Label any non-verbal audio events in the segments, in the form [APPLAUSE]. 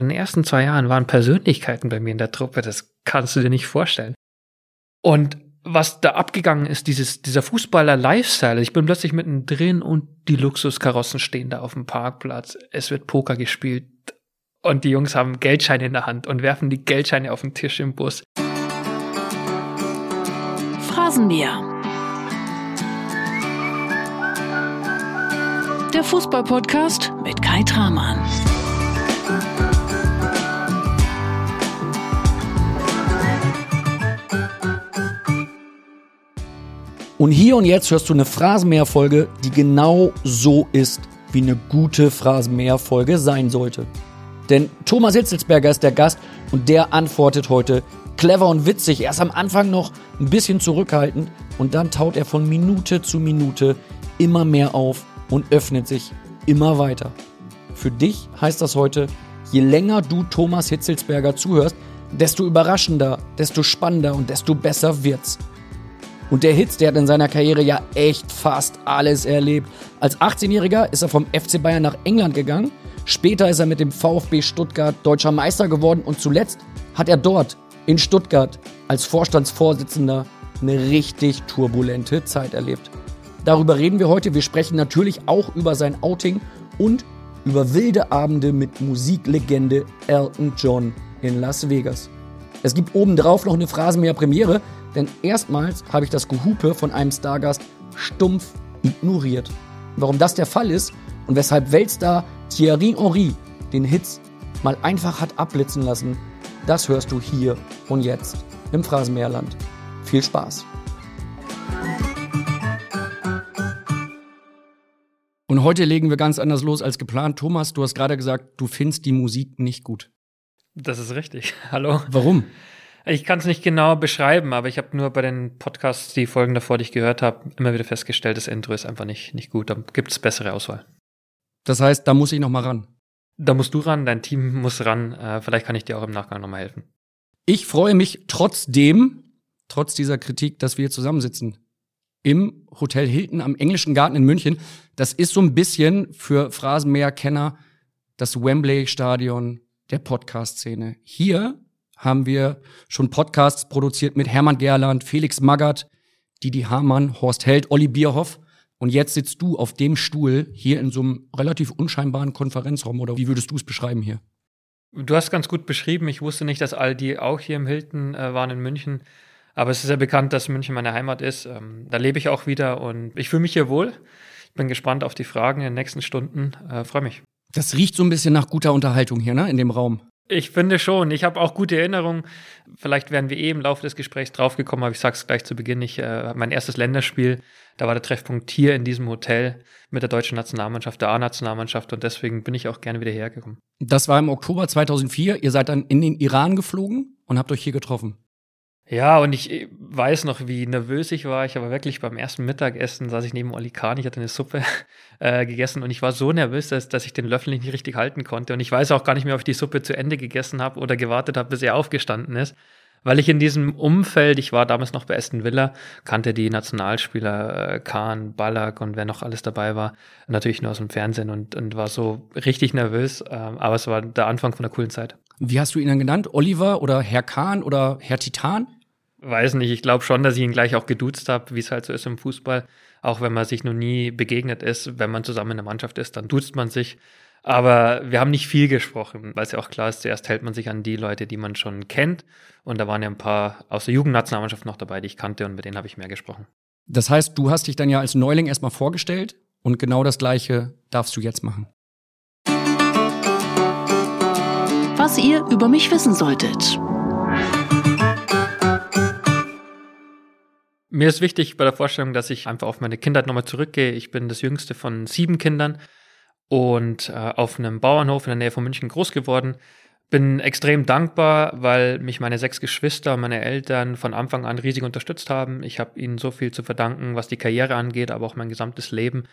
In den ersten zwei Jahren waren Persönlichkeiten bei mir in der Truppe, das kannst du dir nicht vorstellen. Und was da abgegangen ist, dieses, dieser Fußballer-Lifestyle. Ich bin plötzlich mittendrin und die Luxuskarossen stehen da auf dem Parkplatz. Es wird Poker gespielt und die Jungs haben Geldscheine in der Hand und werfen die Geldscheine auf den Tisch im Bus. Phrasenmäher. Der Fußball-Podcast mit Kai Tramann. Und hier und jetzt hörst du eine Phrasenmäher-Folge, die genau so ist, wie eine gute Phrasenmäher-Folge sein sollte. Denn Thomas Hitzelsberger ist der Gast und der antwortet heute clever und witzig. Erst am Anfang noch ein bisschen zurückhaltend und dann taut er von Minute zu Minute immer mehr auf und öffnet sich immer weiter. Für dich heißt das heute, je länger du Thomas Hitzelsberger zuhörst, desto überraschender, desto spannender und desto besser wird's. Und der Hitz, der hat in seiner Karriere ja echt fast alles erlebt. Als 18-Jähriger ist er vom FC Bayern nach England gegangen. Später ist er mit dem VfB Stuttgart deutscher Meister geworden und zuletzt hat er dort in Stuttgart als Vorstandsvorsitzender eine richtig turbulente Zeit erlebt. Darüber reden wir heute. Wir sprechen natürlich auch über sein Outing und über wilde Abende mit Musiklegende Elton John in Las Vegas. Es gibt obendrauf noch eine Phrasenmäher Premiere, denn erstmals habe ich das Gehupe von einem Stargast stumpf ignoriert. Warum das der Fall ist und weshalb Weltstar Thierry Henry den Hits mal einfach hat abblitzen lassen, das hörst du hier und jetzt im Phrasenmeerland. Viel Spaß! Und heute legen wir ganz anders los als geplant. Thomas, du hast gerade gesagt, du findest die Musik nicht gut. Das ist richtig. [LAUGHS] Hallo. Warum? Ich kann es nicht genau beschreiben, aber ich habe nur bei den Podcasts, die Folgen davor, die ich gehört habe, immer wieder festgestellt, das Intro ist einfach nicht, nicht gut. Da gibt es bessere Auswahl. Das heißt, da muss ich noch mal ran. Da musst du ran, dein Team muss ran. Äh, vielleicht kann ich dir auch im Nachgang noch mal helfen. Ich freue mich trotzdem, trotz dieser Kritik, dass wir hier zusammensitzen. Im Hotel Hilton am Englischen Garten in München. Das ist so ein bisschen für Phrasenmäher-Kenner das Wembley-Stadion der Podcast-Szene. Hier haben wir schon Podcasts produziert mit Hermann Gerland, Felix Magath, Didi Hamann, Horst Held, Olli Bierhoff. Und jetzt sitzt du auf dem Stuhl hier in so einem relativ unscheinbaren Konferenzraum. Oder wie würdest du es beschreiben hier? Du hast ganz gut beschrieben. Ich wusste nicht, dass all die auch hier im Hilton äh, waren in München. Aber es ist ja bekannt, dass München meine Heimat ist. Ähm, da lebe ich auch wieder und ich fühle mich hier wohl. Ich bin gespannt auf die Fragen in den nächsten Stunden. Äh, Freue mich. Das riecht so ein bisschen nach guter Unterhaltung hier, ne, in dem Raum. Ich finde schon. Ich habe auch gute Erinnerungen. Vielleicht werden wir eh im Laufe des Gesprächs draufgekommen, aber ich sage es gleich zu Beginn. Ich, äh, mein erstes Länderspiel, da war der Treffpunkt hier in diesem Hotel mit der deutschen Nationalmannschaft, der A-Nationalmannschaft und deswegen bin ich auch gerne wieder hergekommen. Das war im Oktober 2004. Ihr seid dann in den Iran geflogen und habt euch hier getroffen. Ja, und ich weiß noch, wie nervös ich war. Ich habe wirklich beim ersten Mittagessen saß ich neben Oli Kahn, ich hatte eine Suppe [LAUGHS] äh, gegessen und ich war so nervös, dass, dass ich den Löffel nicht richtig halten konnte. Und ich weiß auch gar nicht mehr, ob ich die Suppe zu Ende gegessen habe oder gewartet habe, bis er aufgestanden ist. Weil ich in diesem Umfeld, ich war damals noch bei Aston Villa, kannte die Nationalspieler äh, Kahn, Ballack und wer noch alles dabei war, natürlich nur aus dem Fernsehen und, und war so richtig nervös. Äh, aber es war der Anfang von einer coolen Zeit. Wie hast du ihn dann genannt? Oliver oder Herr Kahn oder Herr Titan? Weiß nicht, ich glaube schon, dass ich ihn gleich auch geduzt habe, wie es halt so ist im Fußball. Auch wenn man sich noch nie begegnet ist, wenn man zusammen in der Mannschaft ist, dann duzt man sich. Aber wir haben nicht viel gesprochen, weil es ja auch klar ist, zuerst hält man sich an die Leute, die man schon kennt. Und da waren ja ein paar aus der Jugendnationalmannschaft noch dabei, die ich kannte und mit denen habe ich mehr gesprochen. Das heißt, du hast dich dann ja als Neuling erstmal vorgestellt und genau das Gleiche darfst du jetzt machen. Was ihr über mich wissen solltet. Mir ist wichtig bei der Vorstellung, dass ich einfach auf meine Kindheit nochmal zurückgehe. Ich bin das jüngste von sieben Kindern und äh, auf einem Bauernhof in der Nähe von München groß geworden. Bin extrem dankbar, weil mich meine sechs Geschwister und meine Eltern von Anfang an riesig unterstützt haben. Ich habe ihnen so viel zu verdanken, was die Karriere angeht, aber auch mein gesamtes Leben.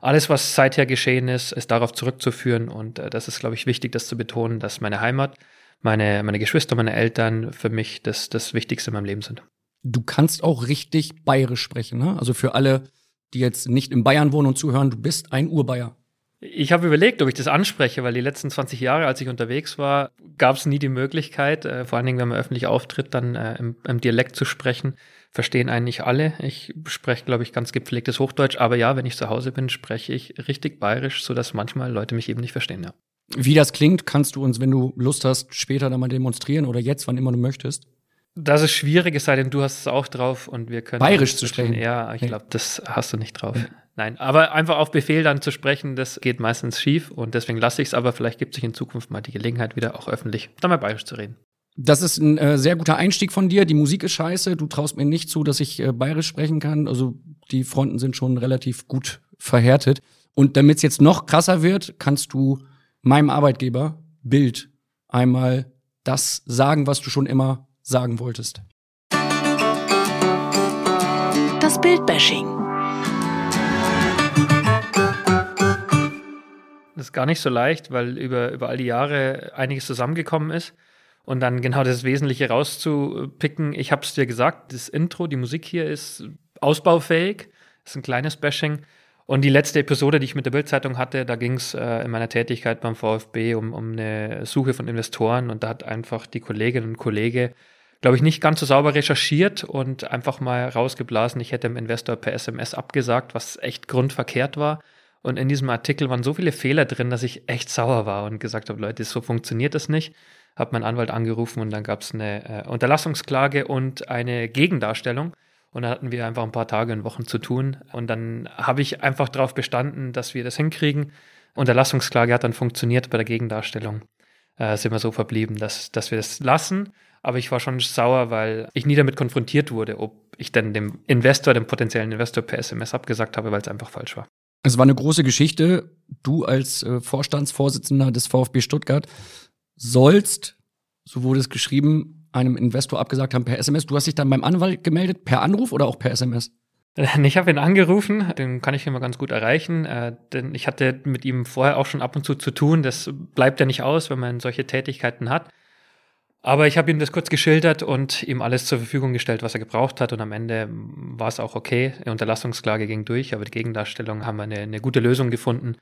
Alles, was seither geschehen ist, ist darauf zurückzuführen und äh, das ist, glaube ich, wichtig, das zu betonen, dass meine Heimat, meine, meine Geschwister, meine Eltern für mich das, das Wichtigste in meinem Leben sind du kannst auch richtig bayerisch sprechen. Ne? Also für alle, die jetzt nicht in Bayern wohnen und zuhören, du bist ein Urbayer. Ich habe überlegt, ob ich das anspreche, weil die letzten 20 Jahre, als ich unterwegs war, gab es nie die Möglichkeit, äh, vor allen Dingen, wenn man öffentlich auftritt, dann äh, im, im, Dialekt zu sprechen. Verstehen eigentlich alle. Ich spreche, glaube ich, ganz gepflegtes Hochdeutsch, aber ja, wenn ich zu Hause bin, spreche ich richtig bayerisch, sodass manchmal Leute mich eben nicht verstehen, ja. Wie das klingt, kannst du uns, wenn du Lust hast, später dann mal demonstrieren oder jetzt, wann immer du möchtest. Das ist schwierig, es sei denn, du hast es auch drauf und wir können. Bayerisch zu sprechen. Ja, ich glaube, das hast du nicht drauf. Ja. Nein, aber einfach auf Befehl dann zu sprechen, das geht meistens schief und deswegen lasse ich es, aber vielleicht gibt sich in Zukunft mal die Gelegenheit, wieder auch öffentlich dann mal bayerisch zu reden. Das ist ein äh, sehr guter Einstieg von dir. Die Musik ist scheiße. Du traust mir nicht zu, dass ich äh, bayerisch sprechen kann. Also die Fronten sind schon relativ gut verhärtet. Und damit es jetzt noch krasser wird, kannst du meinem Arbeitgeber Bild einmal das sagen, was du schon immer sagen wolltest. Das Bildbashing. Das ist gar nicht so leicht, weil über, über all die Jahre einiges zusammengekommen ist. Und dann genau das Wesentliche rauszupicken. Ich habe es dir gesagt, das Intro, die Musik hier ist ausbaufähig. Das ist ein kleines Bashing. Und die letzte Episode, die ich mit der Bildzeitung hatte, da ging es äh, in meiner Tätigkeit beim VfB um, um eine Suche von Investoren. Und da hat einfach die Kollegin und Kollege, glaube ich, nicht ganz so sauber recherchiert und einfach mal rausgeblasen, ich hätte dem Investor per SMS abgesagt, was echt grundverkehrt war. Und in diesem Artikel waren so viele Fehler drin, dass ich echt sauer war und gesagt habe, Leute, so funktioniert das nicht. Habe meinen Anwalt angerufen und dann gab es eine äh, Unterlassungsklage und eine Gegendarstellung. Und da hatten wir einfach ein paar Tage und Wochen zu tun. Und dann habe ich einfach darauf bestanden, dass wir das hinkriegen. Unterlassungsklage hat dann funktioniert bei der Gegendarstellung. Äh, sind wir so verblieben, dass, dass wir das lassen. Aber ich war schon sauer, weil ich nie damit konfrontiert wurde, ob ich denn dem Investor, dem potenziellen Investor per SMS abgesagt habe, weil es einfach falsch war. Es war eine große Geschichte. Du als äh, Vorstandsvorsitzender des VfB Stuttgart sollst, so wurde es geschrieben, einem Investor abgesagt haben per SMS. Du hast dich dann beim Anwalt gemeldet, per Anruf oder auch per SMS? Ich habe ihn angerufen, den kann ich immer ganz gut erreichen, äh, denn ich hatte mit ihm vorher auch schon ab und zu zu tun. Das bleibt ja nicht aus, wenn man solche Tätigkeiten hat. Aber ich habe ihm das kurz geschildert und ihm alles zur Verfügung gestellt, was er gebraucht hat. Und am Ende war es auch okay. Die Unterlassungsklage ging durch, aber die Gegendarstellung haben wir eine, eine gute Lösung gefunden.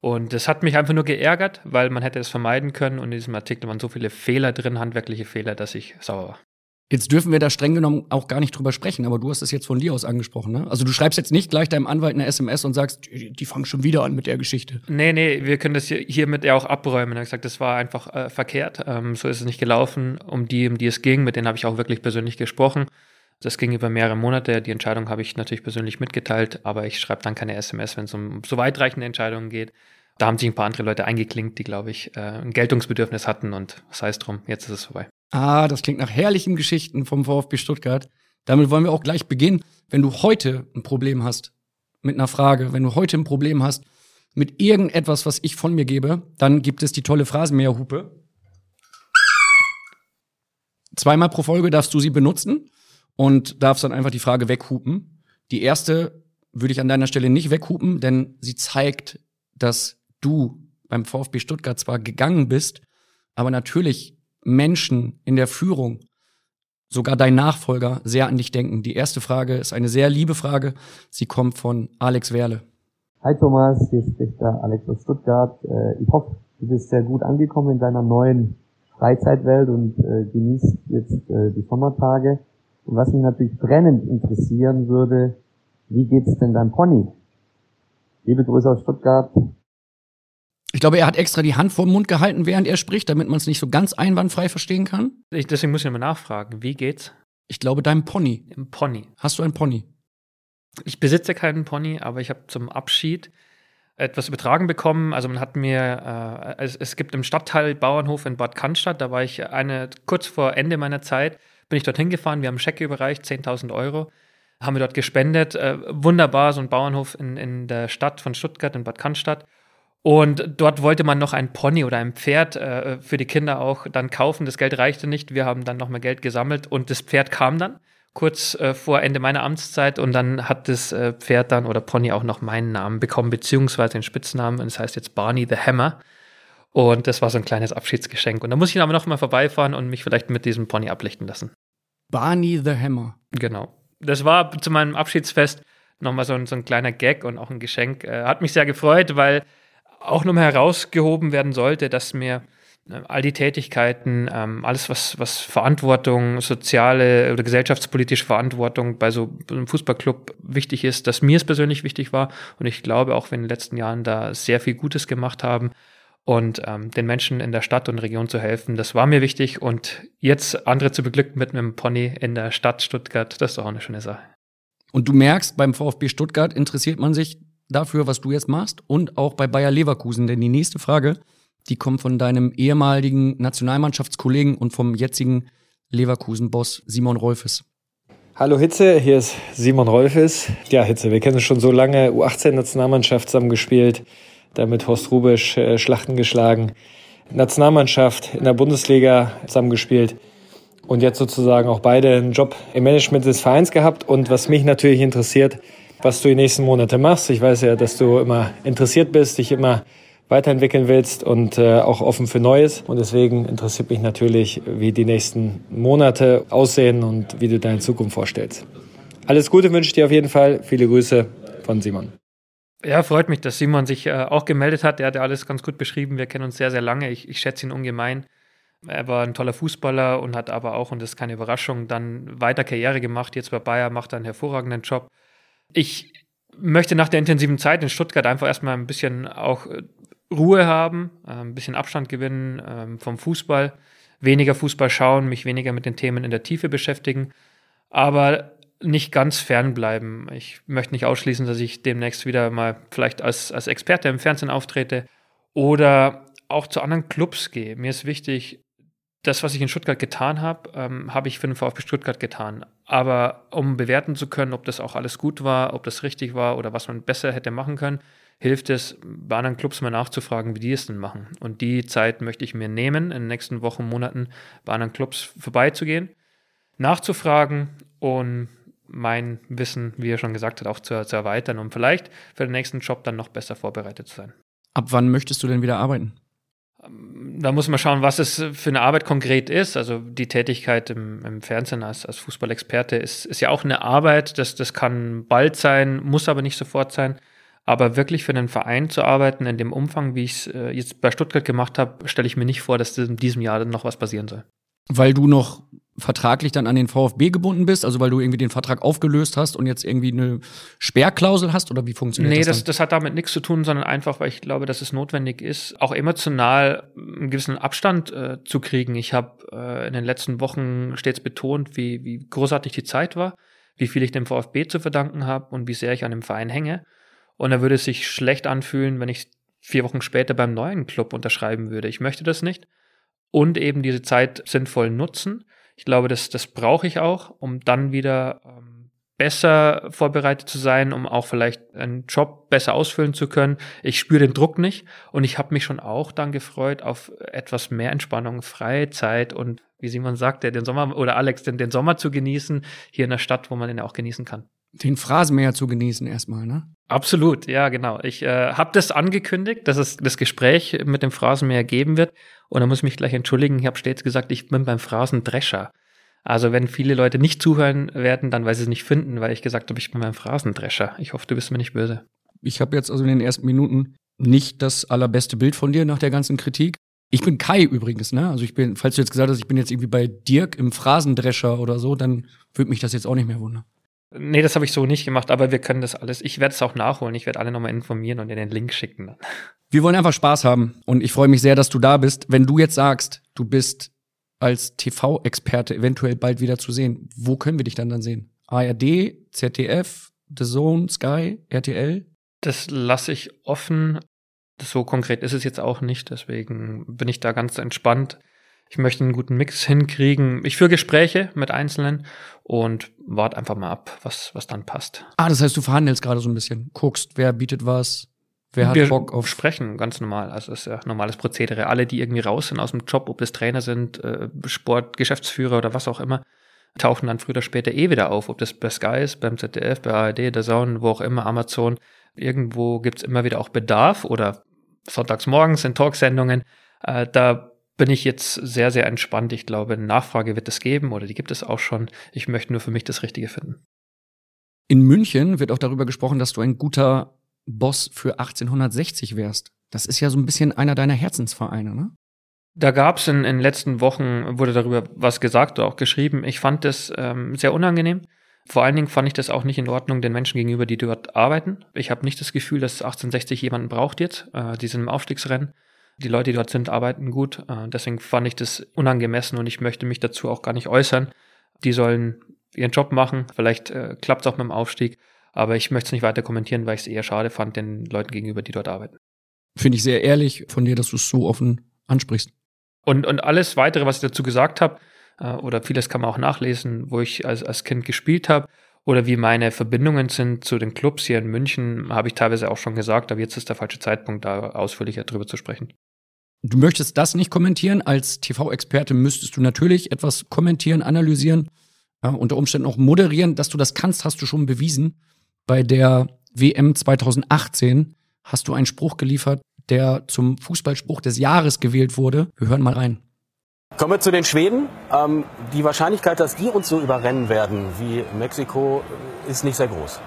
Und das hat mich einfach nur geärgert, weil man hätte es vermeiden können. Und in diesem Artikel waren so viele Fehler drin, handwerkliche Fehler, dass ich sauer war. Jetzt dürfen wir da streng genommen auch gar nicht drüber sprechen, aber du hast es jetzt von dir aus angesprochen, ne? Also du schreibst jetzt nicht gleich deinem Anwalt eine SMS und sagst, die, die fangen schon wieder an mit der Geschichte. Nee, nee, wir können das hier, hiermit ja auch abräumen. Er hat gesagt, das war einfach äh, verkehrt. Ähm, so ist es nicht gelaufen. Um die, um die es ging, mit denen habe ich auch wirklich persönlich gesprochen. Das ging über mehrere Monate. Die Entscheidung habe ich natürlich persönlich mitgeteilt, aber ich schreibe dann keine SMS, wenn es um so weitreichende Entscheidungen geht. Da haben sich ein paar andere Leute eingeklinkt, die, glaube ich, äh, ein Geltungsbedürfnis hatten und sei es drum, jetzt ist es vorbei. Ah, das klingt nach herrlichen Geschichten vom VfB Stuttgart. Damit wollen wir auch gleich beginnen. Wenn du heute ein Problem hast mit einer Frage, wenn du heute ein Problem hast mit irgendetwas, was ich von mir gebe, dann gibt es die tolle Phrasenmäherhupe. Zweimal pro Folge darfst du sie benutzen und darfst dann einfach die Frage weghupen. Die erste würde ich an deiner Stelle nicht weghupen, denn sie zeigt, dass du beim VfB Stuttgart zwar gegangen bist, aber natürlich Menschen in der Führung, sogar dein Nachfolger, sehr an dich denken. Die erste Frage ist eine sehr liebe Frage. Sie kommt von Alex Werle. Hi Thomas, hier spricht der Alex aus Stuttgart. Äh, ich hoffe, du bist sehr gut angekommen in deiner neuen Freizeitwelt und äh, genießt jetzt äh, die Sommertage. Und was mich natürlich brennend interessieren würde, wie geht's denn deinem Pony? Liebe Grüße aus Stuttgart, ich glaube, er hat extra die Hand vor den Mund gehalten, während er spricht, damit man es nicht so ganz einwandfrei verstehen kann. Ich, deswegen muss ich nochmal nachfragen. Wie geht's? Ich glaube, deinem Pony. Im Pony. Hast du einen Pony? Ich besitze keinen Pony, aber ich habe zum Abschied etwas übertragen bekommen. Also man hat mir, äh, es, es, gibt im Stadtteil Bauernhof in Bad Cannstatt, da war ich eine, kurz vor Ende meiner Zeit, bin ich dorthin gefahren, wir haben Schecke überreicht, 10.000 Euro, haben wir dort gespendet. Äh, wunderbar, so ein Bauernhof in, in der Stadt von Stuttgart, in Bad Cannstatt. Und dort wollte man noch ein Pony oder ein Pferd äh, für die Kinder auch dann kaufen. Das Geld reichte nicht. Wir haben dann noch mehr Geld gesammelt und das Pferd kam dann kurz äh, vor Ende meiner Amtszeit und dann hat das äh, Pferd dann oder Pony auch noch meinen Namen bekommen, beziehungsweise den Spitznamen und es das heißt jetzt Barney the Hammer. Und das war so ein kleines Abschiedsgeschenk. Und da muss ich aber noch mal vorbeifahren und mich vielleicht mit diesem Pony ablichten lassen. Barney the Hammer. Genau. Das war zu meinem Abschiedsfest nochmal so ein, so ein kleiner Gag und auch ein Geschenk. Äh, hat mich sehr gefreut, weil auch nochmal herausgehoben werden sollte, dass mir äh, all die Tätigkeiten, ähm, alles was, was Verantwortung, soziale oder gesellschaftspolitische Verantwortung bei so einem Fußballclub wichtig ist, dass mir es persönlich wichtig war und ich glaube auch, wir in den letzten Jahren da sehr viel Gutes gemacht haben und ähm, den Menschen in der Stadt und Region zu helfen, das war mir wichtig und jetzt andere zu beglücken mit einem Pony in der Stadt Stuttgart, das ist auch eine schöne Sache. Und du merkst, beim VfB Stuttgart interessiert man sich dafür, was du jetzt machst und auch bei Bayer Leverkusen, denn die nächste Frage die kommt von deinem ehemaligen Nationalmannschaftskollegen und vom jetzigen Leverkusen-Boss Simon Rolfes. Hallo Hitze, hier ist Simon Rolfes. Ja, Hitze, wir kennen uns schon so lange. U18-Nationalmannschaft zusammengespielt, damit Horst Rubisch äh, Schlachten geschlagen. Nationalmannschaft in der Bundesliga zusammengespielt und jetzt sozusagen auch beide einen Job im Management des Vereins gehabt. Und was mich natürlich interessiert, was du die nächsten Monate machst. Ich weiß ja, dass du immer interessiert bist, dich immer weiterentwickeln willst und äh, auch offen für Neues. Und deswegen interessiert mich natürlich, wie die nächsten Monate aussehen und wie du deine Zukunft vorstellst. Alles Gute wünsche ich dir auf jeden Fall. Viele Grüße von Simon. Ja, freut mich, dass Simon sich äh, auch gemeldet hat. Er hat ja alles ganz gut beschrieben. Wir kennen uns sehr, sehr lange. Ich, ich schätze ihn ungemein. Er war ein toller Fußballer und hat aber auch, und das ist keine Überraschung, dann weiter Karriere gemacht. Jetzt bei Bayer macht er einen hervorragenden Job. Ich möchte nach der intensiven Zeit in Stuttgart einfach erstmal ein bisschen auch äh, Ruhe haben, äh, ein bisschen Abstand gewinnen ähm, vom Fußball, weniger Fußball schauen, mich weniger mit den Themen in der Tiefe beschäftigen, aber nicht ganz fernbleiben. Ich möchte nicht ausschließen, dass ich demnächst wieder mal vielleicht als, als Experte im Fernsehen auftrete oder auch zu anderen Clubs gehe. Mir ist wichtig, das, was ich in Stuttgart getan habe, ähm, habe ich für den VfB Stuttgart getan. Aber um bewerten zu können, ob das auch alles gut war, ob das richtig war oder was man besser hätte machen können, hilft es, bei anderen Clubs mal nachzufragen, wie die es denn machen. Und die Zeit möchte ich mir nehmen, in den nächsten Wochen, Monaten bei anderen Clubs vorbeizugehen, nachzufragen und mein Wissen, wie er schon gesagt hat, auch zu, zu erweitern, um vielleicht für den nächsten Job dann noch besser vorbereitet zu sein. Ab wann möchtest du denn wieder arbeiten? Ähm, da muss man schauen, was es für eine Arbeit konkret ist. Also die Tätigkeit im, im Fernsehen als, als Fußballexperte ist, ist ja auch eine Arbeit. Das, das kann bald sein, muss aber nicht sofort sein. Aber wirklich für einen Verein zu arbeiten in dem Umfang, wie ich es äh, jetzt bei Stuttgart gemacht habe, stelle ich mir nicht vor, dass in diesem Jahr noch was passieren soll. Weil du noch vertraglich dann an den VfB gebunden bist, also weil du irgendwie den Vertrag aufgelöst hast und jetzt irgendwie eine Sperrklausel hast oder wie funktioniert nee, das? Nee, das, das hat damit nichts zu tun, sondern einfach, weil ich glaube, dass es notwendig ist, auch emotional einen gewissen Abstand äh, zu kriegen. Ich habe äh, in den letzten Wochen stets betont, wie, wie großartig die Zeit war, wie viel ich dem VfB zu verdanken habe und wie sehr ich an dem Verein hänge. Und da würde es sich schlecht anfühlen, wenn ich vier Wochen später beim neuen Club unterschreiben würde. Ich möchte das nicht. Und eben diese Zeit sinnvoll nutzen. Ich glaube, das, das brauche ich auch, um dann wieder ähm, besser vorbereitet zu sein, um auch vielleicht einen Job besser ausfüllen zu können. Ich spüre den Druck nicht und ich habe mich schon auch dann gefreut auf etwas mehr Entspannung, freie Zeit und wie Simon sagte, den Sommer oder Alex, den, den Sommer zu genießen, hier in der Stadt, wo man den auch genießen kann. Den Phrasenmäher zu genießen erstmal, ne? Absolut, ja, genau. Ich äh, habe das angekündigt, dass es das Gespräch mit dem Phrasenmäher geben wird. Und da muss ich mich gleich entschuldigen. Ich habe stets gesagt, ich bin beim Phrasendrescher. Also wenn viele Leute nicht zuhören werden, dann weil sie es nicht finden, weil ich gesagt habe, ich bin beim Phrasendrescher. Ich hoffe, du bist mir nicht böse. Ich habe jetzt also in den ersten Minuten nicht das allerbeste Bild von dir nach der ganzen Kritik. Ich bin Kai übrigens, ne? Also ich bin, falls du jetzt gesagt hast, ich bin jetzt irgendwie bei Dirk im Phrasendrescher oder so, dann würde mich das jetzt auch nicht mehr wundern. Nee, das habe ich so nicht gemacht, aber wir können das alles. Ich werde es auch nachholen. Ich werde alle nochmal informieren und dir den Link schicken. Wir wollen einfach Spaß haben und ich freue mich sehr, dass du da bist. Wenn du jetzt sagst, du bist als TV-Experte eventuell bald wieder zu sehen, wo können wir dich dann dann sehen? ARD, ZDF, The Zone, Sky, RTL? Das lasse ich offen. So konkret ist es jetzt auch nicht, deswegen bin ich da ganz entspannt. Ich möchte einen guten Mix hinkriegen. Ich führe Gespräche mit Einzelnen und warte einfach mal ab, was, was dann passt. Ah, das heißt, du verhandelst gerade so ein bisschen. Guckst, wer bietet was, wer hat Wir Bock auf. Sprechen, ganz normal. Also das ist ja normales Prozedere. Alle, die irgendwie raus sind aus dem Job, ob das Trainer sind, äh, Sport, Geschäftsführer oder was auch immer, tauchen dann früher oder später eh wieder auf. Ob das bei Sky ist, beim ZDF, bei ARD, der Zone, wo auch immer, Amazon. Irgendwo gibt's immer wieder auch Bedarf oder sonntags morgens in Talksendungen. Äh, da bin ich jetzt sehr, sehr entspannt. Ich glaube, Nachfrage wird es geben oder die gibt es auch schon. Ich möchte nur für mich das Richtige finden. In München wird auch darüber gesprochen, dass du ein guter Boss für 1860 wärst. Das ist ja so ein bisschen einer deiner Herzensvereine, ne? Da gab es in, in den letzten Wochen, wurde darüber was gesagt oder auch geschrieben. Ich fand das ähm, sehr unangenehm. Vor allen Dingen fand ich das auch nicht in Ordnung den Menschen gegenüber, die dort arbeiten. Ich habe nicht das Gefühl, dass 1860 jemanden braucht jetzt. Äh, die sind im Aufstiegsrennen. Die Leute, die dort sind, arbeiten gut. Äh, deswegen fand ich das unangemessen und ich möchte mich dazu auch gar nicht äußern. Die sollen ihren Job machen. Vielleicht äh, klappt es auch mit dem Aufstieg. Aber ich möchte es nicht weiter kommentieren, weil ich es eher schade fand den Leuten gegenüber, die dort arbeiten. Finde ich sehr ehrlich von dir, dass du es so offen ansprichst. Und, und alles weitere, was ich dazu gesagt habe, äh, oder vieles kann man auch nachlesen, wo ich als, als Kind gespielt habe, oder wie meine Verbindungen sind zu den Clubs hier in München, habe ich teilweise auch schon gesagt, aber jetzt ist der falsche Zeitpunkt, da ausführlicher drüber zu sprechen. Du möchtest das nicht kommentieren. Als TV-Experte müsstest du natürlich etwas kommentieren, analysieren, ja, unter Umständen auch moderieren. Dass du das kannst, hast du schon bewiesen. Bei der WM 2018 hast du einen Spruch geliefert, der zum Fußballspruch des Jahres gewählt wurde. Wir hören mal rein. Kommen wir zu den Schweden. Ähm, die Wahrscheinlichkeit, dass die uns so überrennen werden wie Mexiko, ist nicht sehr groß.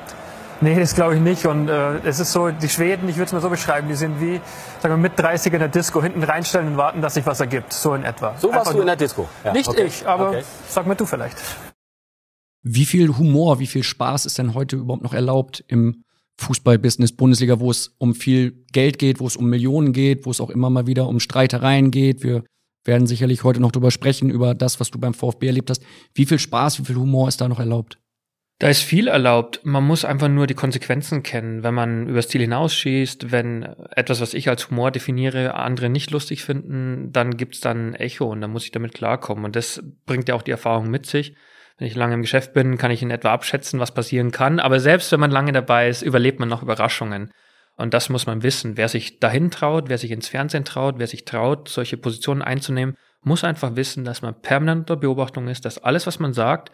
Nee, das glaube ich nicht. Und äh, es ist so, die Schweden, ich würde es mal so beschreiben, die sind wie, sagen wir, mit 30 in der Disco, hinten reinstellen und warten, dass sich was ergibt. So in etwa. So warst Einfach du in der Disco? Ja, nicht okay. ich, aber okay. sag mir du vielleicht. Wie viel Humor, wie viel Spaß ist denn heute überhaupt noch erlaubt im Fußballbusiness, Bundesliga, wo es um viel Geld geht, wo es um Millionen geht, wo es auch immer mal wieder um Streitereien geht. Wir werden sicherlich heute noch drüber sprechen, über das, was du beim VfB erlebt hast. Wie viel Spaß, wie viel Humor ist da noch erlaubt? Da ist viel erlaubt. Man muss einfach nur die Konsequenzen kennen. Wenn man übers Ziel hinausschießt, wenn etwas, was ich als Humor definiere, andere nicht lustig finden, dann gibt's dann Echo und dann muss ich damit klarkommen. Und das bringt ja auch die Erfahrung mit sich. Wenn ich lange im Geschäft bin, kann ich in etwa abschätzen, was passieren kann. Aber selbst wenn man lange dabei ist, überlebt man noch Überraschungen. Und das muss man wissen. Wer sich dahin traut, wer sich ins Fernsehen traut, wer sich traut, solche Positionen einzunehmen, muss einfach wissen, dass man permanent unter Beobachtung ist, dass alles, was man sagt,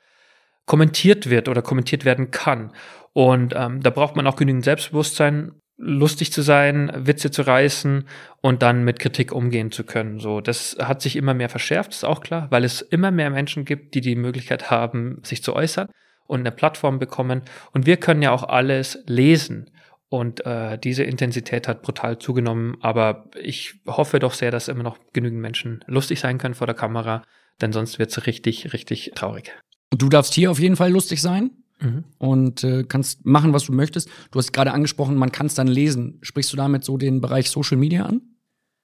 kommentiert wird oder kommentiert werden kann. Und ähm, da braucht man auch genügend Selbstbewusstsein, lustig zu sein, Witze zu reißen und dann mit Kritik umgehen zu können. So, das hat sich immer mehr verschärft, ist auch klar, weil es immer mehr Menschen gibt, die die Möglichkeit haben, sich zu äußern und eine Plattform bekommen. Und wir können ja auch alles lesen. Und äh, diese Intensität hat brutal zugenommen. Aber ich hoffe doch sehr, dass immer noch genügend Menschen lustig sein können vor der Kamera, denn sonst wird es richtig, richtig traurig. Du darfst hier auf jeden Fall lustig sein. Mhm. Und äh, kannst machen, was du möchtest. Du hast gerade angesprochen, man kann es dann lesen. Sprichst du damit so den Bereich Social Media an?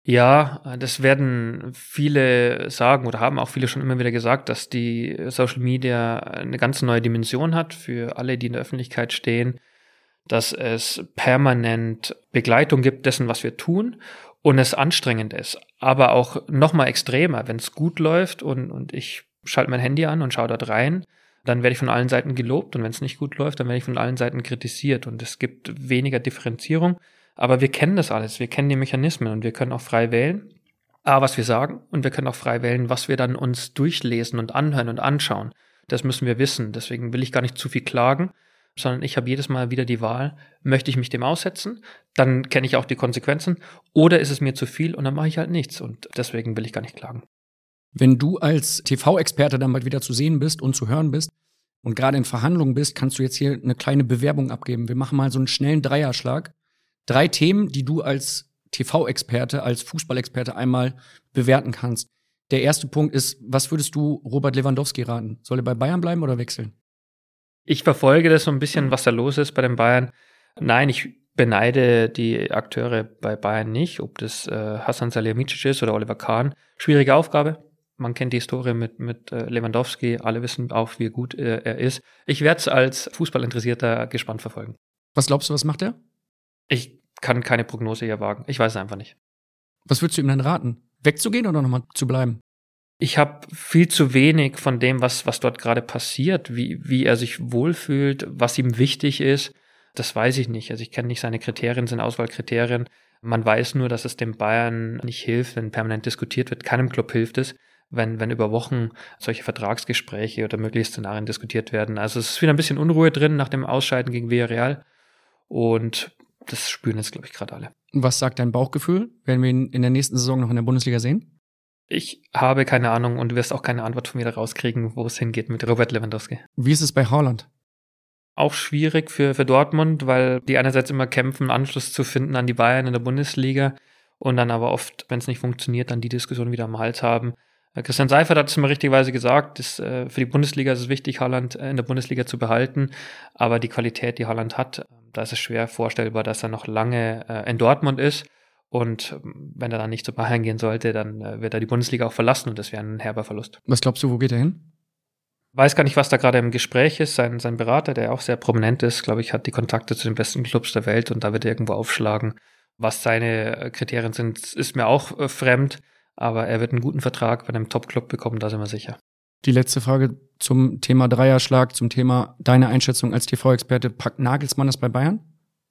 Ja, das werden viele sagen oder haben auch viele schon immer wieder gesagt, dass die Social Media eine ganz neue Dimension hat für alle, die in der Öffentlichkeit stehen, dass es permanent Begleitung gibt dessen, was wir tun und es anstrengend ist, aber auch noch mal extremer, wenn es gut läuft und, und ich schalte mein Handy an und schaue dort rein, dann werde ich von allen Seiten gelobt und wenn es nicht gut läuft, dann werde ich von allen Seiten kritisiert und es gibt weniger Differenzierung. Aber wir kennen das alles, wir kennen die Mechanismen und wir können auch frei wählen, A, was wir sagen und wir können auch frei wählen, was wir dann uns durchlesen und anhören und anschauen. Das müssen wir wissen. Deswegen will ich gar nicht zu viel klagen, sondern ich habe jedes Mal wieder die Wahl, möchte ich mich dem aussetzen, dann kenne ich auch die Konsequenzen, oder ist es mir zu viel und dann mache ich halt nichts und deswegen will ich gar nicht klagen. Wenn du als TV-Experte dann bald wieder zu sehen bist und zu hören bist und gerade in Verhandlungen bist, kannst du jetzt hier eine kleine Bewerbung abgeben. Wir machen mal so einen schnellen Dreierschlag. Drei Themen, die du als TV-Experte, als Fußballexperte einmal bewerten kannst. Der erste Punkt ist, was würdest du Robert Lewandowski raten? Soll er bei Bayern bleiben oder wechseln? Ich verfolge das so ein bisschen, was da los ist bei den Bayern. Nein, ich beneide die Akteure bei Bayern nicht, ob das äh, Hassan Salihamidzic ist oder Oliver Kahn. Schwierige Aufgabe man kennt die Historie mit, mit äh, Lewandowski, alle wissen auch, wie gut äh, er ist. Ich werde es als Fußballinteressierter gespannt verfolgen. Was glaubst du, was macht er? Ich kann keine Prognose hier wagen. Ich weiß es einfach nicht. Was würdest du ihm dann raten? Wegzugehen oder nochmal zu bleiben? Ich habe viel zu wenig von dem, was, was dort gerade passiert, wie, wie er sich wohlfühlt, was ihm wichtig ist. Das weiß ich nicht. Also ich kenne nicht seine Kriterien, seine Auswahlkriterien. Man weiß nur, dass es dem Bayern nicht hilft, wenn permanent diskutiert wird. Keinem Club hilft es wenn, wenn über Wochen solche Vertragsgespräche oder mögliche Szenarien diskutiert werden. Also es ist wieder ein bisschen Unruhe drin nach dem Ausscheiden gegen Villarreal. Und das spüren jetzt, glaube ich, gerade alle. Was sagt dein Bauchgefühl? Werden wir ihn in der nächsten Saison noch in der Bundesliga sehen? Ich habe keine Ahnung und du wirst auch keine Antwort von mir daraus kriegen, wo es hingeht mit Robert Lewandowski. Wie ist es bei Haaland? auch schwierig für, für Dortmund, weil die einerseits immer kämpfen, Anschluss zu finden an die Bayern in der Bundesliga und dann aber oft, wenn es nicht funktioniert, dann die Diskussion wieder am Hals haben. Äh, Christian Seifert hat es immer richtigerweise gesagt, dass, äh, für die Bundesliga ist es wichtig, Haaland äh, in der Bundesliga zu behalten, aber die Qualität, die Haaland hat, da ist es schwer vorstellbar, dass er noch lange äh, in Dortmund ist. Und ähm, wenn er dann nicht zu Bayern gehen sollte, dann äh, wird er die Bundesliga auch verlassen und das wäre ein herber Verlust. Was glaubst du, wo geht er hin? Weiß gar nicht, was da gerade im Gespräch ist. Sein, sein Berater, der auch sehr prominent ist, glaube ich, hat die Kontakte zu den besten Clubs der Welt und da wird er irgendwo aufschlagen. Was seine äh, Kriterien sind, ist mir auch fremd, aber er wird einen guten Vertrag bei einem Top-Club bekommen, da sind wir sicher. Die letzte Frage zum Thema Dreierschlag, zum Thema deine Einschätzung als TV-Experte. Packt Nagelsmann das bei Bayern?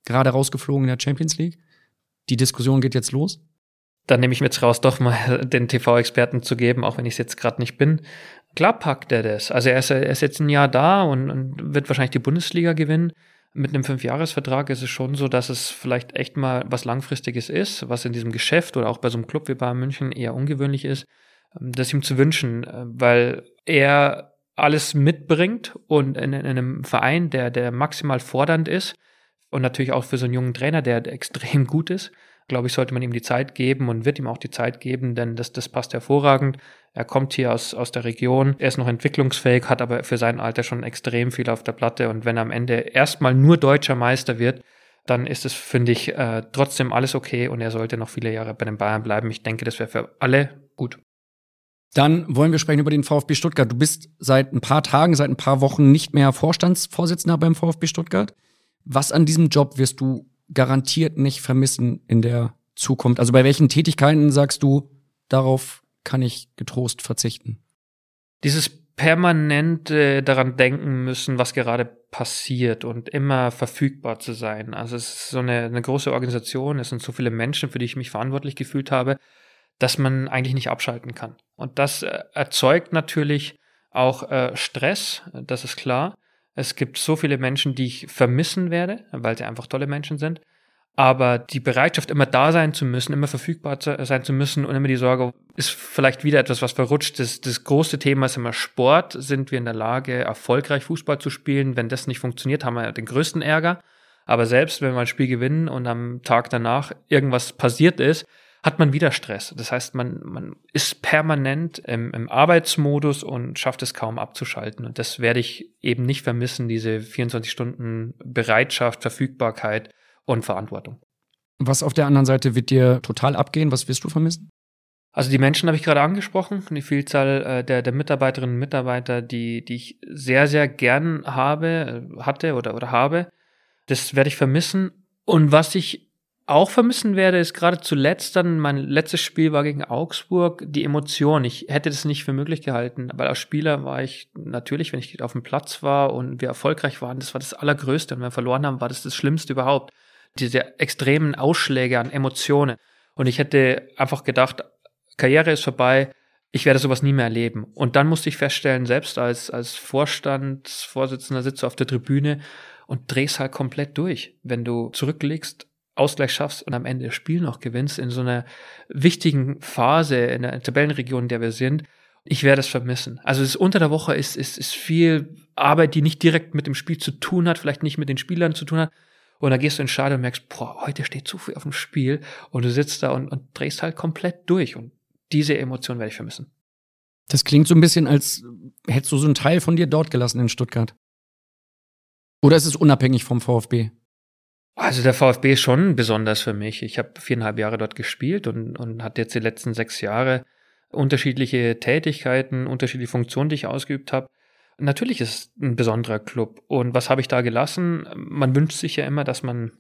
Gerade rausgeflogen in der Champions League? Die Diskussion geht jetzt los? Dann nehme ich mir jetzt raus, doch mal [LAUGHS] den TV-Experten zu geben, auch wenn ich es jetzt gerade nicht bin. Klar packt er das. Also er ist, er ist jetzt ein Jahr da und, und wird wahrscheinlich die Bundesliga gewinnen. Mit einem Fünfjahresvertrag ist es schon so, dass es vielleicht echt mal was Langfristiges ist, was in diesem Geschäft oder auch bei so einem Club wie Bayern München eher ungewöhnlich ist, ähm, das ihm zu wünschen, äh, weil er alles mitbringt und in, in einem Verein, der, der maximal fordernd ist und natürlich auch für so einen jungen Trainer, der [LAUGHS] extrem gut ist, glaube ich, sollte man ihm die Zeit geben und wird ihm auch die Zeit geben, denn das, das passt hervorragend. Er kommt hier aus, aus der Region, er ist noch entwicklungsfähig, hat aber für sein Alter schon extrem viel auf der Platte und wenn er am Ende erstmal nur deutscher Meister wird, dann ist es, finde ich, äh, trotzdem alles okay und er sollte noch viele Jahre bei den Bayern bleiben. Ich denke, das wäre für alle gut. Dann wollen wir sprechen über den VfB Stuttgart. Du bist seit ein paar Tagen, seit ein paar Wochen nicht mehr Vorstandsvorsitzender beim VfB Stuttgart. Was an diesem Job wirst du garantiert nicht vermissen in der Zukunft? Also bei welchen Tätigkeiten sagst du, darauf kann ich getrost verzichten? Dieses permanente daran denken müssen, was gerade passiert und immer verfügbar zu sein. Also es ist so eine, eine große Organisation, es sind so viele Menschen, für die ich mich verantwortlich gefühlt habe, dass man eigentlich nicht abschalten kann. Und das äh, erzeugt natürlich auch äh, Stress, das ist klar. Es gibt so viele Menschen, die ich vermissen werde, weil sie einfach tolle Menschen sind. Aber die Bereitschaft, immer da sein zu müssen, immer verfügbar sein zu müssen und immer die Sorge, ist vielleicht wieder etwas, was verrutscht. Das, das große Thema ist immer Sport. Sind wir in der Lage, erfolgreich Fußball zu spielen? Wenn das nicht funktioniert, haben wir den größten Ärger. Aber selbst wenn wir ein Spiel gewinnen und am Tag danach irgendwas passiert ist, hat man wieder Stress. Das heißt, man, man ist permanent im, im Arbeitsmodus und schafft es kaum abzuschalten. Und das werde ich eben nicht vermissen, diese 24 Stunden Bereitschaft, Verfügbarkeit und Verantwortung. Was auf der anderen Seite wird dir total abgehen? Was wirst du vermissen? Also die Menschen habe ich gerade angesprochen, die Vielzahl äh, der, der Mitarbeiterinnen und Mitarbeiter, die, die ich sehr, sehr gern habe, äh, hatte oder, oder habe. Das werde ich vermissen. Und was ich auch vermissen werde, ist gerade zuletzt dann, mein letztes Spiel war gegen Augsburg, die Emotion. Ich hätte das nicht für möglich gehalten, weil als Spieler war ich natürlich, wenn ich auf dem Platz war und wir erfolgreich waren, das war das Allergrößte. Und wenn wir verloren haben, war das das Schlimmste überhaupt. Diese extremen Ausschläge an Emotionen. Und ich hätte einfach gedacht, Karriere ist vorbei, ich werde sowas nie mehr erleben. Und dann musste ich feststellen, selbst als, als Vorstandsvorsitzender sitze auf der Tribüne und drehst halt komplett durch. Wenn du zurücklegst, Ausgleich schaffst und am Ende das Spiel noch gewinnst in so einer wichtigen Phase in der Tabellenregion, in der wir sind. Ich werde es vermissen. Also es unter der Woche ist, ist, ist viel Arbeit, die nicht direkt mit dem Spiel zu tun hat, vielleicht nicht mit den Spielern zu tun hat. Und dann gehst du ins Stadion und merkst, boah, heute steht zu viel auf dem Spiel. Und du sitzt da und, und drehst halt komplett durch. Und diese Emotion werde ich vermissen. Das klingt so ein bisschen, als hättest du so einen Teil von dir dort gelassen in Stuttgart. Oder ist es unabhängig vom VfB? Also der VfB ist schon besonders für mich. Ich habe viereinhalb Jahre dort gespielt und, und hatte jetzt die letzten sechs Jahre unterschiedliche Tätigkeiten, unterschiedliche Funktionen, die ich ausgeübt habe. Natürlich ist es ein besonderer Club. Und was habe ich da gelassen? Man wünscht sich ja immer, dass man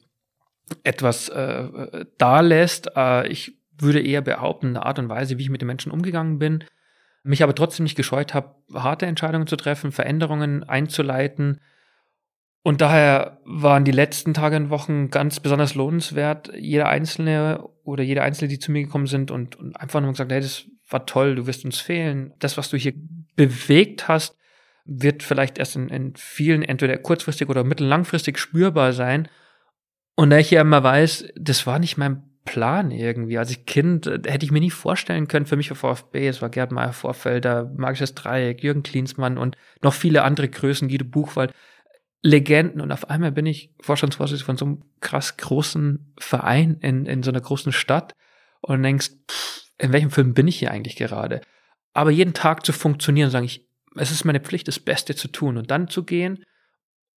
etwas äh, da lässt. Äh, ich würde eher behaupten, eine Art und Weise, wie ich mit den Menschen umgegangen bin, mich aber trotzdem nicht gescheut habe, harte Entscheidungen zu treffen, Veränderungen einzuleiten, und daher waren die letzten Tage und Wochen ganz besonders lohnenswert. Jeder Einzelne oder jede Einzelne, die zu mir gekommen sind und, und einfach nur gesagt, hey, das war toll, du wirst uns fehlen. Das, was du hier bewegt hast, wird vielleicht erst in, in vielen entweder kurzfristig oder mittellangfristig spürbar sein. Und da ich ja immer weiß, das war nicht mein Plan irgendwie. Als ich Kind äh, hätte ich mir nie vorstellen können, für mich war VfB, es war Gerd Meyer Vorfelder, Magisches Dreieck, Jürgen Klinsmann und noch viele andere Größen, Guido Buchwald Legenden und auf einmal bin ich Vorstandsvorsitzender von so einem krass großen Verein in, in so einer großen Stadt und denkst, pff, in welchem Film bin ich hier eigentlich gerade? Aber jeden Tag zu funktionieren, sage ich, es ist meine Pflicht, das Beste zu tun und dann zu gehen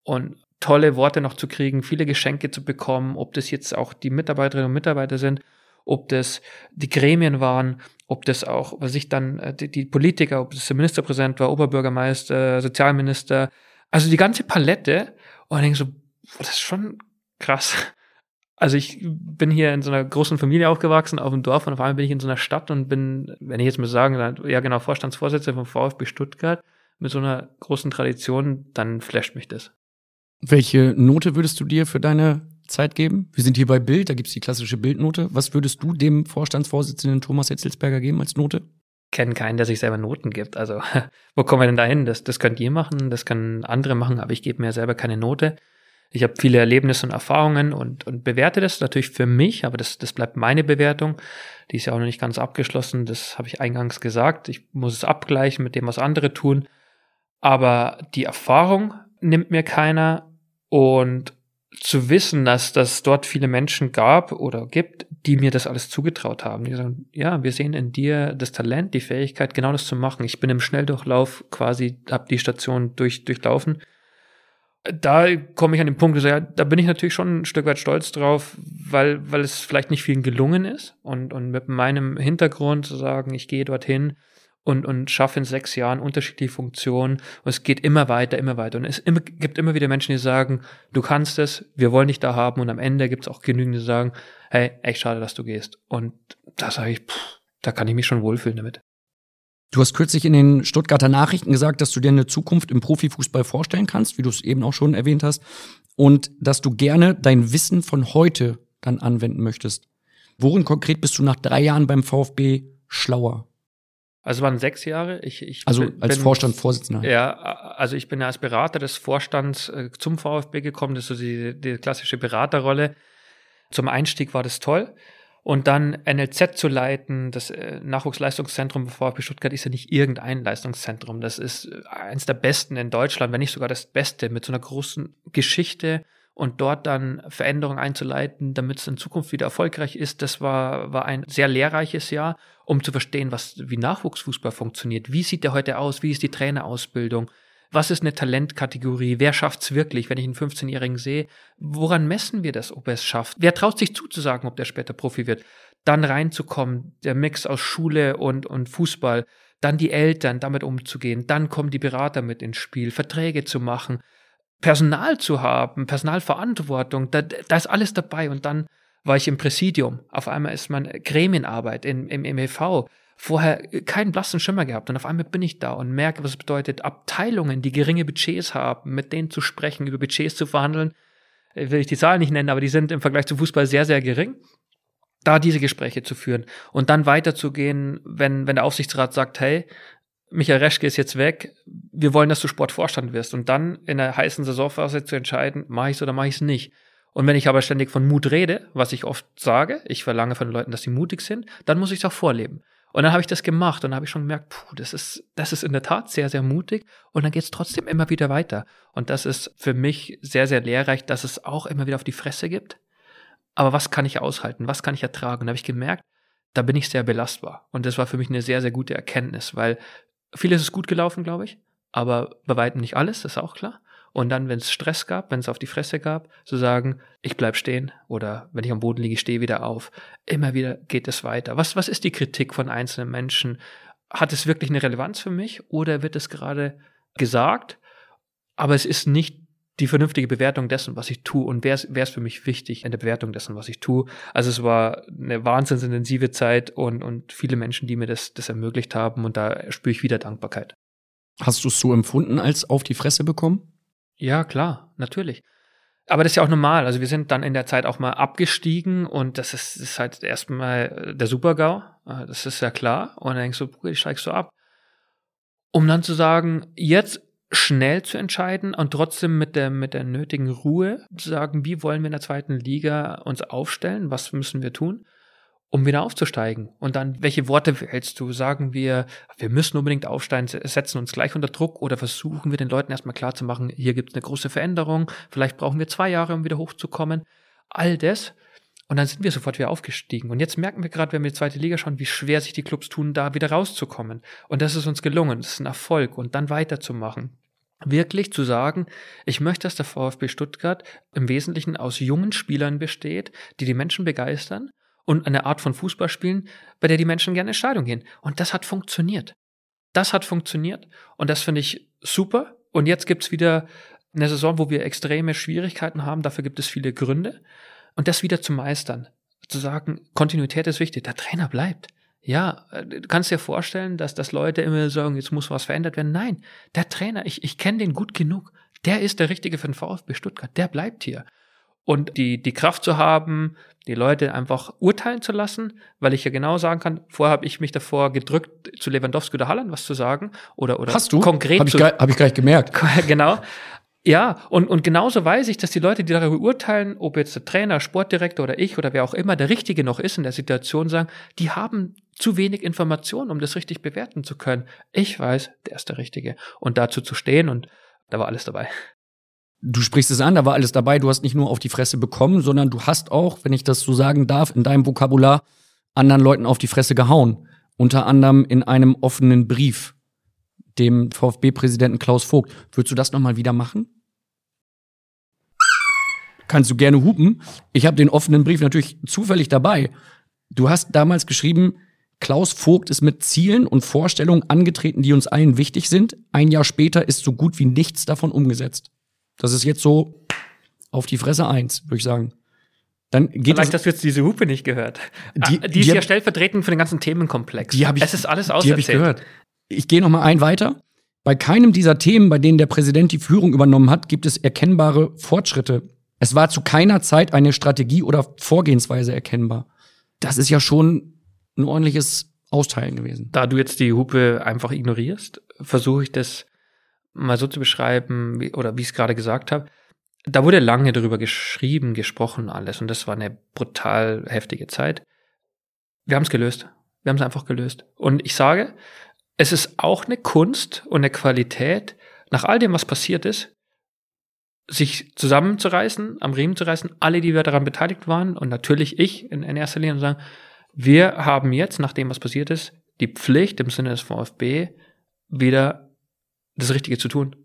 und tolle Worte noch zu kriegen, viele Geschenke zu bekommen, ob das jetzt auch die Mitarbeiterinnen und Mitarbeiter sind, ob das die Gremien waren, ob das auch, was ich dann, äh, die, die Politiker, ob das der Ministerpräsident war, Oberbürgermeister, Sozialminister, also die ganze Palette. Und ich denke so, das ist schon krass. Also ich bin hier in so einer großen Familie aufgewachsen, auf dem Dorf, und auf einmal bin ich in so einer Stadt und bin, wenn ich jetzt mal sagen, ja genau, Vorstandsvorsitzender vom VfB Stuttgart mit so einer großen Tradition, dann flasht mich das. Welche Note würdest du dir für deine Zeit geben? Wir sind hier bei Bild, da gibt's die klassische Bildnote. Was würdest du dem Vorstandsvorsitzenden Thomas Hetzelsberger geben als Note? Kenne keinen, der sich selber Noten gibt. Also, [LAUGHS] wo kommen wir denn da hin? Das, das könnt ihr machen, das können andere machen, aber ich gebe mir selber keine Note. Ich habe viele Erlebnisse und Erfahrungen und, und bewerte das natürlich für mich, aber das, das bleibt meine Bewertung. Die ist ja auch noch nicht ganz abgeschlossen, das habe ich eingangs gesagt. Ich muss es abgleichen mit dem, was andere tun. Aber die Erfahrung nimmt mir keiner und zu wissen, dass das dort viele Menschen gab oder gibt, die mir das alles zugetraut haben. Die sagen, ja, wir sehen in dir das Talent, die Fähigkeit, genau das zu machen. Ich bin im Schnelldurchlauf quasi, habe die Station durch, durchlaufen. Da komme ich an den Punkt, ja, da bin ich natürlich schon ein Stück weit stolz drauf, weil, weil es vielleicht nicht vielen gelungen ist. Und, und mit meinem Hintergrund zu sagen, ich gehe dorthin, und, und schaffe in sechs Jahren unterschiedliche Funktionen und es geht immer weiter, immer weiter. Und es immer, gibt immer wieder Menschen, die sagen, du kannst es, wir wollen dich da haben und am Ende gibt es auch genügend, die sagen, hey, echt schade, dass du gehst. Und da sage ich, pff, da kann ich mich schon wohlfühlen damit. Du hast kürzlich in den Stuttgarter Nachrichten gesagt, dass du dir eine Zukunft im Profifußball vorstellen kannst, wie du es eben auch schon erwähnt hast, und dass du gerne dein Wissen von heute dann anwenden möchtest. Worin konkret bist du nach drei Jahren beim VfB schlauer? Also es waren sechs Jahre. Ich, ich also bin, als Vorstand, Vorsitzender. Ja, also ich bin ja als Berater des Vorstands äh, zum VfB gekommen. Das ist so die, die klassische Beraterrolle. Zum Einstieg war das toll. Und dann NLZ zu leiten, das äh, Nachwuchsleistungszentrum VfB Stuttgart ist ja nicht irgendein Leistungszentrum. Das ist äh, eins der besten in Deutschland, wenn nicht sogar das Beste, mit so einer großen Geschichte und dort dann Veränderungen einzuleiten, damit es in Zukunft wieder erfolgreich ist. Das war, war ein sehr lehrreiches Jahr, um zu verstehen, was, wie Nachwuchsfußball funktioniert. Wie sieht der heute aus? Wie ist die Trainerausbildung? Was ist eine Talentkategorie? Wer schafft's wirklich, wenn ich einen 15-Jährigen sehe? Woran messen wir das, ob er es schafft? Wer traut sich zuzusagen, ob der später Profi wird? Dann reinzukommen, der Mix aus Schule und, und Fußball, dann die Eltern, damit umzugehen, dann kommen die Berater mit ins Spiel, Verträge zu machen, Personal zu haben, Personalverantwortung, da, da ist alles dabei. Und dann war ich im Präsidium. Auf einmal ist man Gremienarbeit in, im MEV. Vorher keinen blassen Schimmer gehabt. Und auf einmal bin ich da und merke, was es bedeutet, Abteilungen, die geringe Budgets haben, mit denen zu sprechen, über Budgets zu verhandeln. Will ich die Zahlen nicht nennen, aber die sind im Vergleich zu Fußball sehr, sehr gering da diese Gespräche zu führen und dann weiterzugehen, wenn, wenn der Aufsichtsrat sagt, hey, Michael Reschke ist jetzt weg, wir wollen, dass du Sportvorstand wirst und dann in der heißen Saisonphase zu entscheiden, mache ich es oder mache ich es nicht. Und wenn ich aber ständig von Mut rede, was ich oft sage, ich verlange von Leuten, dass sie mutig sind, dann muss ich es auch vorleben. Und dann habe ich das gemacht und habe ich schon gemerkt, puh, das ist, das ist in der Tat sehr, sehr mutig und dann geht es trotzdem immer wieder weiter. Und das ist für mich sehr, sehr lehrreich, dass es auch immer wieder auf die Fresse gibt. Aber was kann ich aushalten? Was kann ich ertragen? Und da habe ich gemerkt, da bin ich sehr belastbar. Und das war für mich eine sehr, sehr gute Erkenntnis, weil Vieles ist gut gelaufen, glaube ich, aber bei weitem nicht alles, ist auch klar. Und dann, wenn es Stress gab, wenn es auf die Fresse gab, zu sagen, ich bleib stehen oder wenn ich am Boden liege, stehe wieder auf. Immer wieder geht es weiter. Was, was ist die Kritik von einzelnen Menschen? Hat es wirklich eine Relevanz für mich oder wird es gerade gesagt, aber es ist nicht die vernünftige Bewertung dessen, was ich tue und wäre es für mich wichtig in der Bewertung dessen, was ich tue. Also es war eine wahnsinnsintensive Zeit und, und viele Menschen, die mir das, das ermöglicht haben und da spüre ich wieder Dankbarkeit. Hast du es so empfunden als auf die Fresse bekommen? Ja, klar, natürlich. Aber das ist ja auch normal. Also wir sind dann in der Zeit auch mal abgestiegen und das ist, ist halt erstmal der Super-GAU. Das ist ja klar. Und dann denkst du, ich steigst du ab. Um dann zu sagen, jetzt schnell zu entscheiden und trotzdem mit der, mit der nötigen Ruhe zu sagen, wie wollen wir in der zweiten Liga uns aufstellen, was müssen wir tun. Um wieder aufzusteigen. Und dann, welche Worte wählst du? Sagen wir, wir müssen unbedingt aufsteigen, setzen uns gleich unter Druck oder versuchen wir den Leuten erstmal klarzumachen, hier gibt es eine große Veränderung, vielleicht brauchen wir zwei Jahre, um wieder hochzukommen. All das. Und dann sind wir sofort wieder aufgestiegen. Und jetzt merken wir gerade, wenn wir die zweite Liga schauen, wie schwer sich die Clubs tun, da wieder rauszukommen. Und das ist uns gelungen. Das ist ein Erfolg. Und dann weiterzumachen wirklich zu sagen, ich möchte, dass der VfB Stuttgart im Wesentlichen aus jungen Spielern besteht, die die Menschen begeistern und eine Art von Fußball spielen, bei der die Menschen gerne in Stadion gehen. Und das hat funktioniert. Das hat funktioniert und das finde ich super. Und jetzt gibt's wieder eine Saison, wo wir extreme Schwierigkeiten haben. Dafür gibt es viele Gründe. Und das wieder zu meistern, zu sagen, Kontinuität ist wichtig, der Trainer bleibt. Ja, äh, du kannst dir vorstellen, dass, dass Leute immer sagen, jetzt muss was verändert werden. Nein, der Trainer, ich, ich kenne den gut genug. Der ist der Richtige für den VfB Stuttgart. Der bleibt hier. Und die, die Kraft zu haben, die Leute einfach urteilen zu lassen, weil ich ja genau sagen kann, vorher habe ich mich davor gedrückt, zu Lewandowski oder Halland was zu sagen oder oder Hast du? konkret hab ich, zu, hab ich gleich gemerkt. [LAUGHS] genau. Ja, und, und genauso weiß ich, dass die Leute, die darüber urteilen, ob jetzt der Trainer, Sportdirektor oder ich oder wer auch immer der Richtige noch ist in der Situation, sagen, die haben zu wenig Informationen, um das richtig bewerten zu können. Ich weiß, der ist der Richtige. Und dazu zu stehen und da war alles dabei. Du sprichst es an, da war alles dabei. Du hast nicht nur auf die Fresse bekommen, sondern du hast auch, wenn ich das so sagen darf, in deinem Vokabular anderen Leuten auf die Fresse gehauen. Unter anderem in einem offenen Brief dem VfB-Präsidenten Klaus Vogt. Würdest du das nochmal wieder machen? Kannst du gerne hupen. Ich habe den offenen Brief natürlich zufällig dabei. Du hast damals geschrieben, Klaus Vogt ist mit Zielen und Vorstellungen angetreten, die uns allen wichtig sind. Ein Jahr später ist so gut wie nichts davon umgesetzt. Das ist jetzt so auf die Fresse eins, würde ich sagen. Dann geht Vielleicht hast du jetzt diese Hupe nicht gehört. Die, ah, die ist die ja stellvertretend für den ganzen Themenkomplex. Die ich, es ist alles auserzählt. Die ich gehört. Ich gehe noch mal ein weiter. Bei keinem dieser Themen, bei denen der Präsident die Führung übernommen hat, gibt es erkennbare Fortschritte. Es war zu keiner Zeit eine Strategie oder Vorgehensweise erkennbar. Das ist ja schon ein ordentliches Austeilen gewesen. Da du jetzt die Hupe einfach ignorierst, versuche ich das mal so zu beschreiben, wie, oder wie ich es gerade gesagt habe. Da wurde lange darüber geschrieben, gesprochen, alles. Und das war eine brutal heftige Zeit. Wir haben es gelöst. Wir haben es einfach gelöst. Und ich sage, es ist auch eine Kunst und eine Qualität, nach all dem, was passiert ist, sich zusammenzureißen, am Riemen zu reißen, alle, die wir daran beteiligt waren und natürlich ich in, in erster Linie und sagen, wir haben jetzt, nach dem, was passiert ist, die Pflicht im Sinne des VfB wieder das Richtige zu tun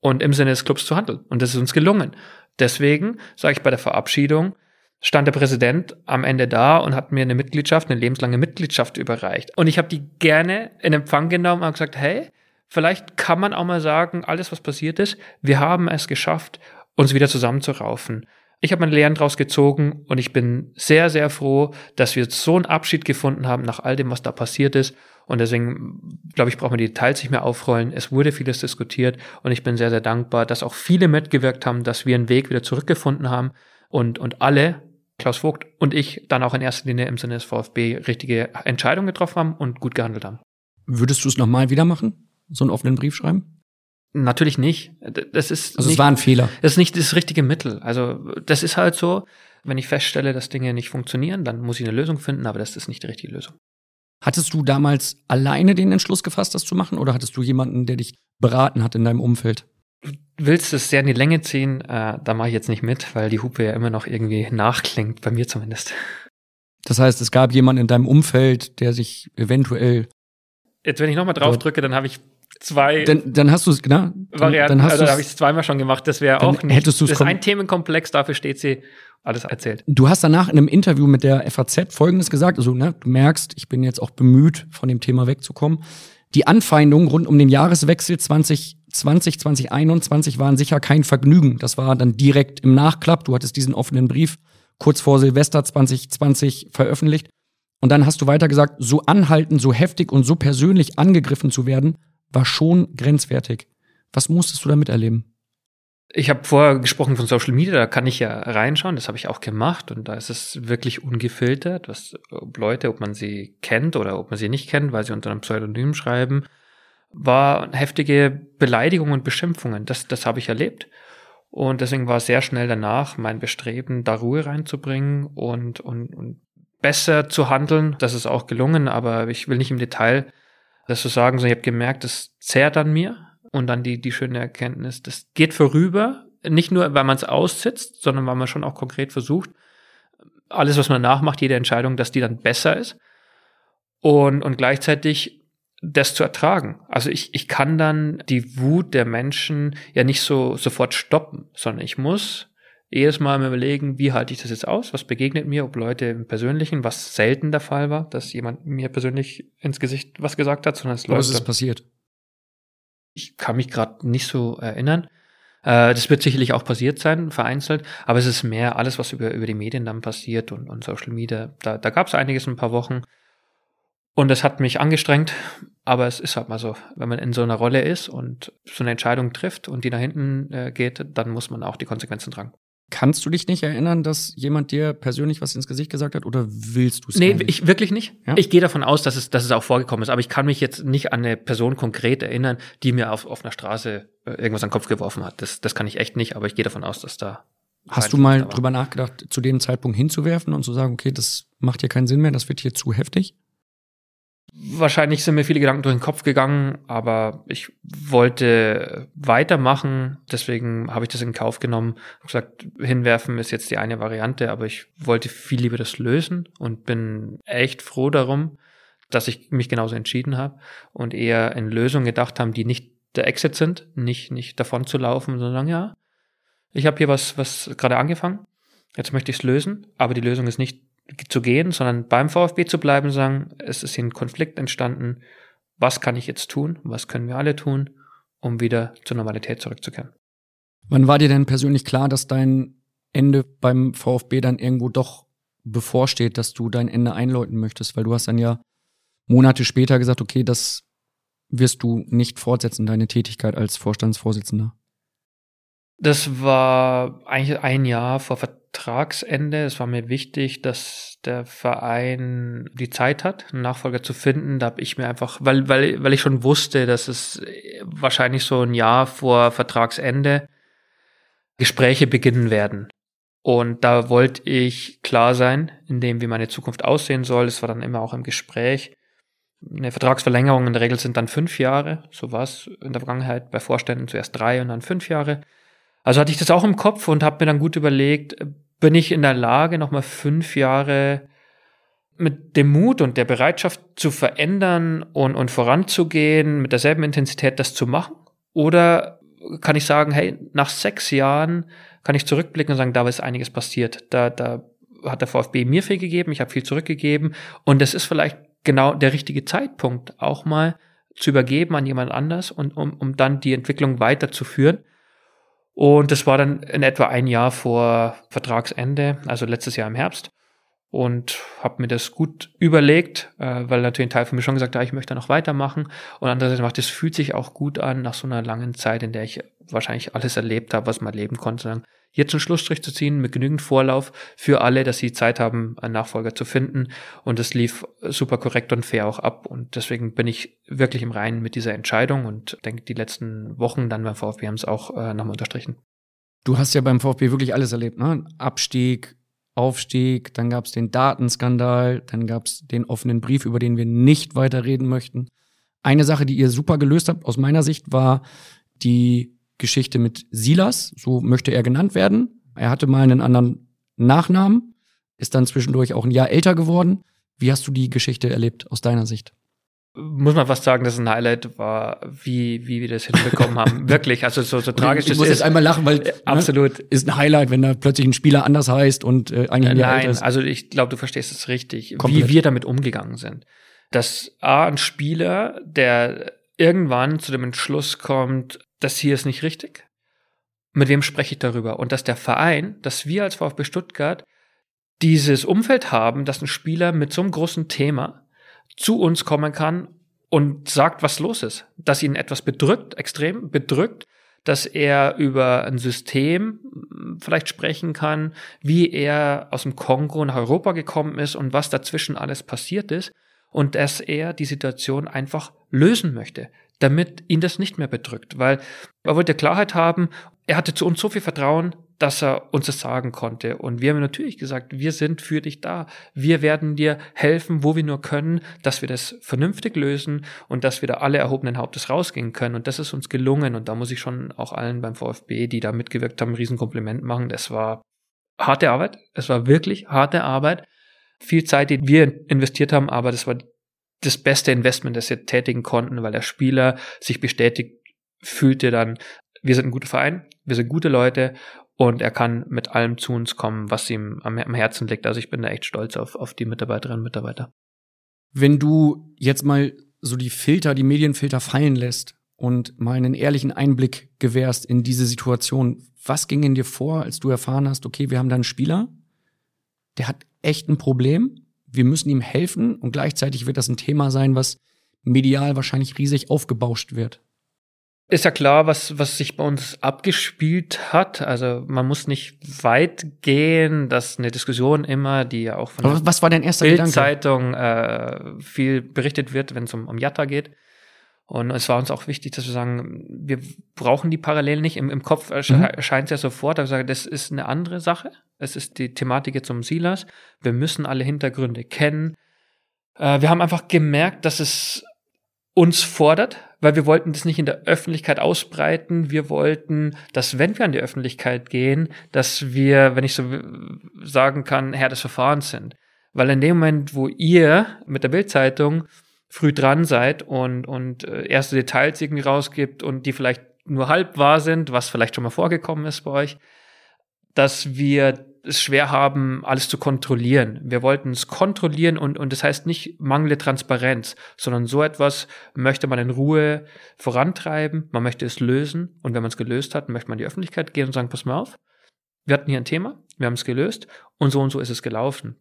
und im Sinne des Clubs zu handeln. Und das ist uns gelungen. Deswegen sage ich bei der Verabschiedung, stand der Präsident am Ende da und hat mir eine Mitgliedschaft, eine lebenslange Mitgliedschaft überreicht. Und ich habe die gerne in Empfang genommen und gesagt, hey, vielleicht kann man auch mal sagen, alles, was passiert ist, wir haben es geschafft, uns wieder zusammenzuraufen. Ich habe meine Lehren daraus gezogen und ich bin sehr, sehr froh, dass wir so einen Abschied gefunden haben nach all dem, was da passiert ist. Und deswegen, glaube ich, brauchen wir die Details nicht mehr aufrollen. Es wurde vieles diskutiert und ich bin sehr, sehr dankbar, dass auch viele mitgewirkt haben, dass wir einen Weg wieder zurückgefunden haben und, und alle, Klaus Vogt und ich, dann auch in erster Linie im Sinne des VfB richtige Entscheidungen getroffen haben und gut gehandelt haben. Würdest du es nochmal wieder machen? So einen offenen Brief schreiben? Natürlich nicht. Das ist also nicht, es war ein Fehler. Das ist nicht das richtige Mittel. Also das ist halt so, wenn ich feststelle, dass Dinge nicht funktionieren, dann muss ich eine Lösung finden, aber das ist nicht die richtige Lösung. Hattest du damals alleine den Entschluss gefasst, das zu machen, oder hattest du jemanden, der dich beraten hat in deinem Umfeld? Du willst es sehr in die Länge ziehen, äh, da mache ich jetzt nicht mit, weil die Hupe ja immer noch irgendwie nachklingt, bei mir zumindest. Das heißt, es gab jemanden in deinem Umfeld, der sich eventuell. Jetzt, wenn ich nochmal drauf drücke, dann habe ich zwei dann, dann hast du es, genau. Varianten. Dann hast also habe ich es zweimal schon gemacht. Das wäre auch nicht. Hättest das ist ein Themenkomplex, dafür steht sie alles erzählt. Du hast danach in einem Interview mit der FAZ Folgendes gesagt. Also, ne, du merkst, ich bin jetzt auch bemüht, von dem Thema wegzukommen. Die Anfeindungen rund um den Jahreswechsel 2020, 2021 waren sicher kein Vergnügen. Das war dann direkt im Nachklapp. Du hattest diesen offenen Brief kurz vor Silvester 2020 veröffentlicht. Und dann hast du weiter gesagt, so anhaltend, so heftig und so persönlich angegriffen zu werden, war schon grenzwertig. Was musstest du damit erleben? Ich habe vorher gesprochen von Social Media, da kann ich ja reinschauen, das habe ich auch gemacht und da ist es wirklich ungefiltert, was ob Leute, ob man sie kennt oder ob man sie nicht kennt, weil sie unter einem Pseudonym schreiben, war heftige Beleidigungen und Beschimpfungen. Das, das habe ich erlebt. Und deswegen war sehr schnell danach mein Bestreben, da Ruhe reinzubringen und, und, und besser zu handeln. Das ist auch gelungen, aber ich will nicht im Detail das zu sagen, sondern ich habe gemerkt, das zehrt an mir und dann die, die schöne Erkenntnis, das geht vorüber, nicht nur, weil man es aussitzt, sondern weil man schon auch konkret versucht, alles, was man nachmacht, jede Entscheidung, dass die dann besser ist und, und gleichzeitig das zu ertragen. Also ich, ich kann dann die Wut der Menschen ja nicht so sofort stoppen, sondern ich muss jedes Mal mir überlegen, wie halte ich das jetzt aus? Was begegnet mir? Ob Leute im Persönlichen, was selten der Fall war, dass jemand mir persönlich ins Gesicht was gesagt hat, sondern es läuft. Was ist passiert? Ich kann mich gerade nicht so erinnern. Äh, das wird sicherlich auch passiert sein, vereinzelt, aber es ist mehr alles, was über, über die Medien dann passiert und, und Social Media. Da, da gab es einiges in ein paar Wochen. Und das hat mich angestrengt, aber es ist halt mal so, wenn man in so einer Rolle ist und so eine Entscheidung trifft und die nach hinten äh, geht, dann muss man auch die Konsequenzen tragen. Kannst du dich nicht erinnern, dass jemand dir persönlich was ins Gesicht gesagt hat oder willst du es Nee, ich wirklich nicht. Ja? Ich gehe davon aus, dass es, dass es auch vorgekommen ist, aber ich kann mich jetzt nicht an eine Person konkret erinnern, die mir auf, auf einer Straße äh, irgendwas an den Kopf geworfen hat. Das, das kann ich echt nicht, aber ich gehe davon aus, dass da. Hast du mal drüber nachgedacht, zu dem Zeitpunkt hinzuwerfen und zu sagen, okay, das macht hier keinen Sinn mehr, das wird hier zu heftig? Wahrscheinlich sind mir viele Gedanken durch den Kopf gegangen, aber ich wollte weitermachen. Deswegen habe ich das in Kauf genommen. Ich gesagt, hinwerfen ist jetzt die eine Variante, aber ich wollte viel lieber das lösen und bin echt froh darum, dass ich mich genauso entschieden habe und eher in Lösungen gedacht haben, die nicht der Exit sind, nicht, nicht davon zu laufen, sondern ja, ich habe hier was, was gerade angefangen. Jetzt möchte ich es lösen, aber die Lösung ist nicht zu gehen, sondern beim VfB zu bleiben sagen, es ist hier ein Konflikt entstanden. Was kann ich jetzt tun? Was können wir alle tun, um wieder zur Normalität zurückzukehren? Wann war dir denn persönlich klar, dass dein Ende beim VfB dann irgendwo doch bevorsteht, dass du dein Ende einläuten möchtest? Weil du hast dann ja Monate später gesagt, okay, das wirst du nicht fortsetzen, deine Tätigkeit als Vorstandsvorsitzender. Das war eigentlich ein Jahr vor Vertragsende. Es war mir wichtig, dass der Verein die Zeit hat, einen Nachfolger zu finden. Da habe ich mir einfach, weil, weil, weil ich schon wusste, dass es wahrscheinlich so ein Jahr vor Vertragsende Gespräche beginnen werden. Und da wollte ich klar sein, in dem, wie meine Zukunft aussehen soll. Es war dann immer auch im Gespräch. Eine Vertragsverlängerung in der Regel sind dann fünf Jahre. So war es in der Vergangenheit bei Vorständen zuerst drei und dann fünf Jahre. Also hatte ich das auch im Kopf und habe mir dann gut überlegt, bin ich in der Lage, nochmal fünf Jahre mit dem Mut und der Bereitschaft zu verändern und, und voranzugehen, mit derselben Intensität das zu machen? Oder kann ich sagen, hey, nach sechs Jahren kann ich zurückblicken und sagen, da ist einiges passiert. Da, da hat der VfB mir viel gegeben, ich habe viel zurückgegeben und es ist vielleicht genau der richtige Zeitpunkt, auch mal zu übergeben an jemand anders und um, um dann die Entwicklung weiterzuführen. Und das war dann in etwa ein Jahr vor Vertragsende, also letztes Jahr im Herbst. Und habe mir das gut überlegt, äh, weil natürlich ein Teil von mir schon gesagt hat, ich möchte noch weitermachen. Und andererseits macht es fühlt sich auch gut an, nach so einer langen Zeit, in der ich wahrscheinlich alles erlebt habe, was man erleben konnte, jetzt einen Schlussstrich zu ziehen mit genügend Vorlauf für alle, dass sie Zeit haben, einen Nachfolger zu finden. Und es lief super korrekt und fair auch ab. Und deswegen bin ich wirklich im Reinen mit dieser Entscheidung und denke, die letzten Wochen dann beim VfB haben es auch äh, nochmal unterstrichen. Du hast ja beim VfB wirklich alles erlebt, ne? Abstieg, Aufstieg, dann gab es den Datenskandal, dann gab es den offenen Brief, über den wir nicht weiter reden möchten. Eine Sache, die ihr super gelöst habt, aus meiner Sicht, war die Geschichte mit Silas, so möchte er genannt werden. Er hatte mal einen anderen Nachnamen, ist dann zwischendurch auch ein Jahr älter geworden. Wie hast du die Geschichte erlebt aus deiner Sicht? Muss man fast sagen, dass es ein Highlight war, wie, wie wir das hinbekommen haben. [LAUGHS] Wirklich, also so, so tragisch Ich muss jetzt einmal lachen, weil äh, absolut ne, ist ein Highlight, wenn da plötzlich ein Spieler anders heißt und äh, eigentlich ein Jahr Nein, älter ist. also ich glaube, du verstehst es richtig, Komplett. wie wir damit umgegangen sind. Dass A, ein Spieler, der irgendwann zu dem Entschluss kommt, das hier ist nicht richtig. Mit wem spreche ich darüber? Und dass der Verein, dass wir als VfB Stuttgart dieses Umfeld haben, dass ein Spieler mit so einem großen Thema zu uns kommen kann und sagt, was los ist. Dass ihn etwas bedrückt, extrem bedrückt, dass er über ein System vielleicht sprechen kann, wie er aus dem Kongo nach Europa gekommen ist und was dazwischen alles passiert ist und dass er die Situation einfach lösen möchte damit ihn das nicht mehr bedrückt, weil er wollte Klarheit haben, er hatte zu uns so viel Vertrauen, dass er uns das sagen konnte. Und wir haben natürlich gesagt, wir sind für dich da. Wir werden dir helfen, wo wir nur können, dass wir das vernünftig lösen und dass wir da alle erhobenen Hauptes rausgehen können. Und das ist uns gelungen. Und da muss ich schon auch allen beim VfB, die da mitgewirkt haben, ein Riesenkompliment machen. Das war harte Arbeit. Es war wirklich harte Arbeit. Viel Zeit, die wir investiert haben, aber das war das beste Investment, das wir tätigen konnten, weil der Spieler sich bestätigt fühlte dann, wir sind ein guter Verein, wir sind gute Leute und er kann mit allem zu uns kommen, was ihm am, am Herzen liegt. Also ich bin da echt stolz auf, auf die Mitarbeiterinnen und Mitarbeiter. Wenn du jetzt mal so die Filter, die Medienfilter fallen lässt und mal einen ehrlichen Einblick gewährst in diese Situation, was ging in dir vor, als du erfahren hast, okay, wir haben da einen Spieler, der hat echt ein Problem, wir müssen ihm helfen und gleichzeitig wird das ein Thema sein, was medial wahrscheinlich riesig aufgebauscht wird. Ist ja klar, was, was sich bei uns abgespielt hat. Also man muss nicht weit gehen, dass eine Diskussion immer, die ja auch von Aber was war dein erster Bildzeitung äh, viel berichtet wird, wenn es um, um Jatta geht. Und es war uns auch wichtig, dass wir sagen, wir brauchen die Parallelen nicht. Im, im Kopf mhm. erscheint es ja sofort, aber ich sage, das ist eine andere Sache. Es ist die Thematik jetzt um Silas. Wir müssen alle Hintergründe kennen. Äh, wir haben einfach gemerkt, dass es uns fordert, weil wir wollten das nicht in der Öffentlichkeit ausbreiten. Wir wollten, dass wenn wir an die Öffentlichkeit gehen, dass wir, wenn ich so sagen kann, Herr des Verfahrens sind. Weil in dem Moment, wo ihr mit der Bildzeitung früh dran seid und, und äh, erste Details irgendwie rausgibt und die vielleicht nur halb wahr sind, was vielleicht schon mal vorgekommen ist bei euch, dass wir es schwer haben, alles zu kontrollieren. Wir wollten es kontrollieren und, und das heißt nicht mangelnde Transparenz, sondern so etwas möchte man in Ruhe vorantreiben, man möchte es lösen und wenn man es gelöst hat, möchte man in die Öffentlichkeit gehen und sagen, pass mal auf, wir hatten hier ein Thema, wir haben es gelöst und so und so ist es gelaufen.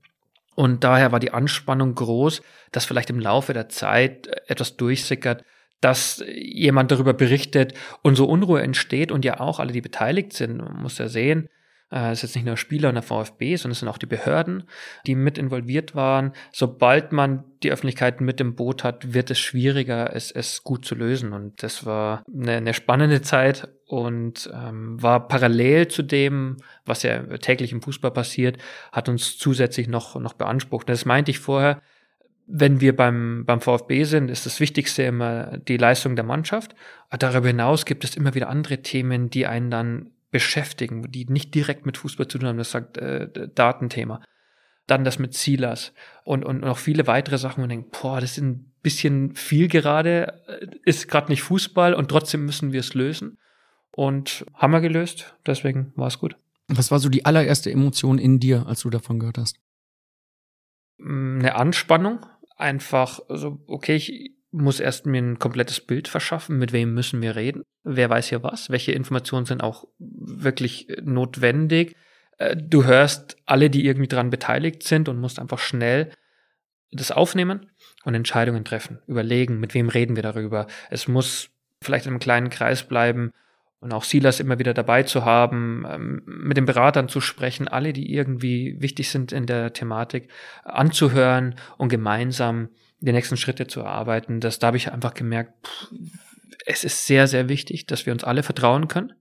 Und daher war die Anspannung groß, dass vielleicht im Laufe der Zeit etwas durchsickert, dass jemand darüber berichtet und so Unruhe entsteht und ja auch alle, die beteiligt sind, man muss ja sehen, äh, es ist jetzt nicht nur Spieler und der VfB, sondern es sind auch die Behörden, die mit involviert waren. Sobald man die Öffentlichkeit mit im Boot hat, wird es schwieriger, es, es gut zu lösen. Und das war eine, eine spannende Zeit und ähm, war parallel zu dem, was ja täglich im Fußball passiert, hat uns zusätzlich noch, noch beansprucht. Das meinte ich vorher. Wenn wir beim, beim VfB sind, ist das Wichtigste immer die Leistung der Mannschaft. Darüber hinaus gibt es immer wieder andere Themen, die einen dann beschäftigen, die nicht direkt mit Fußball zu tun haben, das sagt äh, Datenthema. Dann das mit Silas und, und noch viele weitere Sachen und denken, boah, das ist ein bisschen viel gerade, äh, ist gerade nicht Fußball und trotzdem müssen wir es lösen. Und haben wir gelöst, deswegen war es gut. Was war so die allererste Emotion in dir, als du davon gehört hast? Mm, eine Anspannung, einfach so, okay, ich, muss erst mir ein komplettes Bild verschaffen, mit wem müssen wir reden, wer weiß hier was, welche Informationen sind auch wirklich notwendig. Äh, du hörst alle, die irgendwie dran beteiligt sind und musst einfach schnell das aufnehmen und Entscheidungen treffen, überlegen, mit wem reden wir darüber. Es muss vielleicht in einem kleinen Kreis bleiben und auch Silas immer wieder dabei zu haben, ähm, mit den Beratern zu sprechen, alle, die irgendwie wichtig sind in der Thematik, anzuhören und gemeinsam die nächsten Schritte zu erarbeiten. Das, da habe ich einfach gemerkt, pff, es ist sehr, sehr wichtig, dass wir uns alle vertrauen können,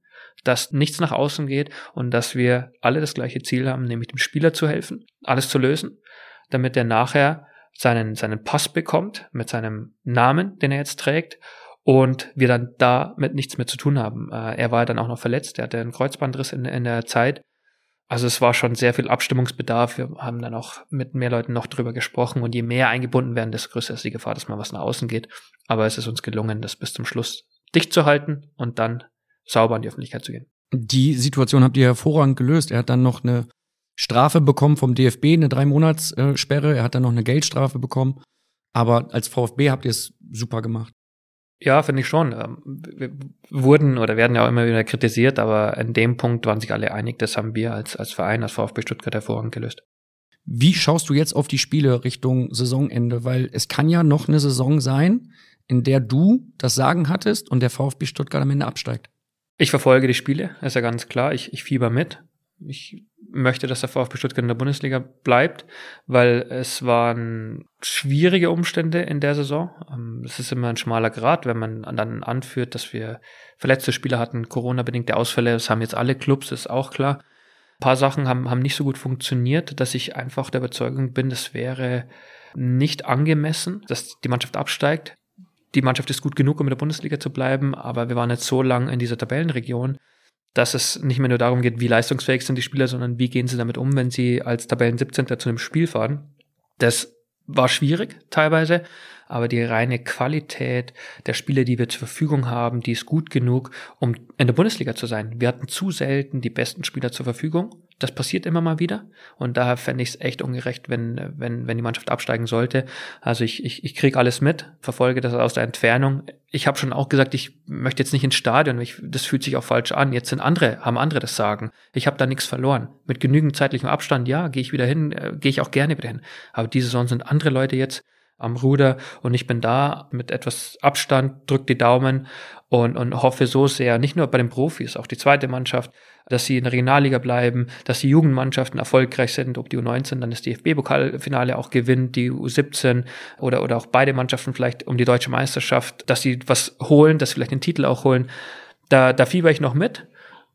dass nichts nach außen geht und dass wir alle das gleiche Ziel haben, nämlich dem Spieler zu helfen, alles zu lösen, damit er nachher seinen, seinen Pass bekommt mit seinem Namen, den er jetzt trägt und wir dann damit nichts mehr zu tun haben. Äh, er war dann auch noch verletzt, er hatte einen Kreuzbandriss in, in der Zeit also es war schon sehr viel Abstimmungsbedarf. Wir haben dann auch mit mehr Leuten noch drüber gesprochen und je mehr eingebunden werden, desto größer ist die Gefahr, dass mal was nach außen geht. Aber es ist uns gelungen, das bis zum Schluss dicht zu halten und dann sauber in die Öffentlichkeit zu gehen. Die Situation habt ihr hervorragend gelöst. Er hat dann noch eine Strafe bekommen vom DFB, eine drei Monats Sperre. Er hat dann noch eine Geldstrafe bekommen. Aber als VfB habt ihr es super gemacht. Ja, finde ich schon. Ähm, wir wurden oder werden ja auch immer wieder kritisiert, aber in dem Punkt waren sich alle einig, das haben wir als, als Verein, als VfB Stuttgart hervorragend gelöst. Wie schaust du jetzt auf die Spiele Richtung Saisonende? Weil es kann ja noch eine Saison sein, in der du das Sagen hattest und der VfB Stuttgart am Ende absteigt. Ich verfolge die Spiele, ist ja ganz klar. Ich, ich fieber mit. Ich möchte, dass der VfB Stuttgart in der Bundesliga bleibt, weil es waren schwierige Umstände in der Saison. Ähm, es ist immer ein schmaler Grad, wenn man dann anführt, dass wir verletzte Spieler hatten, Corona-bedingte Ausfälle. Das haben jetzt alle Clubs, ist auch klar. Ein paar Sachen haben, haben nicht so gut funktioniert, dass ich einfach der Überzeugung bin, es wäre nicht angemessen, dass die Mannschaft absteigt. Die Mannschaft ist gut genug, um in der Bundesliga zu bleiben, aber wir waren jetzt so lang in dieser Tabellenregion, dass es nicht mehr nur darum geht, wie leistungsfähig sind die Spieler, sondern wie gehen sie damit um, wenn sie als Tabellen 17. zu einem Spiel fahren. Das war schwierig teilweise, aber die reine Qualität der Spieler, die wir zur Verfügung haben, die ist gut genug, um in der Bundesliga zu sein. Wir hatten zu selten die besten Spieler zur Verfügung. Das passiert immer mal wieder. Und daher fände ich es echt ungerecht, wenn, wenn, wenn die Mannschaft absteigen sollte. Also ich, ich, ich kriege alles mit, verfolge das aus der Entfernung. Ich habe schon auch gesagt, ich möchte jetzt nicht ins Stadion. Ich, das fühlt sich auch falsch an. Jetzt sind andere, haben andere das Sagen. Ich habe da nichts verloren. Mit genügend zeitlichem Abstand, ja, gehe ich wieder hin, äh, gehe ich auch gerne wieder hin. Aber diese Saison sind andere Leute jetzt am Ruder und ich bin da mit etwas Abstand, drück die Daumen und, und hoffe so sehr, nicht nur bei den Profis, auch die zweite Mannschaft, dass sie in der Regionalliga bleiben, dass die Jugendmannschaften erfolgreich sind, ob die U19 dann das DFB-Pokalfinale auch gewinnt, die U17 oder, oder auch beide Mannschaften vielleicht um die deutsche Meisterschaft, dass sie was holen, dass sie vielleicht den Titel auch holen. Da, da fieber ich noch mit.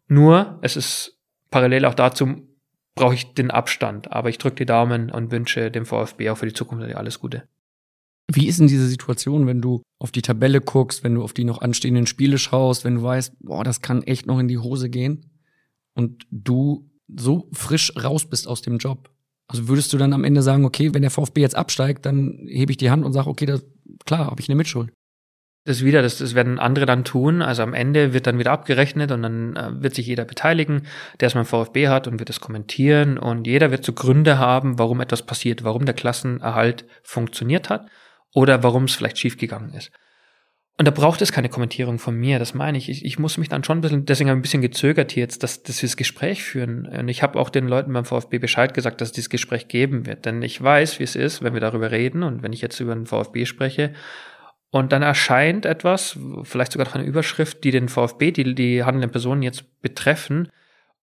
Nur, es ist parallel auch dazu, brauche ich den Abstand. Aber ich drücke die Daumen und wünsche dem VfB auch für die Zukunft alles Gute. Wie ist denn diese Situation, wenn du auf die Tabelle guckst, wenn du auf die noch anstehenden Spiele schaust, wenn du weißt, boah, das kann echt noch in die Hose gehen und du so frisch raus bist aus dem Job? Also würdest du dann am Ende sagen, okay, wenn der VfB jetzt absteigt, dann hebe ich die Hand und sage, okay, das, klar, habe ich eine Mitschuld. Das wieder, das, das werden andere dann tun. Also am Ende wird dann wieder abgerechnet und dann äh, wird sich jeder beteiligen, der es beim VfB hat und wird es kommentieren und jeder wird so Gründe haben, warum etwas passiert, warum der Klassenerhalt funktioniert hat oder warum es vielleicht schiefgegangen ist. Und da braucht es keine Kommentierung von mir, das meine ich. ich. Ich muss mich dann schon ein bisschen, deswegen habe ich ein bisschen gezögert hier jetzt, dass, dass wir das Gespräch führen. Und ich habe auch den Leuten beim VfB Bescheid gesagt, dass es dieses Gespräch geben wird. Denn ich weiß, wie es ist, wenn wir darüber reden und wenn ich jetzt über den VfB spreche. Und dann erscheint etwas, vielleicht sogar noch eine Überschrift, die den VfB, die die handelnden Personen jetzt betreffen,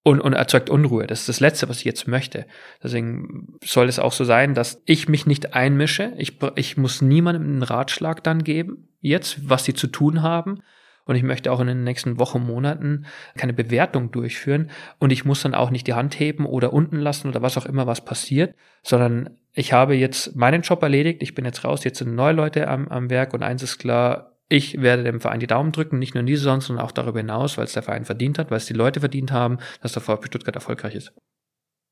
und, und erzeugt Unruhe. Das ist das Letzte, was ich jetzt möchte. Deswegen soll es auch so sein, dass ich mich nicht einmische. Ich, ich muss niemandem einen Ratschlag dann geben, jetzt, was sie zu tun haben. Und ich möchte auch in den nächsten Wochen, Monaten keine Bewertung durchführen. Und ich muss dann auch nicht die Hand heben oder unten lassen oder was auch immer, was passiert, sondern ich habe jetzt meinen Job erledigt. Ich bin jetzt raus. Jetzt sind neue Leute am, am Werk und eins ist klar, ich werde dem Verein die Daumen drücken, nicht nur in dieser Saison, sondern auch darüber hinaus, weil es der Verein verdient hat, weil es die Leute verdient haben, dass der VfB Stuttgart erfolgreich ist.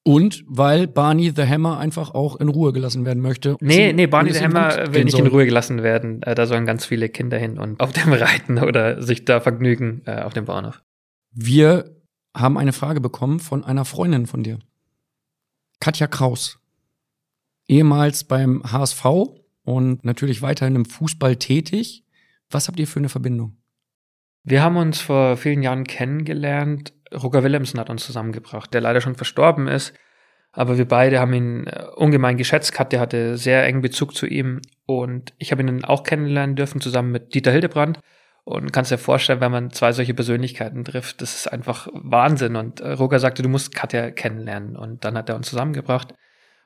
Und weil Barney the Hammer einfach auch in Ruhe gelassen werden möchte. Nee, nee, Barney the Hammer will nicht soll. in Ruhe gelassen werden. Äh, da sollen ganz viele Kinder hin und auf dem [LAUGHS] reiten oder sich da vergnügen äh, auf dem Bahnhof. Wir haben eine Frage bekommen von einer Freundin von dir. Katja Kraus. Ehemals beim HSV und natürlich weiterhin im Fußball tätig was habt ihr für eine Verbindung? Wir haben uns vor vielen Jahren kennengelernt. Roger Willemsen hat uns zusammengebracht, der leider schon verstorben ist. Aber wir beide haben ihn äh, ungemein geschätzt gehabt. Der hatte sehr engen Bezug zu ihm. Und ich habe ihn auch kennenlernen dürfen, zusammen mit Dieter Hildebrand. Und kannst dir vorstellen, wenn man zwei solche Persönlichkeiten trifft, das ist einfach Wahnsinn. Und äh, Roger sagte, du musst Katja kennenlernen. Und dann hat er uns zusammengebracht.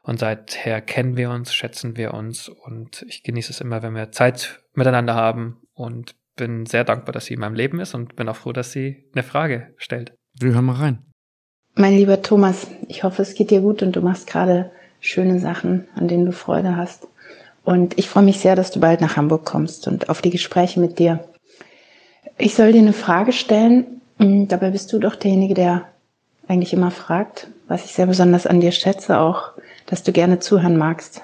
Und seither kennen wir uns, schätzen wir uns. Und ich genieße es immer, wenn wir Zeit miteinander haben und bin sehr dankbar, dass sie in meinem Leben ist und bin auch froh, dass sie eine Frage stellt. Wir hören mal rein. Mein lieber Thomas, ich hoffe, es geht dir gut und du machst gerade schöne Sachen, an denen du Freude hast. Und ich freue mich sehr, dass du bald nach Hamburg kommst und auf die Gespräche mit dir. Ich soll dir eine Frage stellen. Dabei bist du doch derjenige, der eigentlich immer fragt, was ich sehr besonders an dir schätze, auch, dass du gerne zuhören magst.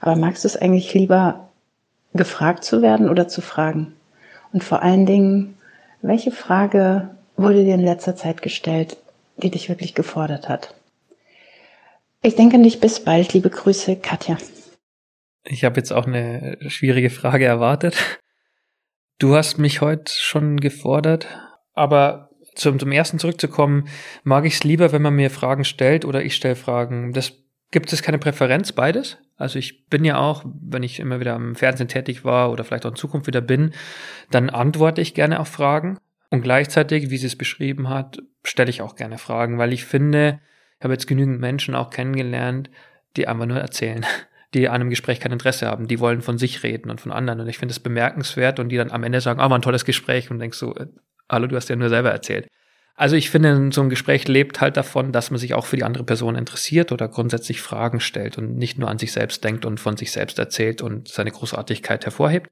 Aber magst du es eigentlich lieber gefragt zu werden oder zu fragen? Und vor allen Dingen, welche Frage wurde dir in letzter Zeit gestellt, die dich wirklich gefordert hat? Ich denke nicht bis bald. Liebe Grüße, Katja. Ich habe jetzt auch eine schwierige Frage erwartet. Du hast mich heute schon gefordert, aber zum, zum ersten zurückzukommen, mag ich es lieber, wenn man mir Fragen stellt oder ich stelle Fragen. Das gibt es keine Präferenz, beides? Also ich bin ja auch, wenn ich immer wieder am Fernsehen tätig war oder vielleicht auch in Zukunft wieder bin, dann antworte ich gerne auf Fragen. Und gleichzeitig, wie sie es beschrieben hat, stelle ich auch gerne Fragen, weil ich finde, Ich habe jetzt genügend Menschen auch kennengelernt, die einfach nur erzählen, [LAUGHS] die an einem Gespräch kein Interesse haben, die wollen von sich reden und von anderen. Und ich finde es bemerkenswert und die dann am Ende sagen, oh, war ein tolles Gespräch und denkst so, äh, hallo, du hast ja nur selber erzählt. Also ich finde, so ein Gespräch lebt halt davon, dass man sich auch für die andere Person interessiert oder grundsätzlich Fragen stellt und nicht nur an sich selbst denkt und von sich selbst erzählt und seine Großartigkeit hervorhebt.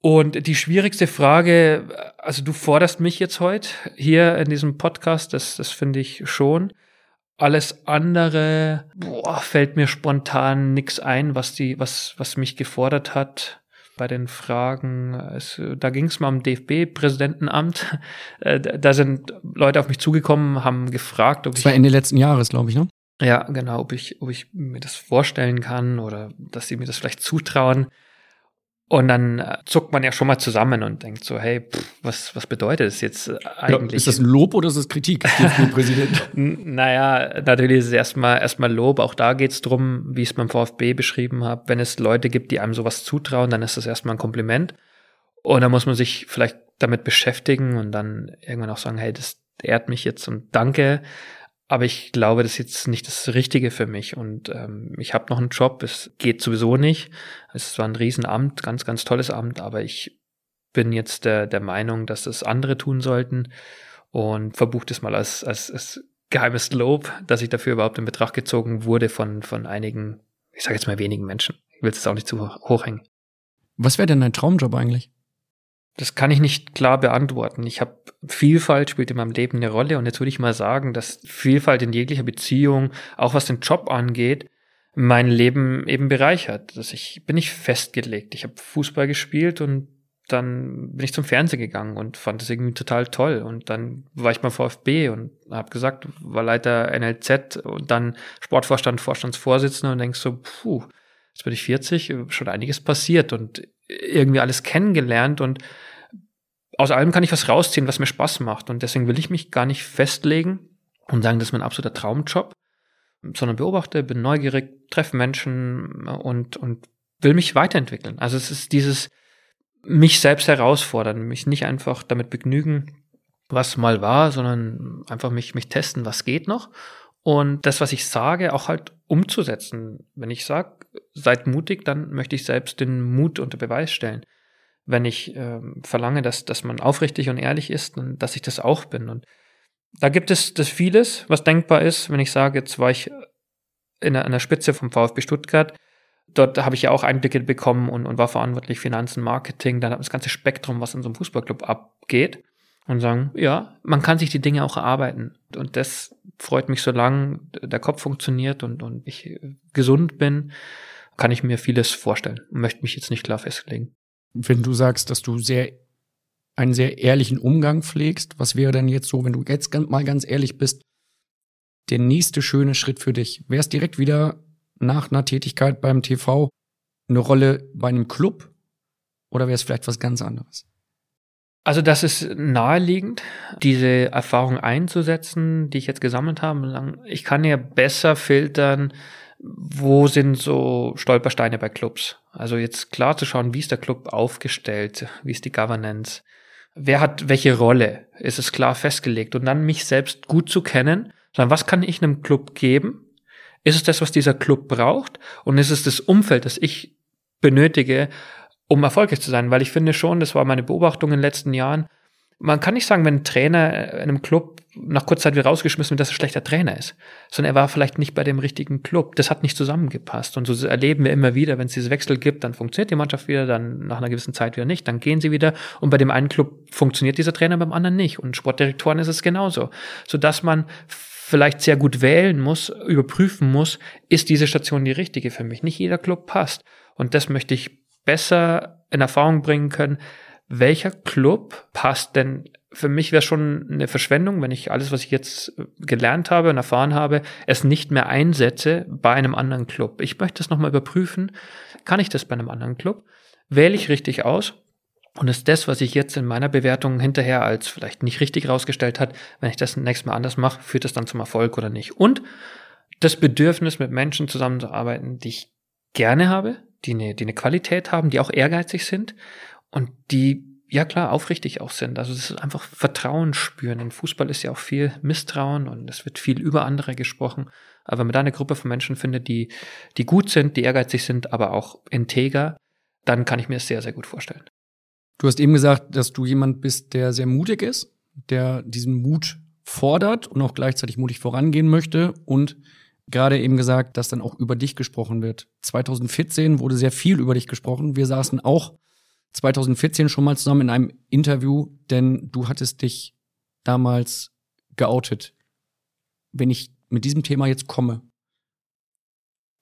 Und die schwierigste Frage, also du forderst mich jetzt heute hier in diesem Podcast, das, das finde ich schon. Alles andere, boah, fällt mir spontan nichts ein, was die, was, was mich gefordert hat bei den Fragen. Es, da ging es mal um DFB-Präsidentenamt. Äh, da sind Leute auf mich zugekommen, haben gefragt, ob das ich. Das war Ende letzten Jahres, glaube ich, ne? Ja, genau, ob ich, ob ich mir das vorstellen kann oder dass sie mir das vielleicht zutrauen. Und dann äh, zuckt man ja schon mal zusammen und denkt so, hey, pff, was, was bedeutet das jetzt eigentlich? Ja, ist das ein Lob oder ist das Kritik, Präsident? [LAUGHS] naja, natürlich ist es erstmal erstmal Lob. Auch da geht es drum, wie ich es beim VfB beschrieben habe. Wenn es Leute gibt, die einem sowas zutrauen, dann ist das erstmal ein Kompliment. Und dann muss man sich vielleicht damit beschäftigen und dann irgendwann auch sagen, hey, das ehrt mich jetzt und danke. Aber ich glaube, das ist jetzt nicht das Richtige für mich. Und ähm, ich habe noch einen Job, es geht sowieso nicht. Es war ein Riesenamt, ganz, ganz tolles Amt, aber ich bin jetzt der, der Meinung, dass das andere tun sollten und verbucht es mal als, als, als geheimes Lob, dass ich dafür überhaupt in Betracht gezogen wurde von, von einigen, ich sage jetzt mal wenigen Menschen. Ich will es auch nicht zu hoch hängen. Was wäre denn dein Traumjob eigentlich? Das kann ich nicht klar beantworten. Ich habe Vielfalt spielt in meinem Leben eine Rolle und jetzt würde ich mal sagen, dass Vielfalt in jeglicher Beziehung, auch was den Job angeht, mein Leben eben bereichert. Dass ich bin nicht festgelegt. Ich habe Fußball gespielt und dann bin ich zum Fernsehen gegangen und fand es irgendwie total toll. Und dann war ich beim VfB und habe gesagt, war Leiter NLZ und dann Sportvorstand, Vorstandsvorsitzender und denkst so, puh, jetzt bin ich 40, schon einiges passiert und irgendwie alles kennengelernt und aus allem kann ich was rausziehen, was mir Spaß macht. Und deswegen will ich mich gar nicht festlegen und sagen, das ist mein absoluter Traumjob, sondern beobachte, bin neugierig, treffe Menschen und, und will mich weiterentwickeln. Also es ist dieses mich selbst herausfordern, mich nicht einfach damit begnügen, was mal war, sondern einfach mich, mich testen, was geht noch. Und das, was ich sage, auch halt umzusetzen. Wenn ich sage, seid mutig, dann möchte ich selbst den Mut unter Beweis stellen wenn ich äh, verlange, dass, dass man aufrichtig und ehrlich ist und dass ich das auch bin. Und da gibt es das vieles, was denkbar ist, wenn ich sage, jetzt war ich in der, in der Spitze vom VfB Stuttgart. Dort habe ich ja auch Einblicke bekommen und, und war verantwortlich Finanzen, Marketing, dann das ganze Spektrum, was in so einem Fußballclub abgeht. Und sagen, ja, man kann sich die Dinge auch erarbeiten. Und das freut mich, solange der Kopf funktioniert und, und ich gesund bin, kann ich mir vieles vorstellen und möchte mich jetzt nicht klar festlegen wenn du sagst, dass du sehr einen sehr ehrlichen Umgang pflegst, was wäre denn jetzt so, wenn du jetzt mal ganz ehrlich bist, der nächste schöne Schritt für dich? Wäre es direkt wieder nach einer Tätigkeit beim TV eine Rolle bei einem Club oder wäre es vielleicht was ganz anderes? Also das ist naheliegend, diese Erfahrung einzusetzen, die ich jetzt gesammelt habe. Ich kann ja besser filtern, wo sind so Stolpersteine bei Clubs? Also jetzt klar zu schauen, wie ist der Club aufgestellt, wie ist die Governance, wer hat welche Rolle, ist es klar festgelegt und dann mich selbst gut zu kennen, sondern was kann ich einem Club geben? Ist es das, was dieser Club braucht? Und ist es das Umfeld, das ich benötige, um erfolgreich zu sein? Weil ich finde schon, das war meine Beobachtung in den letzten Jahren, man kann nicht sagen, wenn ein Trainer in einem Club nach kurzer Zeit wieder rausgeschmissen wird, dass er schlechter Trainer ist, sondern er war vielleicht nicht bei dem richtigen Club. Das hat nicht zusammengepasst. Und so erleben wir immer wieder, wenn es diese Wechsel gibt, dann funktioniert die Mannschaft wieder, dann nach einer gewissen Zeit wieder nicht, dann gehen sie wieder. Und bei dem einen Club funktioniert dieser Trainer, beim anderen nicht. Und Sportdirektoren ist es genauso. Sodass man vielleicht sehr gut wählen muss, überprüfen muss, ist diese Station die richtige für mich. Nicht jeder Club passt. Und das möchte ich besser in Erfahrung bringen können, welcher Club passt denn? Für mich wäre schon eine Verschwendung, wenn ich alles, was ich jetzt gelernt habe und erfahren habe, es nicht mehr einsetze bei einem anderen Club. Ich möchte es nochmal überprüfen. Kann ich das bei einem anderen Club? Wähle ich richtig aus? Und ist das, was ich jetzt in meiner Bewertung hinterher als vielleicht nicht richtig rausgestellt hat, wenn ich das nächstes Mal anders mache, führt das dann zum Erfolg oder nicht? Und das Bedürfnis, mit Menschen zusammenzuarbeiten, die ich gerne habe, die eine, die eine Qualität haben, die auch ehrgeizig sind und die ja klar, aufrichtig auch sind. Also das ist einfach Vertrauen spüren. In Fußball ist ja auch viel Misstrauen und es wird viel über andere gesprochen. Aber wenn man da eine Gruppe von Menschen findet, die, die gut sind, die ehrgeizig sind, aber auch integer, dann kann ich mir es sehr, sehr gut vorstellen. Du hast eben gesagt, dass du jemand bist, der sehr mutig ist, der diesen Mut fordert und auch gleichzeitig mutig vorangehen möchte und gerade eben gesagt, dass dann auch über dich gesprochen wird. 2014 wurde sehr viel über dich gesprochen. Wir saßen auch 2014 schon mal zusammen in einem Interview, denn du hattest dich damals geoutet. Wenn ich mit diesem Thema jetzt komme,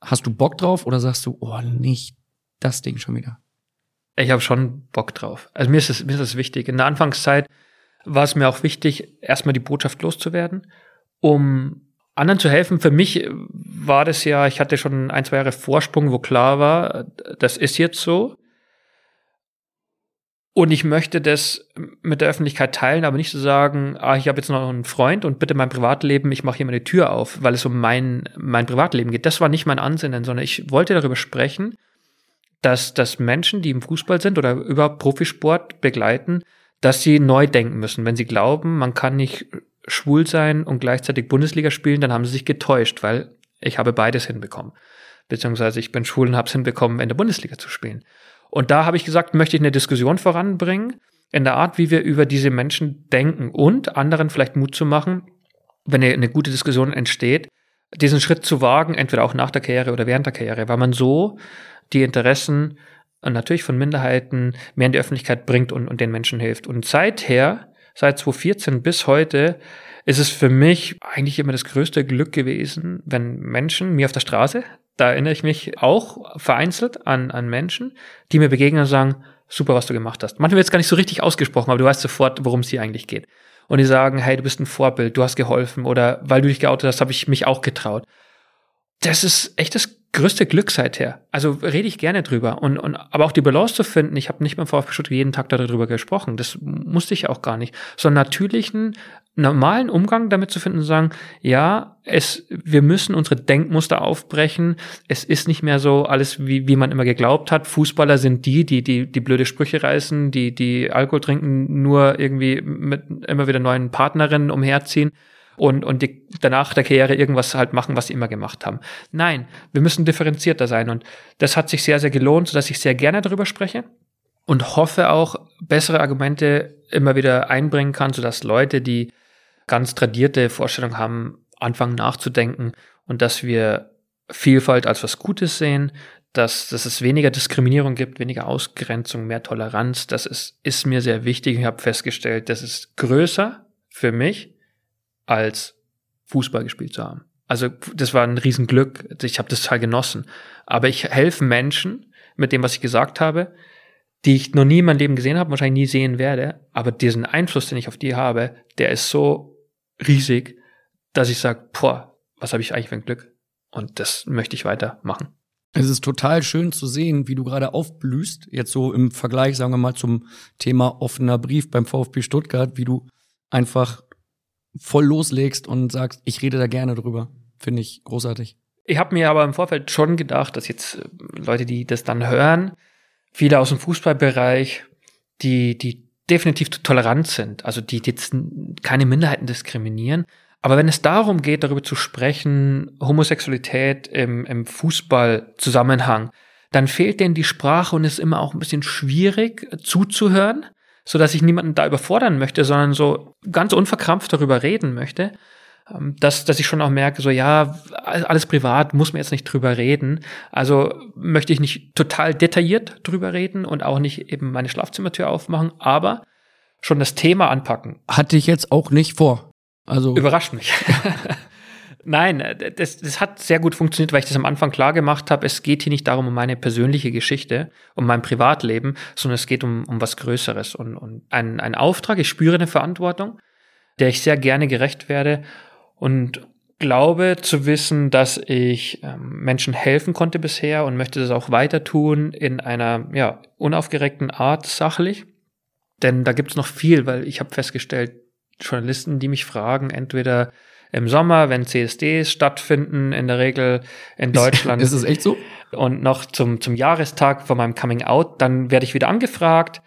hast du Bock drauf oder sagst du, oh, nicht das Ding schon wieder? Ich habe schon Bock drauf. Also mir ist es mir ist es wichtig. In der Anfangszeit war es mir auch wichtig, erstmal die Botschaft loszuwerden, um anderen zu helfen. Für mich war das ja, ich hatte schon ein, zwei Jahre Vorsprung, wo klar war, das ist jetzt so. Und ich möchte das mit der Öffentlichkeit teilen, aber nicht so sagen, ah, ich habe jetzt noch einen Freund und bitte mein Privatleben, ich mache hier meine Tür auf, weil es um mein, mein Privatleben geht. Das war nicht mein Ansinnen, sondern ich wollte darüber sprechen, dass, dass Menschen, die im Fußball sind oder über Profisport begleiten, dass sie neu denken müssen. Wenn sie glauben, man kann nicht schwul sein und gleichzeitig Bundesliga spielen, dann haben sie sich getäuscht, weil ich habe beides hinbekommen. Beziehungsweise ich bin schwul und habe es hinbekommen, in der Bundesliga zu spielen. Und da habe ich gesagt, möchte ich eine Diskussion voranbringen in der Art, wie wir über diese Menschen denken und anderen vielleicht Mut zu machen, wenn eine, gute Diskussion entsteht, diesen Schritt zu wagen, entweder auch nach der Karriere oder während der Karriere, weil man so die Interessen und natürlich von Minderheiten mehr in die Öffentlichkeit bringt und, und den Menschen hilft. Und seither, seit 2014 bis heute, ist es für mich eigentlich immer das größte Glück gewesen, wenn Menschen mir auf der Straße da erinnere ich mich auch vereinzelt an, an Menschen, die mir begegnen und sagen, super, was du gemacht hast. Manchmal wird es gar nicht so richtig ausgesprochen, aber du weißt sofort, worum es hier eigentlich geht. Und die sagen, hey, du bist ein Vorbild, du hast geholfen oder weil du dich geoutet hast, habe ich mich auch getraut. Das ist echt das größte Glück seither. Also rede ich gerne drüber. Und, und aber auch die Balance zu finden, ich habe nicht beim VfB Stuttgart jeden Tag darüber gesprochen. Das musste ich auch gar nicht. So einen natürlichen, normalen Umgang damit zu finden und sagen, ja, es, wir müssen unsere Denkmuster aufbrechen. Es ist nicht mehr so alles, wie, wie man immer geglaubt hat. Fußballer sind die, die, die, die blöde Sprüche reißen, die, die Alkohol trinken, nur irgendwie mit immer wieder neuen Partnerinnen umherziehen und, und die, danach der Karriere irgendwas halt machen, was sie immer gemacht haben. Nein, wir müssen differenzierter sein und das hat sich sehr, sehr gelohnt, sodass ich sehr gerne darüber spreche und hoffe auch, bessere Argumente immer wieder einbringen kann, sodass Leute, die ganz tradierte Vorstellungen haben, anfangen nachzudenken und dass wir Vielfalt als was Gutes sehen, dass, dass es weniger Diskriminierung gibt, weniger Ausgrenzung, mehr Toleranz. Das ist, ist mir sehr wichtig. Ich habe festgestellt, das ist größer für mich als Fußball gespielt zu haben. Also das war ein Riesenglück. Ich habe das total genossen. Aber ich helfe Menschen mit dem, was ich gesagt habe, die ich noch nie in meinem Leben gesehen habe, wahrscheinlich nie sehen werde. Aber diesen Einfluss, den ich auf die habe, der ist so riesig, dass ich sage, boah, was habe ich eigentlich für ein Glück? Und das möchte ich weitermachen. Es ist total schön zu sehen, wie du gerade aufblühst, jetzt so im Vergleich, sagen wir mal, zum Thema offener Brief beim VfB Stuttgart, wie du einfach voll loslegst und sagst, ich rede da gerne drüber. Finde ich großartig. Ich habe mir aber im Vorfeld schon gedacht, dass jetzt äh, Leute, die das dann hören, viele aus dem Fußballbereich, die, die definitiv tolerant sind, also die jetzt keine Minderheiten diskriminieren. Aber wenn es darum geht, darüber zu sprechen, Homosexualität im, im Fußballzusammenhang, dann fehlt denen die Sprache und ist immer auch ein bisschen schwierig zuzuhören so dass ich niemanden da überfordern möchte, sondern so ganz unverkrampft darüber reden möchte. Ähm, dass, dass ich schon auch merke, so ja, alles privat, muss man jetzt nicht drüber reden. Also möchte ich nicht total detailliert drüber reden und auch nicht eben meine Schlafzimmertür aufmachen, aber schon das Thema anpacken. Hatte ich jetzt auch nicht vor. Also überrascht mich. [LAUGHS] Nein, äh, das, das hat sehr gut funktioniert, weil ich das am Anfang klar gemacht habe. Es geht hier nicht darum, um meine persönliche Geschichte, um mein Privatleben, sondern es geht um, um was Größeres und, und ein, ein Auftrag. Ich spüre eine Verantwortung, der ich sehr gerne gerecht werde und glaube zu wissen, dass ich ähm, Menschen helfen konnte bisher und möchte das auch weiter tun in einer ja, unaufgeregten Art, sachlich. Denn da gibt's noch viel, weil ich habe festgestellt, Journalisten, die mich fragen, entweder im Sommer, wenn CSDs stattfinden, in der Regel in Deutschland. Ist es echt so? Und noch zum, zum Jahrestag von meinem Coming Out, dann werde ich wieder angefragt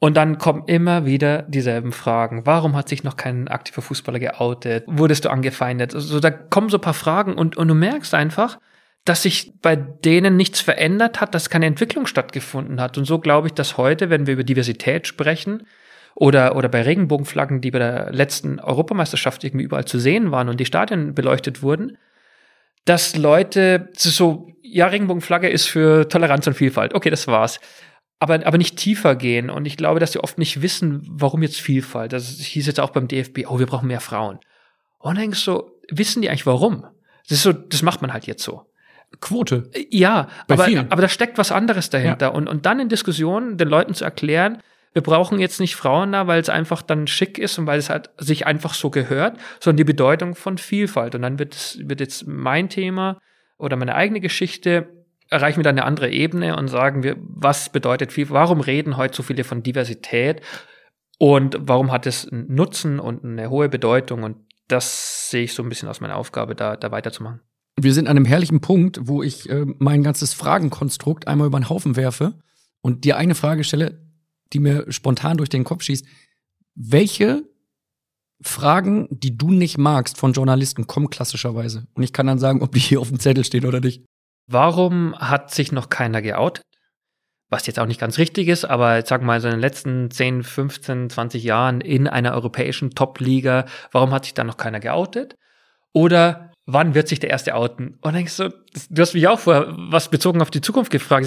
Und dann kommen immer wieder dieselben Fragen. Warum hat sich noch kein aktiver Fußballer geoutet? Wurdest du angefeindet? Also da kommen so ein paar Fragen und, und du merkst einfach, dass sich bei denen nichts verändert hat, dass keine Entwicklung stattgefunden hat. Und so glaube ich, dass heute, wenn wir über Diversität sprechen, oder, oder bei Regenbogenflaggen, die bei der letzten Europameisterschaft irgendwie überall zu sehen waren und die Stadien beleuchtet wurden, dass Leute so, ja, Regenbogenflagge ist für Toleranz und Vielfalt. Okay, das war's. Aber, aber nicht tiefer gehen. Und ich glaube, dass sie oft nicht wissen, warum jetzt Vielfalt. Das hieß jetzt auch beim DFB, oh, wir brauchen mehr Frauen. Und dann denkst du so, wissen die eigentlich warum? Das ist so, das macht man halt jetzt so. Quote. Ja, aber, aber da steckt was anderes dahinter. Ja. Und, und dann in Diskussionen den Leuten zu erklären, wir brauchen jetzt nicht Frauen da, weil es einfach dann schick ist und weil es halt sich einfach so gehört, sondern die Bedeutung von Vielfalt. Und dann wird, es, wird jetzt mein Thema oder meine eigene Geschichte erreichen wir dann eine andere Ebene und sagen wir, was bedeutet viel, warum reden heute so viele von Diversität und warum hat es einen Nutzen und eine hohe Bedeutung und das sehe ich so ein bisschen aus meiner Aufgabe, da, da weiterzumachen. Wir sind an einem herrlichen Punkt, wo ich äh, mein ganzes Fragenkonstrukt einmal über den Haufen werfe und dir eine Frage stelle, die mir spontan durch den Kopf schießt. Welche Fragen, die du nicht magst von Journalisten, kommen klassischerweise? Und ich kann dann sagen, ob die hier auf dem Zettel stehen oder nicht. Warum hat sich noch keiner geoutet? Was jetzt auch nicht ganz richtig ist, aber jetzt sag mal, so in den letzten 10, 15, 20 Jahren in einer europäischen Top-Liga, warum hat sich da noch keiner geoutet? Oder wann wird sich der erste outen? Und denkst du, du hast mich auch vor was bezogen auf die Zukunft gefragt.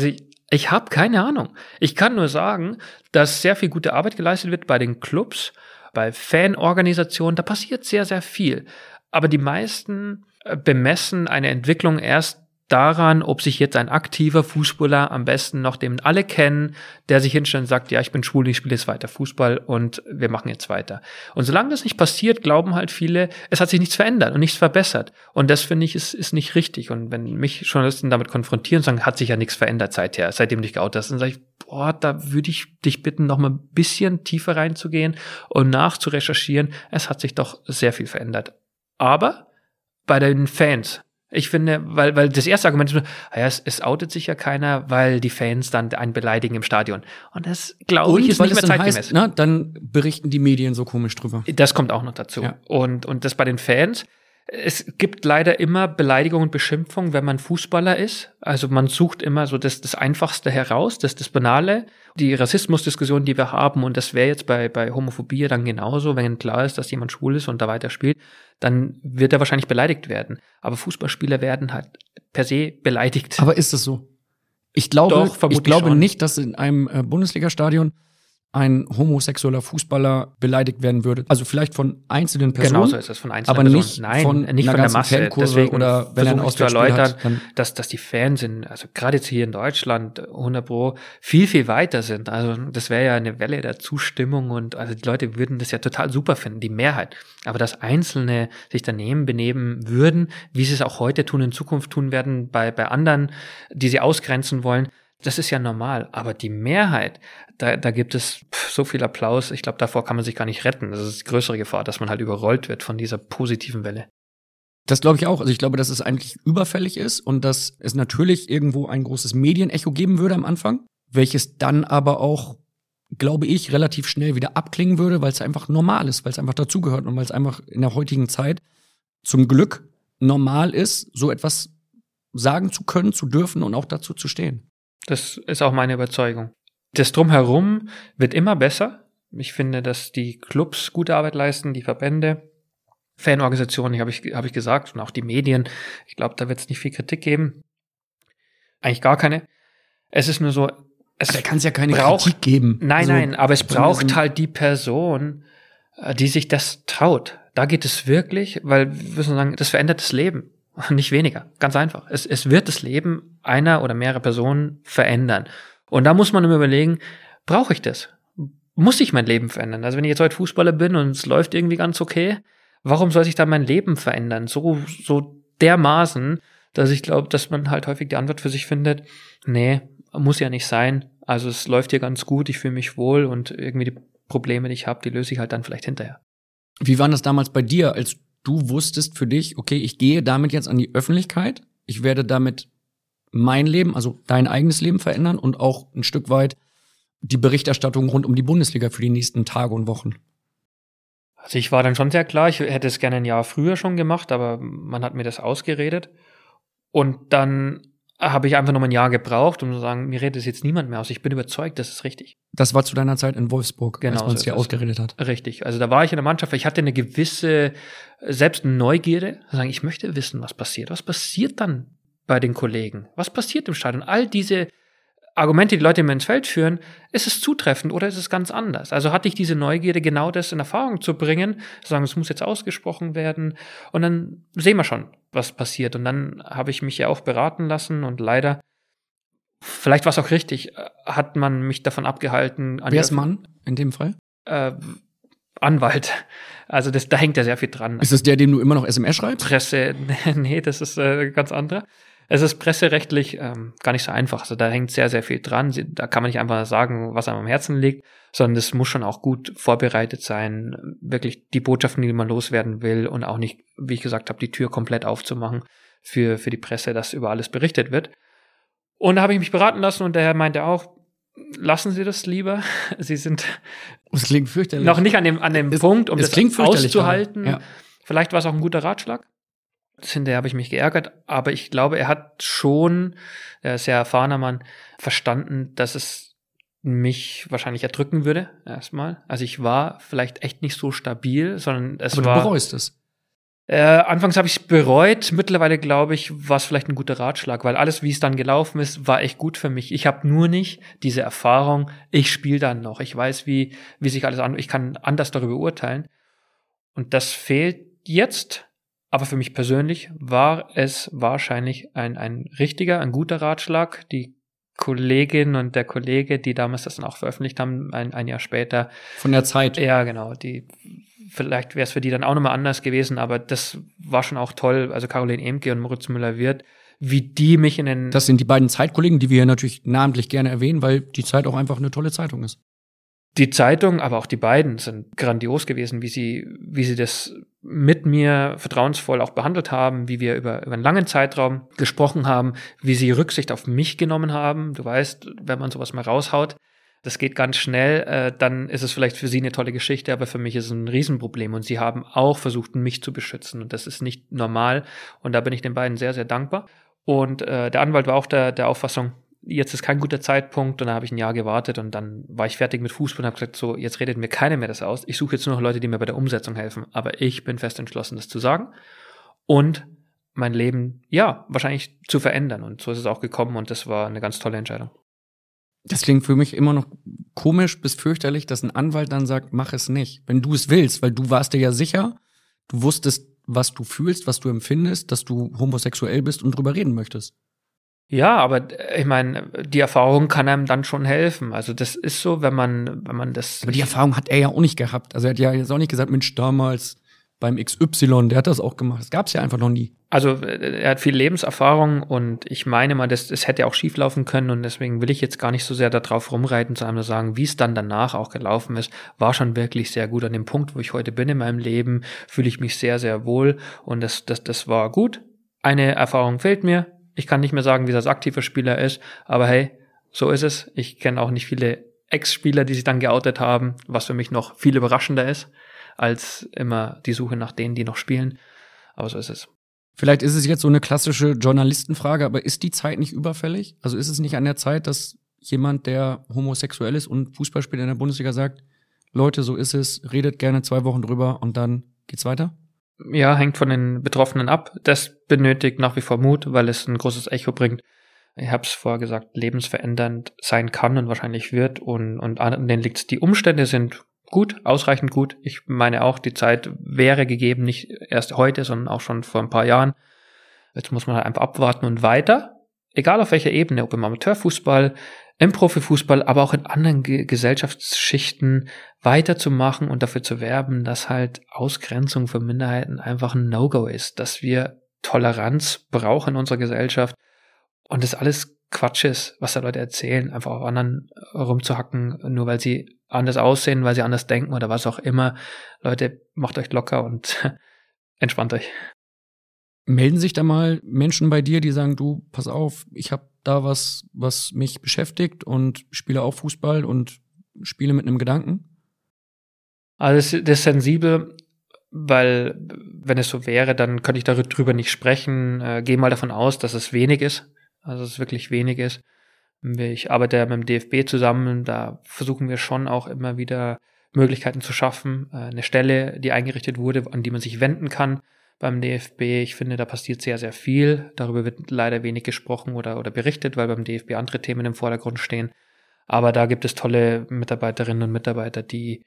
Ich, habe keine Ahnung. Ich kann nur sagen, dass sehr viel gute Arbeit geleistet wird bei den Clubs, bei Fanorganisationen. Da passiert sehr, sehr viel. Aber die meisten äh, bemessen eine Entwicklung erst daran, ob sich jetzt ein aktiver Fußballer am besten noch den alle kennen, der sich hinstellt und sagt, ja, ich bin schwul, ich spiele jetzt weiter Fußball und wir machen jetzt weiter. Und solange das nicht passiert, glauben halt viele, es hat sich nichts verändert und nichts verbessert. Und das finde ich ist, ist nicht richtig. Und wenn mich Journalisten damit konfrontieren und sagen, hat sich ja nichts verändert seither, seitdem du dich geoutet hast, dann sage ich, boah, da würde ich dich bitten, noch mal ein bisschen tiefer reinzugehen und nachzurecherchieren. Es hat sich doch sehr viel verändert. Aber bei den Fans, ich finde, weil, weil das erste Argument ist, ja, es, es outet sich ja keiner, weil die Fans dann einen beleidigen im Stadion. Und das, glaube ich, ist nicht mehr zeitgemäß. Heißt, ne, dann berichten die Medien so komisch drüber. Das kommt auch noch dazu. Ja. Und, und das bei den Fans, es gibt leider immer Beleidigung und Beschimpfung, wenn man Fußballer ist. Also man sucht immer so das, das Einfachste heraus, das, das Banale. Die Rassismusdiskussion, die wir haben, und das wäre jetzt bei, bei Homophobie dann genauso, wenn klar ist, dass jemand schwul ist und da weiter spielt, dann wird er wahrscheinlich beleidigt werden. Aber Fußballspieler werden halt per se beleidigt. Aber ist es so? Ich glaube, Doch, ich glaube schon. nicht, dass in einem äh, Bundesligastadion ein homosexueller Fußballer beleidigt werden würde. Also vielleicht von einzelnen Personen. Genauso ist es von einzelnen aber Personen. nicht Nein, von nicht von der Masse. Deswegen oder wenn er zu erläutern, hat, dass, dass die Fans sind, also gerade jetzt hier in Deutschland 100 Pro viel, viel weiter sind. Also das wäre ja eine Welle der Zustimmung und also die Leute würden das ja total super finden, die Mehrheit. Aber dass Einzelne sich daneben benehmen würden, wie sie es auch heute tun, in Zukunft tun werden, bei, bei anderen, die sie ausgrenzen wollen, das ist ja normal. Aber die Mehrheit, da, da gibt es so viel Applaus. Ich glaube, davor kann man sich gar nicht retten. Das ist die größere Gefahr, dass man halt überrollt wird von dieser positiven Welle. Das glaube ich auch. Also ich glaube, dass es eigentlich überfällig ist und dass es natürlich irgendwo ein großes Medienecho geben würde am Anfang, welches dann aber auch, glaube ich, relativ schnell wieder abklingen würde, weil es einfach normal ist, weil es einfach dazugehört und weil es einfach in der heutigen Zeit zum Glück normal ist, so etwas sagen zu können, zu dürfen und auch dazu zu stehen. Das ist auch meine Überzeugung. Das Drumherum wird immer besser. Ich finde, dass die Clubs gute Arbeit leisten, die Verbände, Fanorganisationen, habe ich, hab ich gesagt, und auch die Medien. Ich glaube, da wird es nicht viel Kritik geben. Eigentlich gar keine. Es ist nur so, es da kann es ja keine braucht, Kritik geben. Nein, also, nein, aber es braucht halt die Person, äh, die sich das traut. Da geht es wirklich, weil wir müssen sagen, das verändert das Leben. [LAUGHS] Nicht weniger. Ganz einfach. Es, es wird das Leben einer oder mehrerer Personen verändern. Und da muss man immer überlegen, brauche ich das? Muss ich mein Leben verändern? Also wenn ich jetzt heute Fußballer bin und es läuft irgendwie ganz okay, warum soll sich da mein Leben verändern? So, so dermaßen, dass ich glaube, dass man halt häufig die Antwort für sich findet, nee, muss ja nicht sein. Also es läuft hier ganz gut, ich fühle mich wohl und irgendwie die Probleme, die ich habe, die löse ich halt dann vielleicht hinterher. Wie war das damals bei dir, als du wusstest für dich, okay, ich gehe damit jetzt an die Öffentlichkeit, ich werde damit mein Leben, also dein eigenes Leben verändern und auch ein Stück weit die Berichterstattung rund um die Bundesliga für die nächsten Tage und Wochen? Also ich war dann schon sehr klar, ich hätte es gerne ein Jahr früher schon gemacht, aber man hat mir das ausgeredet. Und dann habe ich einfach noch ein Jahr gebraucht, um zu sagen, mir redet es jetzt niemand mehr aus. Ich bin überzeugt, das ist richtig. Das war zu deiner Zeit in Wolfsburg, genau, als man es so dir ausgeredet hat. Richtig. Also da war ich in der Mannschaft, ich hatte eine gewisse, selbst eine Neugierde, sagen, ich möchte wissen, was passiert. Was passiert dann bei den Kollegen? Was passiert im Stadion? All diese Argumente, die Leute mir ins Feld führen, ist es zutreffend oder ist es ganz anders? Also hatte ich diese Neugierde, genau das in Erfahrung zu bringen, zu sagen, es muss jetzt ausgesprochen werden und dann sehen wir schon, was passiert. Und dann habe ich mich ja auch beraten lassen und leider, vielleicht war es auch richtig, hat man mich davon abgehalten. Wer ist Mann in dem Fall? Äh, Anwalt. Also das, da hängt ja sehr viel dran. Ist das der, dem du immer noch SMS schreibst? Presse, [LAUGHS] nee, das ist äh, ganz anderer. Es ist presserechtlich ähm, gar nicht so einfach. Also da hängt sehr, sehr viel dran. Da kann man nicht einfach sagen, was einem am Herzen liegt, sondern das muss schon auch gut vorbereitet sein, wirklich die Botschaften, die man loswerden will und auch nicht, wie ich gesagt habe, die Tür komplett aufzumachen für, für die Presse, dass über alles berichtet wird. Und da habe ich mich beraten lassen und der Herr meinte auch, lassen Sie das lieber. [LAUGHS] Sie sind Das klingt fürchterlich. noch nicht an dem, an dem Es- Punkt, um es das auszuhalten. Ja. Vielleicht war es auch ein guter Ratschlag. Hinterher habe ich mich geärgert, aber ich glaube, er hat schon, er ist ja erfahrener Mann, verstanden, dass es mich wahrscheinlich erdrücken würde, erstmal. Also ich war vielleicht echt nicht so stabil, sondern es Aber du war. bereust es. Äh, anfangs habe ich es bereut, mittlerweile glaube ich, war es vielleicht ein guter Ratschlag, weil alles, wie es dann gelaufen ist, war echt gut für mich. Ich habe nur nicht diese Erfahrung, ich spiele dann noch, ich weiß, wie, wie sich alles an, ich kann anders darüber urteilen. Und das fehlt jetzt, aber für mich persönlich war es wahrscheinlich ein, ein richtiger, ein guter Ratschlag. Die Kollegin und der Kollege, die damals das dann auch veröffentlicht haben, ein, ein Jahr später, Von der Zeit. ja, genau. Die, vielleicht wäre es für die dann auch nochmal anders gewesen, aber das war schon auch toll. Also Caroline Emke und Moritz Müller-Wirth, wie die mich in den. Das sind die beiden Zeitkollegen, die wir hier natürlich namentlich gerne erwähnen, weil die Zeit auch einfach eine tolle Zeitung ist. Die Zeitung, aber auch die beiden sind grandios gewesen, wie sie, wie sie das mit mir vertrauensvoll auch behandelt haben, wie wir über, über einen langen Zeitraum gesprochen haben, wie sie Rücksicht auf mich genommen haben. Du weißt, wenn man sowas mal raushaut, das geht ganz schnell, äh, dann ist es vielleicht für sie eine tolle Geschichte, aber für mich ist es ein Riesenproblem. Und sie haben auch versucht, mich zu beschützen. Und das ist nicht normal. Und da bin ich den beiden sehr, sehr dankbar. Und äh, der Anwalt war auch der, der Auffassung, jetzt ist kein guter Zeitpunkt. Und dann habe ich ein Jahr gewartet und dann war ich fertig mit Fußball und habe gesagt, so, jetzt redet mir keiner mehr das aus. Ich suche jetzt nur noch Leute, die mir bei der Umsetzung helfen. Aber ich bin fest entschlossen, das zu sagen. Und mein Leben, ja, wahrscheinlich zu verändern. Und so ist es auch gekommen und das war eine ganz tolle Entscheidung. Das klingt für mich immer noch komisch bis fürchterlich, dass ein Anwalt dann sagt, mach es nicht. Wenn du es willst, weil du warst dir ja sicher, du wusstest, was du fühlst, was du empfindest, dass du homosexuell bist und drüber reden möchtest. Ja, aber äh, ich meine, die Erfahrung kann einem dann schon helfen. Also das ist so, wenn man, wenn man das. Aber die Erfahrung hat er ja auch nicht gehabt. Also er hat ja jetzt auch nicht gesagt, Mensch, damals beim XY, der hat das auch gemacht. Das gab's ja einfach noch nie. Also äh, er hat viel Lebenserfahrung und ich meine mal, das, das hätte auch schief laufen können und deswegen will ich jetzt gar nicht so sehr darauf rumreiten, zu einem sagen, wie es dann danach auch gelaufen ist, war schon wirklich sehr gut. An dem Punkt, wo ich heute bin in meinem Leben, fühle ich mich sehr, sehr wohl und das, das, das war gut. Eine Erfahrung fehlt mir. Ich kann nicht mehr sagen, wie das aktiver Spieler ist, aber hey, so ist es. Ich kenne auch nicht viele Ex-Spieler, die sich dann geoutet haben, was für mich noch viel überraschender ist, als immer die Suche nach denen, die noch spielen. Aber so ist es. Vielleicht ist es jetzt so eine klassische Journalistenfrage, aber ist die Zeit nicht überfällig? Also ist es nicht an der Zeit, dass jemand, der homosexuell ist und Fußballspieler in der Bundesliga sagt, Leute, so ist es, redet gerne zwei Wochen drüber und dann geht's weiter? ja, hängt von den Betroffenen ab. Das benötigt nach wie vor Mut, weil es ein großes Echo bringt. Ich habe es vorher gesagt, lebensverändernd sein kann und wahrscheinlich wird. Und, und an denen liegt Die Umstände sind gut, ausreichend gut. Ich meine auch, die Zeit wäre gegeben, nicht erst heute, sondern auch schon vor ein paar Jahren. Jetzt muss man halt einfach abwarten und weiter. Egal auf welcher Ebene, ob im Amateurfußball, im Profifußball, aber auch in anderen Ge Gesellschaftsschichten weiterzumachen und dafür zu werben, dass halt Ausgrenzung von Minderheiten einfach ein No-Go ist, dass wir Toleranz brauchen in unserer Gesellschaft und das alles Quatsch ist, was da Leute erzählen, einfach auf anderen rumzuhacken, nur weil sie anders aussehen, weil sie anders denken oder was auch immer. Leute, macht euch locker und [LAUGHS] entspannt euch. Melden sich da mal Menschen bei dir, die sagen, du, pass auf, ich habe da was, was mich beschäftigt und spiele auch Fußball und spiele mit einem Gedanken? Also das ist sensibel, weil wenn es so wäre, dann könnte ich darüber nicht sprechen. Äh, Gehe mal davon aus, dass es wenig ist, also dass es wirklich wenig ist. Ich arbeite ja mit dem DFB zusammen, da versuchen wir schon auch immer wieder Möglichkeiten zu schaffen, äh, eine Stelle, die eingerichtet wurde, an die man sich wenden kann beim DFB. Ich finde, da passiert sehr, sehr viel. Darüber wird leider wenig gesprochen oder, oder berichtet, weil beim DFB andere Themen im Vordergrund stehen. Aber da gibt es tolle Mitarbeiterinnen und Mitarbeiter, die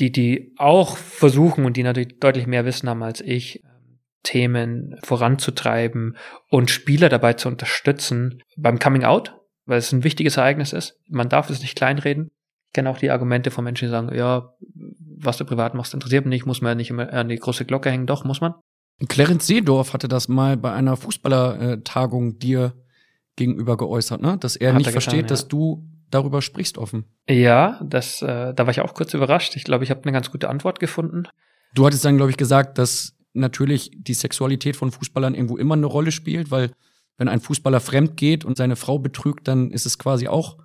die, die auch versuchen und die natürlich deutlich mehr Wissen haben als ich, ähm, Themen voranzutreiben und Spieler dabei zu unterstützen beim Coming Out, weil es ein wichtiges Ereignis ist. Man darf es nicht kleinreden. Ich kenne auch die Argumente von Menschen, die sagen, ja, was du privat machst, interessiert mich nicht, muss man nicht immer an die große Glocke hängen. Doch, muss man. Clarence Seedorf hatte das mal bei einer Fußballertagung dir gegenüber geäußert, ne? dass er Hat nicht er versteht, getan, ja. dass du darüber sprichst offen. Ja, das, äh, da war ich auch kurz überrascht. Ich glaube, ich habe eine ganz gute Antwort gefunden. Du hattest dann, glaube ich, gesagt, dass natürlich die Sexualität von Fußballern irgendwo immer eine Rolle spielt, weil wenn ein Fußballer fremd geht und seine Frau betrügt, dann ist es quasi auch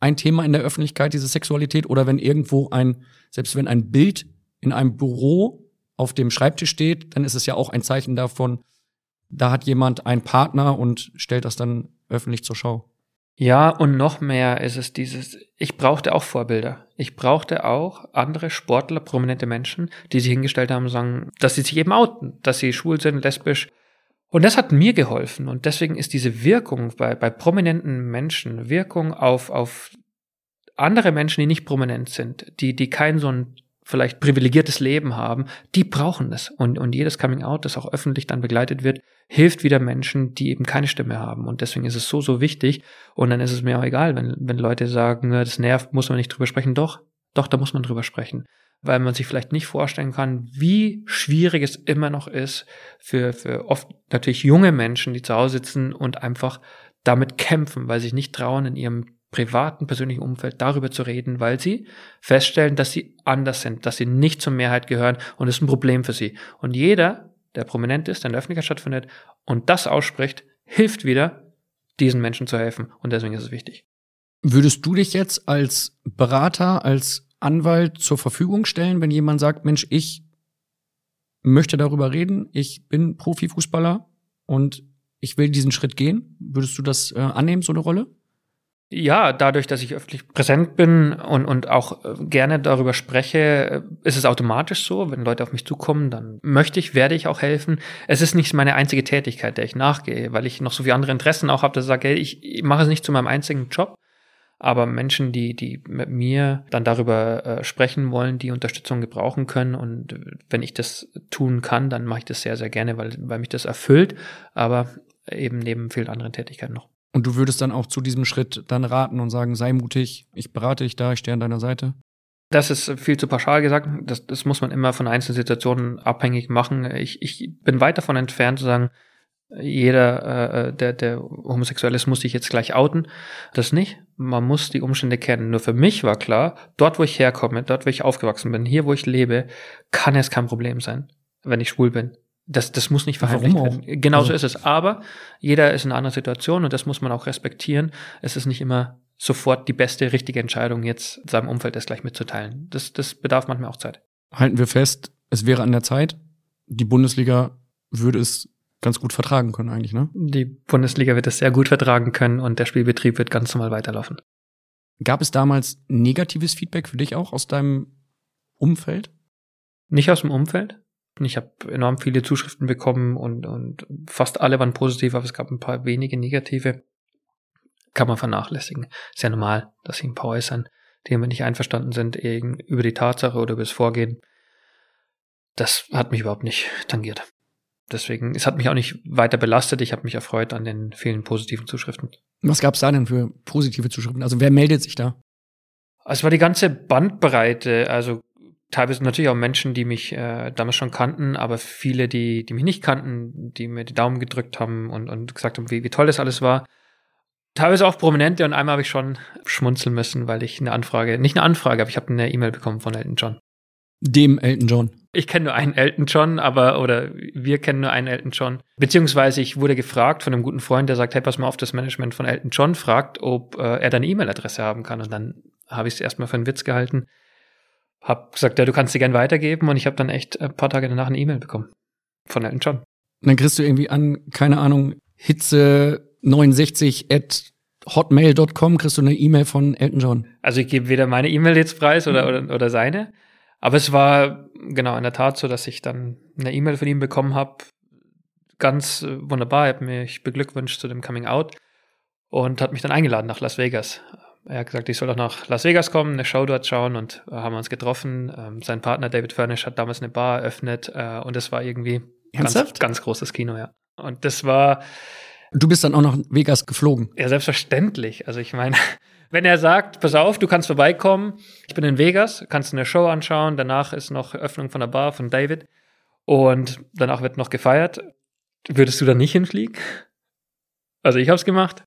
ein Thema in der Öffentlichkeit, diese Sexualität. Oder wenn irgendwo ein, selbst wenn ein Bild in einem Büro auf dem Schreibtisch steht, dann ist es ja auch ein Zeichen davon, da hat jemand einen Partner und stellt das dann öffentlich zur Schau. Ja, und noch mehr ist es dieses, ich brauchte auch Vorbilder. Ich brauchte auch andere Sportler, prominente Menschen, die sich hingestellt haben und sagen, dass sie sich eben outen, dass sie schwul sind, lesbisch. Und das hat mir geholfen. Und deswegen ist diese Wirkung bei, bei prominenten Menschen, Wirkung auf, auf andere Menschen, die nicht prominent sind, die, die kein so ein vielleicht privilegiertes Leben haben, die brauchen es. Und, und jedes Coming Out, das auch öffentlich dann begleitet wird, hilft wieder Menschen, die eben keine Stimme haben. Und deswegen ist es so, so wichtig. Und dann ist es mir auch egal, wenn, wenn Leute sagen, das nervt, muss man nicht drüber sprechen. Doch, doch, da muss man drüber sprechen. Weil man sich vielleicht nicht vorstellen kann, wie schwierig es immer noch ist für, für oft natürlich junge Menschen, die zu Hause sitzen und einfach damit kämpfen, weil sie sich nicht trauen, in ihrem privaten, persönlichen Umfeld darüber zu reden, weil sie feststellen, dass sie anders sind, dass sie nicht zur Mehrheit gehören und es ist ein Problem für sie. Und jeder, der prominent ist, der in der Öffentlichkeit stattfindet und das ausspricht, hilft wieder, diesen Menschen zu helfen. Und deswegen ist es wichtig. Würdest du dich jetzt als Berater, als Anwalt zur Verfügung stellen, wenn jemand sagt, Mensch, ich möchte darüber reden, ich bin Profifußballer und ich will diesen Schritt gehen? Würdest du das äh, annehmen, so eine Rolle? Ja, dadurch, dass ich öffentlich präsent bin und, und auch äh, gerne darüber spreche, äh, ist es automatisch so. Wenn Leute auf mich zukommen, dann möchte ich, werde ich auch helfen. Es ist nicht meine einzige Tätigkeit, der ich nachgehe, weil ich noch so viele andere Interessen auch habe, dass ich sage, hey, ich mache es nicht zu meinem einzigen Job. Aber Menschen, die, die mit mir dann darüber äh, sprechen wollen, die Unterstützung gebrauchen können. Und wenn ich das tun kann, dann mache ich das sehr, sehr gerne, weil, weil mich das erfüllt. Aber eben neben vielen anderen Tätigkeiten noch. Und du würdest dann auch zu diesem Schritt dann raten und sagen, sei mutig, ich berate dich da, ich stehe an deiner Seite? Das ist viel zu pauschal gesagt. Das, das muss man immer von einzelnen Situationen abhängig machen. Ich, ich bin weit davon entfernt zu sagen, jeder, äh, der, der homosexuell ist, muss sich jetzt gleich outen. Das nicht. Man muss die Umstände kennen. Nur für mich war klar, dort, wo ich herkomme, dort, wo ich aufgewachsen bin, hier, wo ich lebe, kann es kein Problem sein, wenn ich schwul bin. Das, das muss nicht verheimlicht werden. Genau also. so ist es. Aber jeder ist in einer anderen Situation und das muss man auch respektieren. Es ist nicht immer sofort die beste, richtige Entscheidung, jetzt seinem Umfeld das gleich mitzuteilen. Das, das bedarf manchmal auch Zeit. Halten wir fest, es wäre an der Zeit. Die Bundesliga würde es ganz gut vertragen können eigentlich, ne? Die Bundesliga wird es sehr gut vertragen können und der Spielbetrieb wird ganz normal weiterlaufen. Gab es damals negatives Feedback für dich auch aus deinem Umfeld? Nicht aus dem Umfeld. Ich habe enorm viele Zuschriften bekommen und, und fast alle waren positiv, aber es gab ein paar wenige negative. Kann man vernachlässigen. Sehr normal, dass sie ein paar äußern, denen wir nicht einverstanden sind, über die Tatsache oder über das Vorgehen. Das hat mich überhaupt nicht tangiert. Deswegen, es hat mich auch nicht weiter belastet. Ich habe mich erfreut an den vielen positiven Zuschriften. Was gab es da denn für positive Zuschriften? Also wer meldet sich da? Es war die ganze Bandbreite, also teilweise natürlich auch Menschen, die mich äh, damals schon kannten, aber viele, die, die mich nicht kannten, die mir die Daumen gedrückt haben und, und gesagt haben, wie, wie toll das alles war. Teilweise auch Prominente und einmal habe ich schon schmunzeln müssen, weil ich eine Anfrage, nicht eine Anfrage, aber ich habe eine E-Mail bekommen von Elton John. Dem Elton John. Ich kenne nur einen Elton John, aber, oder wir kennen nur einen Elton John. Beziehungsweise ich wurde gefragt von einem guten Freund, der sagt, hey, pass mal auf, das Management von Elton John fragt, ob äh, er deine E-Mail-Adresse haben kann. Und dann habe ich es erstmal für einen Witz gehalten. Hab gesagt, ja, du kannst sie gern weitergeben. Und ich habe dann echt ein paar Tage danach eine E-Mail bekommen. Von Elton John. Und dann kriegst du irgendwie an, keine Ahnung, Hitze 69 at hotmail.com kriegst du eine E-Mail von Elton John. Also ich gebe weder meine E-Mail jetzt preis oder, oder, oder seine. Aber es war genau in der Tat so, dass ich dann eine E-Mail von ihm bekommen habe. Ganz äh, wunderbar. Er hat mich beglückwünscht zu dem Coming Out und hat mich dann eingeladen nach Las Vegas. Er hat gesagt, ich soll doch nach Las Vegas kommen, eine Show dort schauen und äh, haben uns getroffen. Ähm, sein Partner David Furnish hat damals eine Bar eröffnet äh, und es war irgendwie ganz, ganz großes Kino, ja. Und das war. Du bist dann auch nach Vegas geflogen. Ja, selbstverständlich. Also ich meine, [LAUGHS] wenn er sagt, pass auf, du kannst vorbeikommen, ich bin in Vegas, kannst eine Show anschauen, danach ist noch Öffnung von der Bar von David und danach wird noch gefeiert, würdest du da nicht hinfliegen? Also ich hab's gemacht.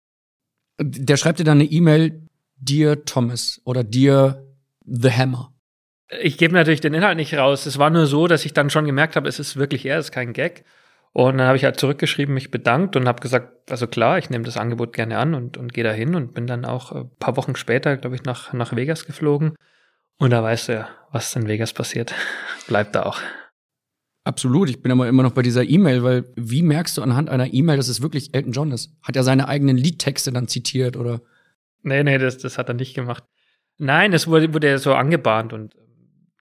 Der schreibt dir dann eine E-Mail, Dear Thomas oder Dear The Hammer. Ich gebe natürlich den Inhalt nicht raus. Es war nur so, dass ich dann schon gemerkt habe, es ist wirklich er, es ist kein Gag. Und dann habe ich halt zurückgeschrieben, mich bedankt und habe gesagt, also klar, ich nehme das Angebot gerne an und, und gehe da hin und bin dann auch ein paar Wochen später, glaube ich, nach, nach Vegas geflogen. Und da weißt du ja, was in Vegas passiert. [LAUGHS] Bleibt da auch. Absolut, ich bin aber immer noch bei dieser E-Mail, weil wie merkst du anhand einer E-Mail, dass es wirklich Elton John ist? Hat er seine eigenen Liedtexte dann zitiert oder? Nee, nee, das, das hat er nicht gemacht. Nein, es wurde, wurde so angebahnt und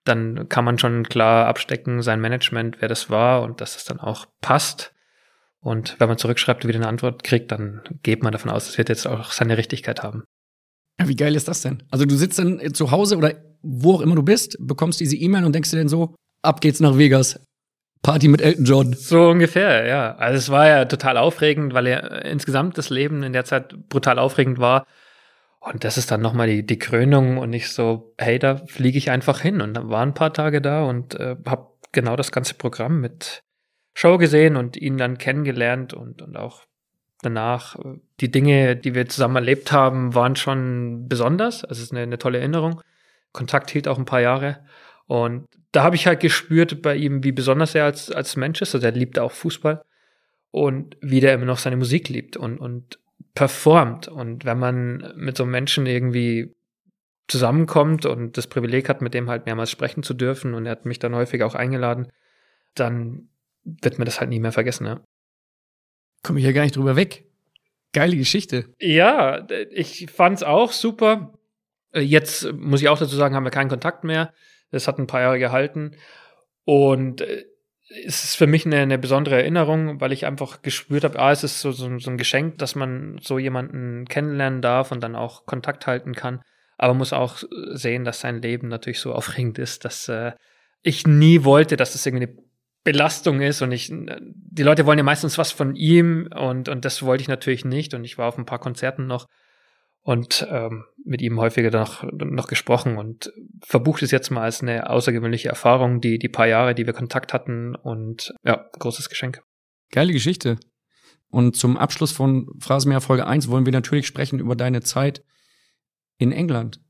dann kann man schon klar abstecken, sein Management, wer das war und dass es dann auch passt. Und wenn man zurückschreibt und wieder eine Antwort kriegt, dann geht man davon aus, es wird jetzt auch seine Richtigkeit haben. Ja, wie geil ist das denn? Also du sitzt dann zu Hause oder wo auch immer du bist, bekommst diese E-Mail und denkst dir dann so, ab geht's nach Vegas. Party mit Elton John. So ungefähr, ja. Also es war ja total aufregend, weil ja insgesamt das Leben in der Zeit brutal aufregend war. Und das ist dann nochmal die, die Krönung und ich so, hey, da fliege ich einfach hin. Und dann war ein paar Tage da und äh, habe genau das ganze Programm mit Show gesehen und ihn dann kennengelernt und, und auch danach. Äh, die Dinge, die wir zusammen erlebt haben, waren schon besonders. Also es ist eine, eine tolle Erinnerung. Kontakt hielt auch ein paar Jahre. Und da habe ich halt gespürt bei ihm, wie besonders er als, als Mensch ist. Also er liebt auch Fußball und wie der immer noch seine Musik liebt. Und, und performt. Und wenn man mit so einem Menschen irgendwie zusammenkommt und das Privileg hat, mit dem halt mehrmals sprechen zu dürfen und er hat mich dann häufig auch eingeladen, dann wird mir das halt nie mehr vergessen, ja. Komme ich ja gar nicht drüber weg. Geile Geschichte. Ja, ich fand's auch super. Jetzt muss ich auch dazu sagen, haben wir keinen Kontakt mehr. Das hat ein paar Jahre gehalten. Und äh, es ist für mich eine, eine besondere Erinnerung, weil ich einfach gespürt habe, ah, es ist so, so, so ein Geschenk, dass man so jemanden kennenlernen darf und dann auch Kontakt halten kann. Aber muss auch sehen, dass sein Leben natürlich so [LAUGHS] aufregend ist, dass äh, ich nie wollte, dass das irgendwie eine Belastung ist und ich, die Leute wollen ja meistens was von ihm und, und das wollte ich natürlich nicht und ich war auf ein paar Konzerten noch und ähm, mit ihm häufiger noch, noch gesprochen und verbucht es jetzt mal als eine außergewöhnliche Erfahrung, die, die paar Jahre, die wir Kontakt hatten und ja, großes Geschenk. Geile Geschichte. Und zum Abschluss von Phrasenmeer Folge 1 wollen wir natürlich sprechen über deine Zeit in England,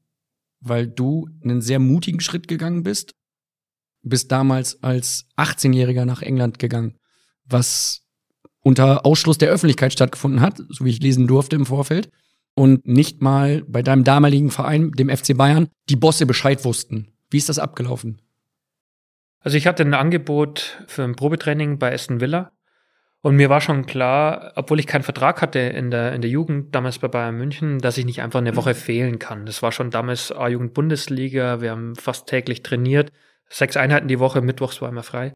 weil du einen sehr mutigen Schritt gegangen bist, bist damals als 18-Jähriger nach England gegangen, was unter Ausschluss der Öffentlichkeit stattgefunden hat, so wie ich lesen durfte im Vorfeld und nicht mal bei deinem damaligen Verein, dem FC Bayern, die Bosse Bescheid wussten. Wie ist das abgelaufen? Also ich hatte ein Angebot für ein Probetraining bei Aston Villa und mir war schon klar, obwohl ich keinen Vertrag hatte in der, in der Jugend, damals bei Bayern München, dass ich nicht einfach eine Woche fehlen kann. Das war schon damals A-Jugend-Bundesliga, wir haben fast täglich trainiert, sechs Einheiten die Woche, mittwochs war immer frei.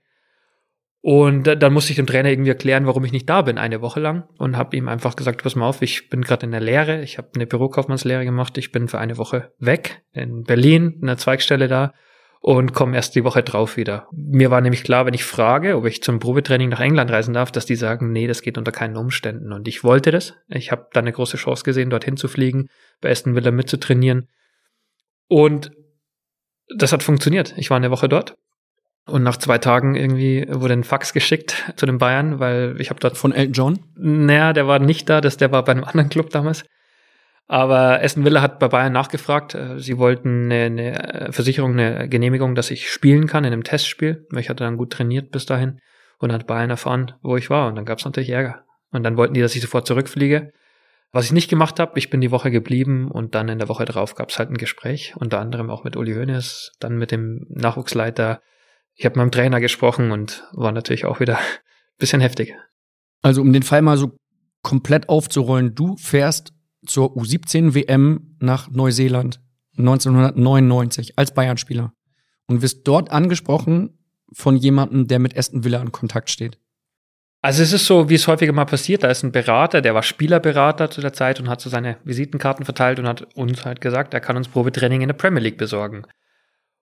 Und dann musste ich dem Trainer irgendwie erklären, warum ich nicht da bin, eine Woche lang. Und habe ihm einfach gesagt, pass mal auf, ich bin gerade in der Lehre, ich habe eine Bürokaufmannslehre gemacht, ich bin für eine Woche weg in Berlin, in der Zweigstelle da und komme erst die Woche drauf wieder. Mir war nämlich klar, wenn ich frage, ob ich zum Probetraining nach England reisen darf, dass die sagen, nee, das geht unter keinen Umständen. Und ich wollte das. Ich habe da eine große Chance gesehen, dorthin zu fliegen, bei Aston Villa mitzutrainieren. Und das hat funktioniert. Ich war eine Woche dort und nach zwei Tagen irgendwie wurde ein Fax geschickt [LAUGHS] zu den Bayern, weil ich habe dort von Elton John. Naja, der war nicht da, das der war bei einem [LAUGHS] anderen Club damals. Aber Aston Villa hat bei Bayern nachgefragt. Äh, sie wollten eine, eine Versicherung, eine Genehmigung, dass ich spielen kann in einem Testspiel. Ich hatte dann gut trainiert bis dahin und hat Bayern erfahren, wo ich war. Und dann gab es natürlich Ärger. Und dann wollten die, dass ich sofort zurückfliege. Was ich nicht gemacht habe, ich bin die Woche geblieben und dann in der Woche drauf gab es halt ein Gespräch, unter anderem auch mit Uli Hoeneß, dann mit dem Nachwuchsleiter. Ich habe mit meinem Trainer gesprochen und war natürlich auch wieder ein [LAUGHS] bisschen heftig. Also um den Fall mal so komplett aufzurollen, du fährst zur U17 WM nach Neuseeland 1999 als Bayern-Spieler und wirst dort angesprochen von jemandem, der mit Aston Villa in Kontakt steht. Also es ist so, wie es häufiger mal passiert, da ist ein Berater, der war Spielerberater zu der Zeit und hat so seine Visitenkarten verteilt und hat uns halt gesagt, er kann uns Probetraining in der Premier League besorgen.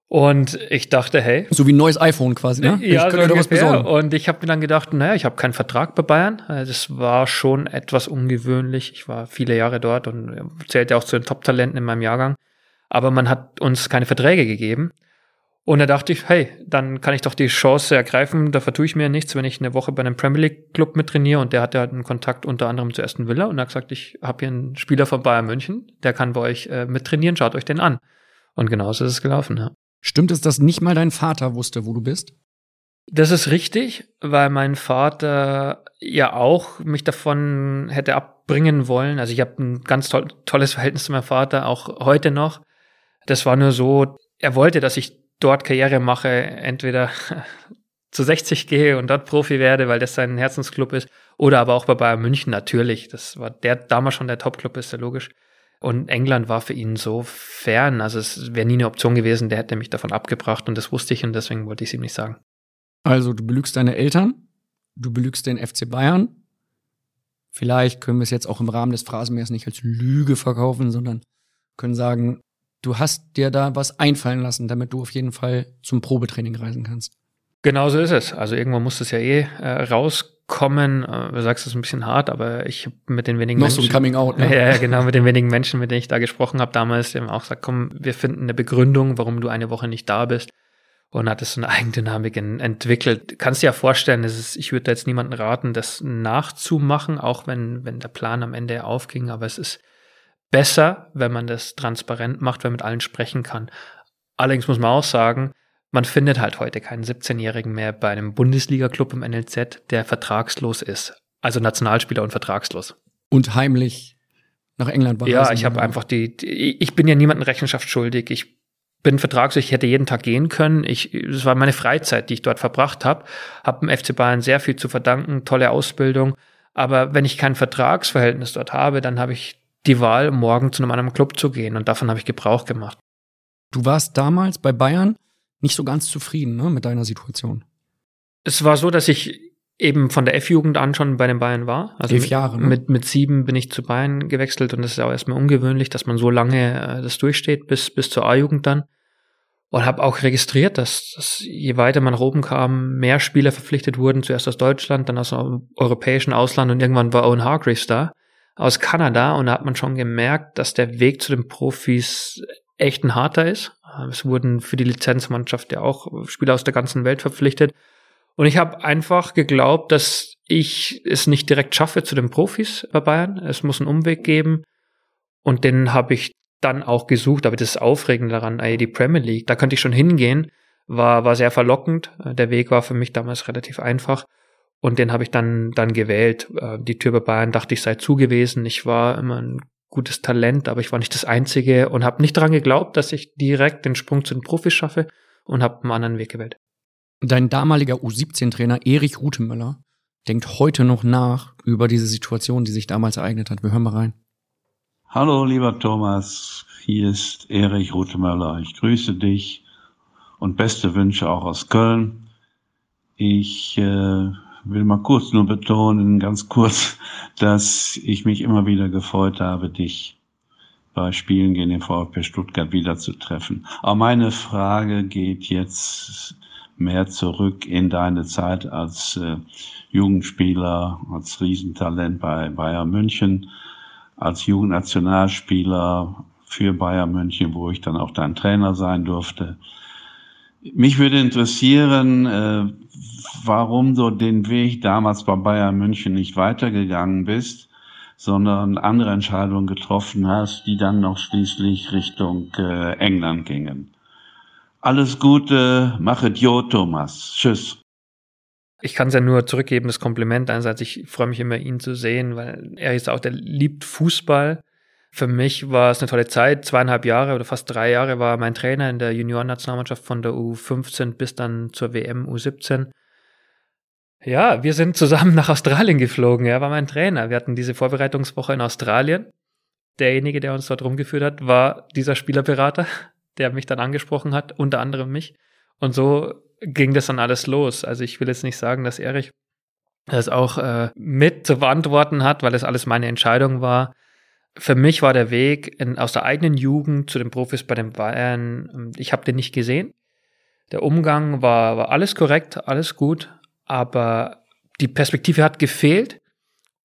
Und ich dachte, hey. So wie ein neues iPhone quasi, ne? Ja, ich so ungefähr. Was besorgen. Und ich habe mir dann gedacht, naja, ich habe keinen Vertrag bei Bayern. Das war schon etwas ungewöhnlich. Ich war viele Jahre dort und zählte auch zu den Top-Talenten in meinem Jahrgang. Aber man hat uns keine Verträge gegeben. Und da dachte ich, hey, dann kann ich doch die Chance ergreifen, da vertue ich mir nichts, wenn ich eine Woche bei einem Premier League Club mit trainiere und der hatte halt einen Kontakt unter anderem zu Aston Villa und er hat gesagt, ich habe hier einen Spieler von Bayern München, der kann bei euch äh, mit trainieren, schaut euch den an. Und genauso ist es gelaufen, ja. Stimmt es, dass nicht mal dein Vater wusste, wo du bist? Das ist richtig, weil mein Vater ja auch mich davon hätte abbringen wollen. Also ich habe ein ganz toll, tolles Verhältnis zu meinem Vater, auch heute noch. Das war nur so, er wollte, dass ich dort Karriere mache, entweder [LAUGHS] zu 60 gehe und dort Profi werde, weil das sein Herzensclub ist, oder aber auch bei Bayern München natürlich. Das war der damals schon der Topclub, ist ja logisch. Und England war für ihn so fern, also es wäre nie eine Option gewesen, der hätte mich davon abgebracht und das wusste ich und deswegen wollte ich es ihm nicht sagen. Also du belügst deine Eltern, du belügst den FC Bayern. Vielleicht können wir es jetzt auch im Rahmen des Phrasenmeers nicht als Lüge verkaufen, sondern können sagen, du hast dir da was einfallen lassen, damit du auf jeden Fall zum Probetraining reisen kannst. Genau so ist es. Also irgendwann muss es ja eh äh, rauskommen. Äh, du sagst es ein bisschen hart, aber ich habe mit den wenigen Noch Menschen, so ein Coming Out, ne? [LAUGHS] Ja, genau, mit den wenigen Menschen, mit denen ich da gesprochen habe damals, die haben auch gesagt, komm, wir finden eine Begründung, warum du eine Woche nicht da bist. Und hat es so eine [LAUGHS] Eigendynamik in, entwickelt. Kannst dir ja vorstellen, ist, ich würde jetzt niemanden raten, das nachzumachen, auch wenn, wenn der Plan am Ende aufging, aber es ist besser, wenn man das transparent macht, wenn man mit allen sprechen kann. Allerdings muss man auch sagen, man findet halt heute keinen 17-Jährigen mehr bei einem Bundesliga-Club im NLZ, der vertragslos ist. Also Nationalspieler und vertragslos. Und heimlich nach England war. Ja, ich habe einfach die, die, ich bin ja niemandem Rechenschaft schuldig. Ich bin vertragslos, ich hätte jeden Tag gehen können. Ich, das war meine Freizeit, die ich dort verbracht habe. Habe dem FC Bayern sehr viel zu verdanken, tolle Ausbildung. Aber wenn ich kein Vertragsverhältnis dort habe, dann habe ich die Wahl, morgen zu einem anderen Club zu gehen. Und davon habe ich Gebrauch gemacht. Du warst damals bei Bayern nicht so ganz zufrieden ne, mit deiner Situation. Es war so, dass ich eben von der F-Jugend an schon bei den Bayern war. Also Elf Jahre. Ne? Mit, mit sieben bin ich zu Bayern gewechselt und das ist auch erstmal ungewöhnlich, dass man so lange äh, das durchsteht, bis, bis zur A-Jugend dann. Und habe auch registriert, dass, dass je weiter man oben kam, mehr Spieler verpflichtet wurden, zuerst aus Deutschland, dann aus dem europäischen Ausland und irgendwann war Owen Hargreaves da aus Kanada und da hat man schon gemerkt, dass der Weg zu den Profis echt ein harter ist. Es wurden für die Lizenzmannschaft ja auch Spieler aus der ganzen Welt verpflichtet. Und ich habe einfach geglaubt, dass ich es nicht direkt schaffe zu den Profis bei Bayern. Es muss einen Umweg geben. Und den habe ich dann auch gesucht. Aber das Aufregende daran, ey, die Premier League, da könnte ich schon hingehen, war, war sehr verlockend. Der Weg war für mich damals relativ einfach. Und den habe ich dann, dann gewählt. Äh, die Tür bei Bayern dachte ich sei zugewiesen. Ich war immer ein gutes Talent, aber ich war nicht das Einzige und habe nicht daran geglaubt, dass ich direkt den Sprung zu den Profis schaffe und habe einen anderen Weg gewählt. Dein damaliger U17-Trainer Erich Rutemöller denkt heute noch nach über diese Situation, die sich damals ereignet hat. Wir hören mal rein. Hallo, lieber Thomas. Hier ist Erich Rutemöller. Ich grüße dich und beste Wünsche auch aus Köln. Ich äh, will mal kurz nur betonen, ganz kurz, dass ich mich immer wieder gefreut habe, dich bei Spielen gegen den VfB Stuttgart wiederzutreffen. Aber meine Frage geht jetzt mehr zurück in deine Zeit als äh, Jugendspieler, als Riesentalent bei Bayern München, als Jugendnationalspieler für Bayern München, wo ich dann auch dein Trainer sein durfte. Mich würde interessieren, äh, warum du den Weg damals bei Bayern München nicht weitergegangen bist, sondern andere Entscheidungen getroffen hast, die dann noch schließlich Richtung äh, England gingen. Alles Gute, machet jo, Thomas. Tschüss. Ich kann es ja nur zurückgeben, das Kompliment. Einerseits, ich freue mich immer, ihn zu sehen, weil er ist auch, der liebt Fußball. Für mich war es eine tolle Zeit. Zweieinhalb Jahre oder fast drei Jahre war mein Trainer in der Juniorennationalmannschaft von der U15 bis dann zur WM U17. Ja, wir sind zusammen nach Australien geflogen. Er war mein Trainer. Wir hatten diese Vorbereitungswoche in Australien. Derjenige, der uns dort rumgeführt hat, war dieser Spielerberater, der mich dann angesprochen hat, unter anderem mich. Und so ging das dann alles los. Also ich will jetzt nicht sagen, dass Erich das auch äh, mit zu beantworten hat, weil es alles meine Entscheidung war. Für mich war der Weg in, aus der eigenen Jugend zu den Profis bei den Bayern, ähm, ich habe den nicht gesehen. Der Umgang war, war alles korrekt, alles gut, aber die Perspektive hat gefehlt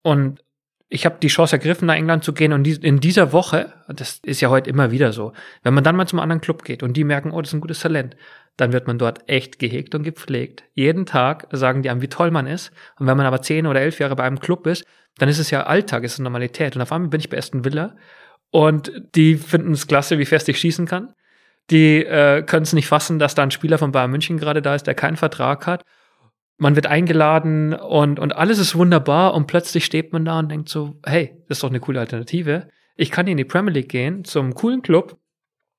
und ich habe die Chance ergriffen, nach England zu gehen und in dieser Woche, das ist ja heute immer wieder so, wenn man dann mal zum anderen Club geht und die merken, oh, das ist ein gutes Talent, dann wird man dort echt gehegt und gepflegt. Jeden Tag sagen die einem, wie toll man ist. Und wenn man aber zehn oder elf Jahre bei einem Club ist, dann ist es ja Alltag, ist es Normalität. Und auf einmal bin ich bei Aston Villa und die finden es klasse, wie fest ich schießen kann. Die äh, können es nicht fassen, dass da ein Spieler von Bayern München gerade da ist, der keinen Vertrag hat. Man wird eingeladen und, und alles ist wunderbar und plötzlich steht man da und denkt so, hey, das ist doch eine coole Alternative. Ich kann in die Premier League gehen, zum coolen Club,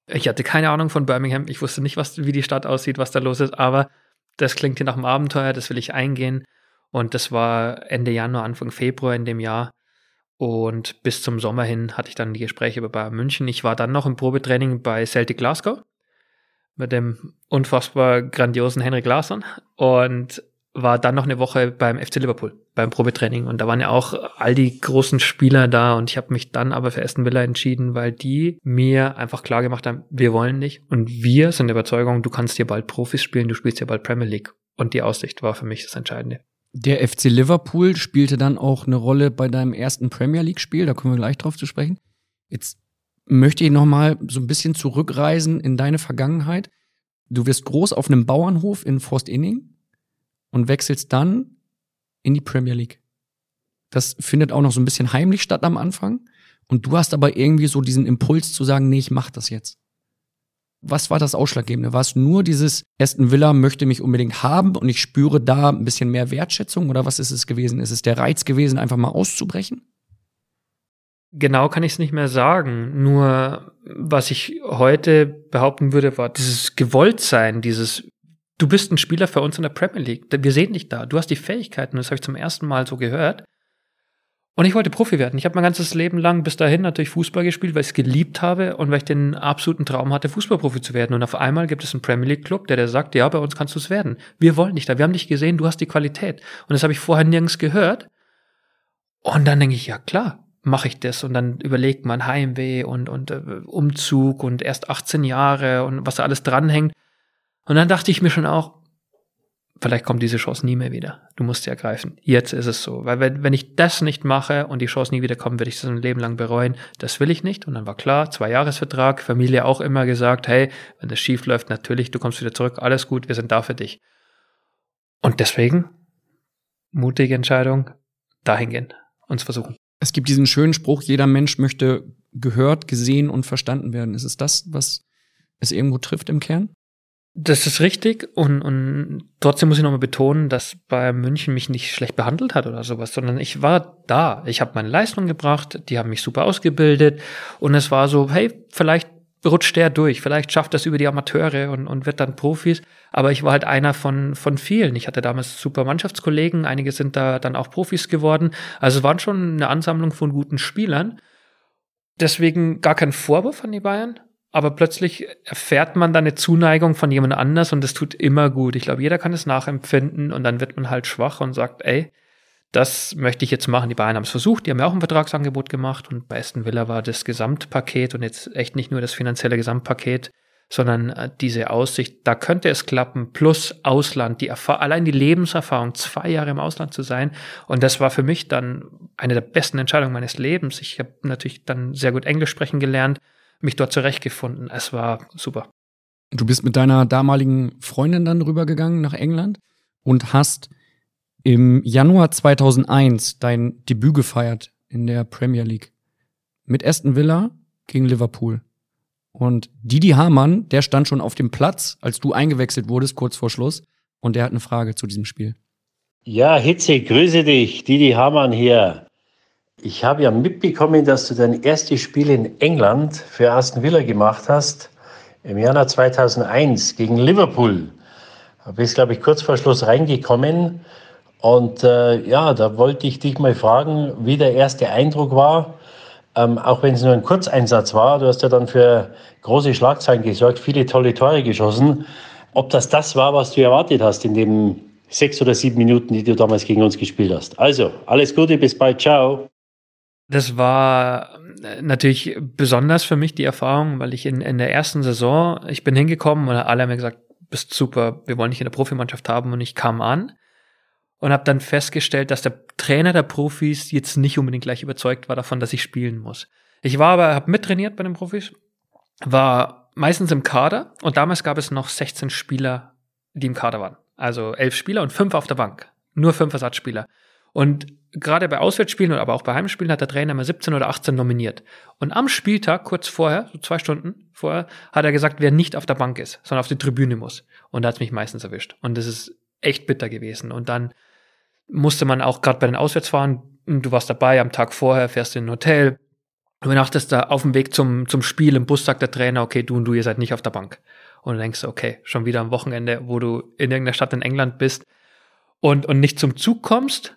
ich hatte keine Ahnung von Birmingham. Ich wusste nicht, was, wie die Stadt aussieht, was da los ist, aber das klingt hier nach einem Abenteuer, das will ich eingehen. Und das war Ende Januar, Anfang Februar in dem Jahr. Und bis zum Sommer hin hatte ich dann die Gespräche über Bayern München. Ich war dann noch im Probetraining bei Celtic Glasgow mit dem unfassbar grandiosen Henrik Larsson und war dann noch eine Woche beim FC Liverpool, beim Probetraining. Und da waren ja auch all die großen Spieler da. Und ich habe mich dann aber für Aston Villa entschieden, weil die mir einfach klar gemacht haben, wir wollen nicht. Und wir sind der Überzeugung, du kannst hier bald Profis spielen, du spielst hier bald Premier League. Und die Aussicht war für mich das Entscheidende. Der FC Liverpool spielte dann auch eine Rolle bei deinem ersten Premier League-Spiel. Da kommen wir gleich drauf zu sprechen. Jetzt möchte ich noch mal so ein bisschen zurückreisen in deine Vergangenheit. Du wirst groß auf einem Bauernhof in Forst Inning und wechselst dann in die Premier League. Das findet auch noch so ein bisschen heimlich statt am Anfang. Und du hast aber irgendwie so diesen Impuls zu sagen, nee, ich mach das jetzt. Was war das Ausschlaggebende? War es nur dieses Aston Villa möchte mich unbedingt haben und ich spüre da ein bisschen mehr Wertschätzung oder was ist es gewesen? Ist es der Reiz gewesen, einfach mal auszubrechen? Genau kann ich es nicht mehr sagen. Nur was ich heute behaupten würde, war dieses Gewolltsein, dieses du bist ein Spieler für uns in der Premier League. Wir sehen dich da. Du hast die Fähigkeiten. Das habe ich zum ersten Mal so gehört. Und ich wollte Profi werden. Ich habe mein ganzes Leben lang bis dahin natürlich Fußball gespielt, weil ich es geliebt habe und weil ich den absoluten Traum hatte, Fußballprofi zu werden. Und auf einmal gibt es einen Premier League Club, der, der sagt, ja, bei uns kannst du es werden. Wir wollen dich da. Wir haben dich gesehen, du hast die Qualität. Und das habe ich vorher nirgends gehört. Und dann denke ich, ja klar, mache ich das. Und dann überlegt man Heimweh und, und äh, Umzug und erst 18 Jahre und was da alles dranhängt. Und dann dachte ich mir schon auch, vielleicht kommt diese Chance nie mehr wieder. Du musst sie ergreifen. Jetzt ist es so. Weil wenn, wenn ich das nicht mache und die Chance nie wieder kommt, werde ich das ein Leben lang bereuen. Das will ich nicht. Und dann war klar, zwei Jahresvertrag, Familie auch immer gesagt, hey, wenn das schief läuft, natürlich, du kommst wieder zurück, alles gut, wir sind da für dich. Und deswegen, mutige Entscheidung, dahin gehen, uns versuchen. Es gibt diesen schönen Spruch, jeder Mensch möchte gehört, gesehen und verstanden werden. Ist es das, was es irgendwo trifft im Kern? Das ist richtig und, und trotzdem muss ich nochmal betonen, dass Bayern München mich nicht schlecht behandelt hat oder sowas, sondern ich war da. Ich habe meine Leistung gebracht, die haben mich super ausgebildet und es war so, hey, vielleicht rutscht der durch, vielleicht schafft das über die Amateure und, und wird dann Profis. Aber ich war halt einer von, von vielen. Ich hatte damals super Mannschaftskollegen, einige sind da dann auch Profis geworden. Also es waren schon eine Ansammlung von guten Spielern. Deswegen gar kein Vorwurf an die Bayern, aber plötzlich erfährt man dann eine Zuneigung von jemand anders und das tut immer gut. Ich glaube, jeder kann es nachempfinden und dann wird man halt schwach und sagt, ey, das möchte ich jetzt machen. Die Bayern haben es versucht, die haben ja auch ein Vertragsangebot gemacht und bei Aston Villa war das Gesamtpaket und jetzt echt nicht nur das finanzielle Gesamtpaket, sondern äh, diese Aussicht, da könnte es klappen, plus Ausland, die Erfahr allein die Lebenserfahrung, zwei Jahre im Ausland zu sein. Und das war für mich dann eine der besten Entscheidungen meines Lebens. Ich habe natürlich dann sehr gut Englisch sprechen gelernt mich dort zurechtgefunden. Es war super. Du bist mit deiner damaligen Freundin dann rübergegangen nach England und hast im Januar 2001 dein Debüt gefeiert in der Premier League. Mit Aston Villa gegen Liverpool. Und Didi Hamann, der stand schon auf dem Platz, als du eingewechselt wurdest, kurz vor Schluss. Und der hat eine Frage zu diesem Spiel. Ja, Hitze, grüße dich. Didi Hamann hier. Ich habe ja mitbekommen, dass du dein erstes Spiel in England für Aston Villa gemacht hast, im Jahr 2001 gegen Liverpool. Du bist, glaube ich, kurz vor Schluss reingekommen. Und äh, ja, da wollte ich dich mal fragen, wie der erste Eindruck war. Ähm, auch wenn es nur ein Kurzeinsatz war, du hast ja dann für große Schlagzeilen gesorgt, viele tolle Tore geschossen. Ob das das war, was du erwartet hast in den sechs oder sieben Minuten, die du damals gegen uns gespielt hast. Also, alles Gute, bis bald, ciao. Das war äh, natürlich besonders für mich die Erfahrung, weil ich in, in der ersten Saison, ich bin hingekommen und alle haben mir gesagt, bist super, wir wollen dich in der Profimannschaft haben und ich kam an und habe dann festgestellt, dass der Trainer der Profis jetzt nicht unbedingt gleich überzeugt war davon, dass ich spielen muss. Ich war aber, habe mittrainiert bei den Profis, war meistens im Kader und damals gab es noch 16 Spieler, die im Kader waren. Also elf Spieler und fünf auf der Bank. Nur fünf Ersatzspieler. Und gerade bei Auswärtsspielen aber auch bei Heimspielen hat der Trainer immer 17 oder 18 nominiert. Und am Spieltag, kurz vorher, so zwei Stunden vorher, hat er gesagt, wer nicht auf der Bank ist, sondern auf die Tribüne muss. Und da hat es mich meistens erwischt. Und das ist echt bitter gewesen. Und dann musste man auch gerade bei den Auswärtsfahren, du warst dabei am Tag vorher, fährst in ein Hotel, übernachtest da auf dem Weg zum, zum Spiel, im Bus sagt der Trainer, okay, du und du, ihr seid nicht auf der Bank. Und du denkst, okay, schon wieder am Wochenende, wo du in irgendeiner Stadt in England bist und, und nicht zum Zug kommst,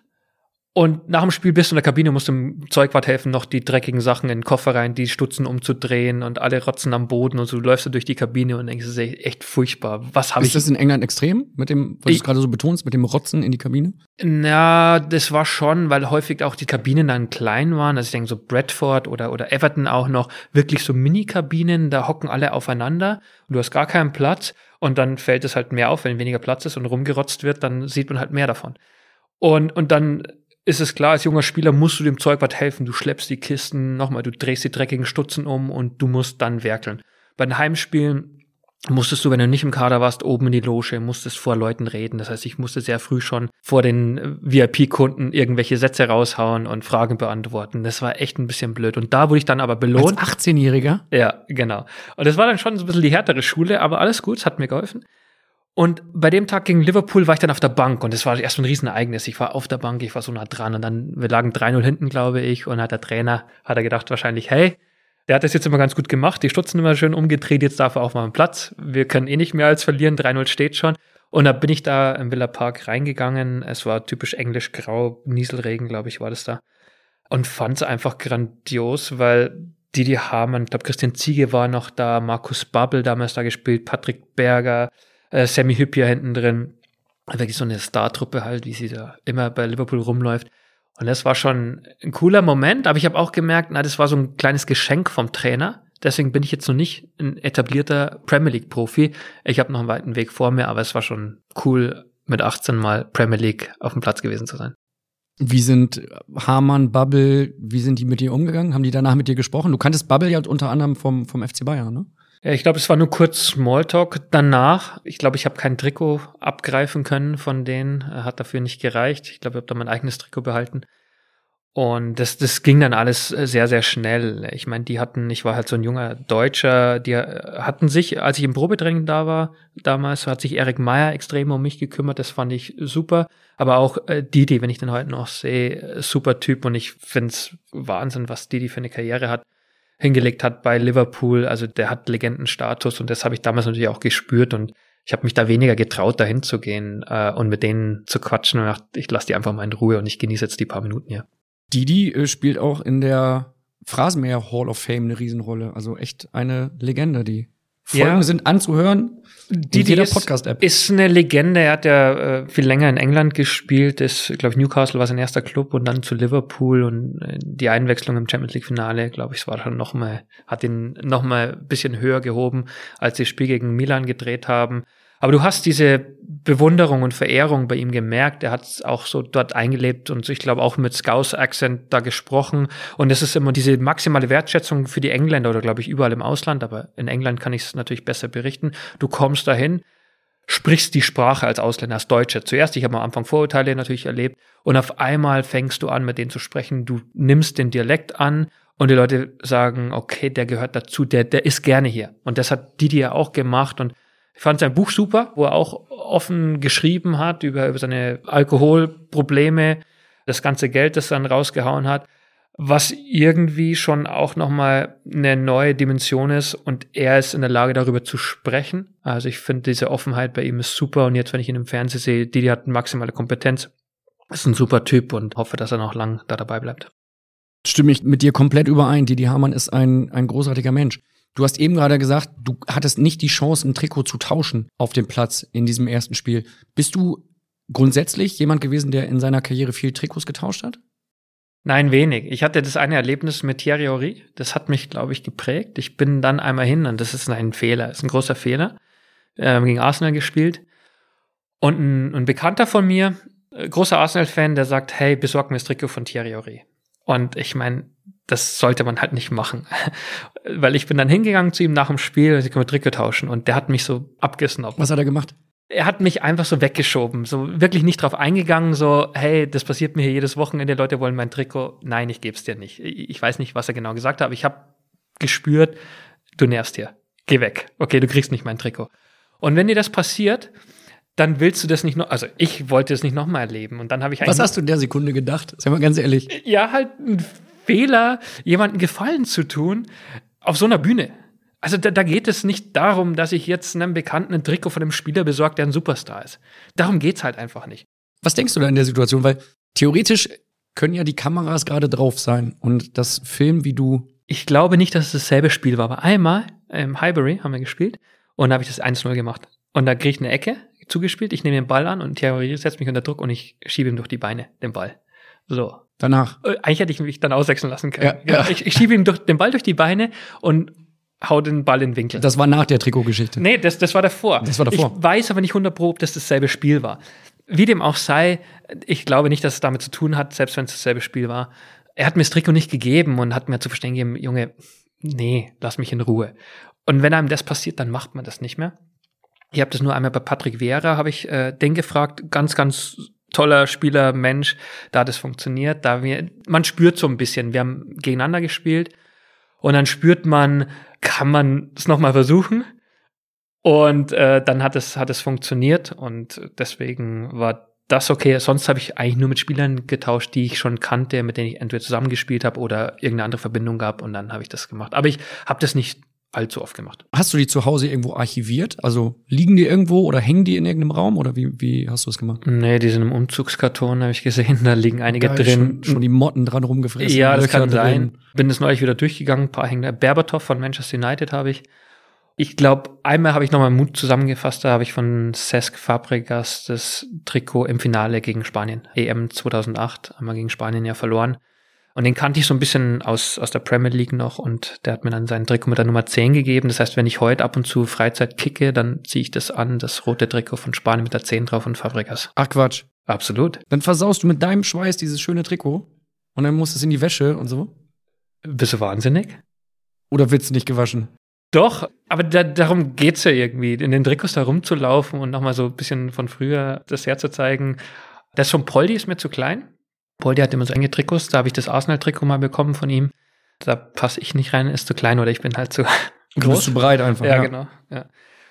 und nach dem Spiel bist du in der Kabine, musst dem Zeugwart helfen, noch die dreckigen Sachen in den Koffer rein, die Stutzen umzudrehen und alle rotzen am Boden und so. Du läufst du durch die Kabine und denkst, das ist echt furchtbar. Was habe ich? Ist das in England extrem mit dem, was du gerade so betonst, mit dem Rotzen in die Kabine? Na, das war schon, weil häufig auch die Kabinen dann klein waren. Also ich denke so Bradford oder, oder Everton auch noch wirklich so Mini-Kabinen, da hocken alle aufeinander und du hast gar keinen Platz und dann fällt es halt mehr auf, wenn weniger Platz ist und rumgerotzt wird, dann sieht man halt mehr davon. Und, und dann ist es klar, als junger Spieler musst du dem Zeugwart helfen. Du schleppst die Kisten nochmal, du drehst die dreckigen Stutzen um und du musst dann werkeln. Bei den Heimspielen musstest du, wenn du nicht im Kader warst, oben in die Loge, musstest vor Leuten reden. Das heißt, ich musste sehr früh schon vor den VIP-Kunden irgendwelche Sätze raushauen und Fragen beantworten. Das war echt ein bisschen blöd. Und da wurde ich dann aber belohnt. Als 18-Jähriger? Ja, genau. Und das war dann schon so ein bisschen die härtere Schule, aber alles gut, es hat mir geholfen. Und bei dem Tag gegen Liverpool war ich dann auf der Bank und das war erst ein Riesenereignis. Ich war auf der Bank, ich war so nah dran und dann, wir lagen 3-0 hinten, glaube ich, und hat der Trainer, hat er gedacht wahrscheinlich, hey, der hat das jetzt immer ganz gut gemacht, die Stutzen immer schön umgedreht, jetzt darf er auch mal einen Platz. Wir können eh nicht mehr als verlieren, 3-0 steht schon. Und da bin ich da im Villa Park reingegangen. Es war typisch englisch grau, Nieselregen, glaube ich, war das da. Und fand es einfach grandios, weil Didi Hamann, ich glaube, Christian Ziege war noch da, Markus Babbel damals da gespielt, Patrick Berger, äh, Sammy Hüppier hinten drin. Wirklich so eine Star-Truppe halt, wie sie da immer bei Liverpool rumläuft. Und das war schon ein cooler Moment, aber ich habe auch gemerkt, na, das war so ein kleines Geschenk vom Trainer. Deswegen bin ich jetzt noch nicht ein etablierter Premier League Profi. Ich habe noch einen weiten Weg vor mir, aber es war schon cool, mit 18 Mal Premier League auf dem Platz gewesen zu sein. Wie sind Hamann, Bubble, wie sind die mit dir umgegangen? Haben die danach mit dir gesprochen? Du kanntest Bubble ja unter anderem vom, vom FC Bayern, ne? Ja, ich glaube, es war nur kurz Smalltalk danach. Ich glaube, ich habe kein Trikot abgreifen können von denen. Hat dafür nicht gereicht. Ich glaube, ich habe da mein eigenes Trikot behalten. Und das, das ging dann alles sehr, sehr schnell. Ich meine, die hatten, ich war halt so ein junger Deutscher, die hatten sich, als ich im Probetraining da war, damals hat sich Erik Meyer extrem um mich gekümmert, das fand ich super. Aber auch äh, Didi, wenn ich den heute noch sehe, super Typ und ich find's Wahnsinn, was Didi für eine Karriere hat hingelegt hat bei Liverpool. Also der hat Legendenstatus und das habe ich damals natürlich auch gespürt und ich habe mich da weniger getraut, dahin zu gehen äh, und mit denen zu quatschen und dachte, ich lasse die einfach mal in Ruhe und ich genieße jetzt die paar Minuten hier. Didi äh, spielt auch in der Phrasenmäher Hall of Fame eine Riesenrolle. Also echt eine Legende, die Folgen ja. sind anzuhören. Die, die ist, Podcast-App. Ist eine Legende. Er hat ja äh, viel länger in England gespielt. Ist, glaube ich, Newcastle war sein erster Club und dann zu Liverpool und äh, die Einwechslung im Champions League Finale, glaube ich, war schon noch mal, hat ihn noch mal ein bisschen höher gehoben, als sie das Spiel gegen Milan gedreht haben. Aber du hast diese Bewunderung und Verehrung bei ihm gemerkt. Er hat auch so dort eingelebt und ich glaube auch mit Scouse-Accent da gesprochen. Und es ist immer diese maximale Wertschätzung für die Engländer oder glaube ich überall im Ausland, aber in England kann ich es natürlich besser berichten. Du kommst dahin, sprichst die Sprache als Ausländer, als Deutscher. Zuerst, ich habe am Anfang Vorurteile natürlich erlebt und auf einmal fängst du an, mit denen zu sprechen. Du nimmst den Dialekt an und die Leute sagen, okay, der gehört dazu, der, der ist gerne hier. Und das hat Didi ja auch gemacht und ich fand sein Buch super, wo er auch offen geschrieben hat über, über seine Alkoholprobleme, das ganze Geld, das dann rausgehauen hat was irgendwie schon auch nochmal eine neue Dimension ist und er ist in der Lage, darüber zu sprechen. Also ich finde, diese Offenheit bei ihm ist super und jetzt, wenn ich ihn im Fernsehen sehe, die hat maximale Kompetenz, ist ein super Typ und hoffe, dass er noch lang da dabei bleibt. Stimme ich mit dir komplett überein. Didi Hamann ist ein, ein großartiger Mensch. Du hast eben gerade gesagt, du hattest nicht die Chance, ein Trikot zu tauschen auf dem Platz in diesem ersten Spiel. Bist du grundsätzlich jemand gewesen, der in seiner Karriere viel Trikots getauscht hat? Nein, wenig. Ich hatte das eine Erlebnis mit Thierry Henry. Das hat mich, glaube ich, geprägt. Ich bin dann einmal hin und das ist ein Fehler, ist ein großer Fehler. Ähm, gegen Arsenal gespielt. Und ein, ein Bekannter von mir, äh, großer Arsenal-Fan, der sagt, hey, besorg mir das Trikot von Thierry Henry. Und ich meine, das sollte man halt nicht machen. [LAUGHS] Weil ich bin dann hingegangen zu ihm nach dem Spiel und ich kann mit Trikot tauschen und der hat mich so abgesnobbt. Was hat er gemacht? er hat mich einfach so weggeschoben, so wirklich nicht drauf eingegangen, so, hey, das passiert mir hier jedes Wochenende, Leute wollen mein Trikot. Nein, ich gebe es dir nicht. Ich weiß nicht, was er genau gesagt hat, aber ich habe gespürt, du nervst hier. Geh weg. Okay, du kriegst nicht mein Trikot. Und wenn dir das passiert, dann willst du das nicht noch, also ich wollte es nicht nochmal erleben. Und dann habe ich Was hast du in der Sekunde gedacht? Sag mal ganz ehrlich. Ja, halt ein Fehler, jemanden Gefallen zu tun auf so einer Bühne. Also da, da, geht es nicht darum, dass ich jetzt einem Bekannten ein Trikot von einem Spieler besorge, der ein Superstar ist. Darum geht's halt einfach nicht. Was denkst du da in der Situation? Weil theoretisch können ja die Kameras gerade drauf sein und das Film, wie du. Ich glaube nicht, dass es dasselbe Spiel war, aber einmal im Highbury haben wir gespielt und da habe ich das 1-0 gemacht. Und da kriege ich eine Ecke zugespielt, ich nehme den Ball an und Thierry setzt mich unter Druck und ich schiebe ihm durch die Beine den Ball. So. Danach. Äh, eigentlich hätte ich mich dann auswechseln lassen können. Ja, genau. ja. Ich, ich schiebe ihm durch, den Ball durch die Beine und hau den Ball in den Winkel. Das war nach der Trikotgeschichte. Nee, das, das war davor. Das war davor. Ich weiß aber nicht 100 Pro, ob das dasselbe Spiel war. Wie dem auch sei, ich glaube nicht, dass es damit zu tun hat, selbst wenn es dasselbe Spiel war. Er hat mir das Trikot nicht gegeben und hat mir zu verstehen gegeben, Junge, nee, lass mich in Ruhe. Und wenn einem das passiert, dann macht man das nicht mehr. Ich habe das nur einmal bei Patrick Vera, habe ich äh, den gefragt, ganz, ganz toller Spieler, Mensch, da hat es funktioniert. Da wir, man spürt so ein bisschen, wir haben gegeneinander gespielt und dann spürt man, kann man es nochmal versuchen? Und äh, dann hat es, hat es funktioniert und deswegen war das okay. Sonst habe ich eigentlich nur mit Spielern getauscht, die ich schon kannte, mit denen ich entweder zusammengespielt habe oder irgendeine andere Verbindung gab und dann habe ich das gemacht. Aber ich habe das nicht allzu oft gemacht. Hast du die zu Hause irgendwo archiviert? Also liegen die irgendwo oder hängen die in irgendeinem Raum oder wie, wie hast du das gemacht? Nee, die sind im Umzugskarton, habe ich gesehen. [LAUGHS] Da liegen einige Geil, drin. Schon, schon, die Motten dran rumgefressen. Ja, das kann sein. Drin. Bin das neulich wieder durchgegangen. Ein paar hängen da. Berbatov von Manchester United habe ich. Ich glaube, einmal habe ich nochmal Mut zusammengefasst. Da habe ich von Cesc Fabregas das Trikot im Finale gegen Spanien. EM 2008 haben wir gegen Spanien ja verloren. Und den kannte ich so ein bisschen aus, aus der Premier League noch und der hat mir dann sein Trikot mit der Nummer 10 gegeben. Das heißt, wenn ich heute ab und zu Freizeit kicke, dann ziehe ich das an, das rote Trikot von Spanien mit der 10 drauf und Fabregas. Ach Quatsch. Absolut. Dann versaust du mit deinem Schweiß dieses schöne Trikot und dann musst du es in die Wäsche und so. Bist du wahnsinnig? Oder wird's nicht gewaschen? Doch, aber da, darum geht's ja irgendwie, in den Trikots da rumzulaufen und nochmal so ein bisschen von früher das herzuzeigen. Das von Poldi ist mir zu klein. Poldi hat immer so enge Trikots, da habe ich das Arsenal-Trikot mal bekommen von ihm. Da passe ich nicht rein, ist zu klein oder ich bin halt zu groß. Du bist zu breit einfach. Ja, ja. genau. Ja.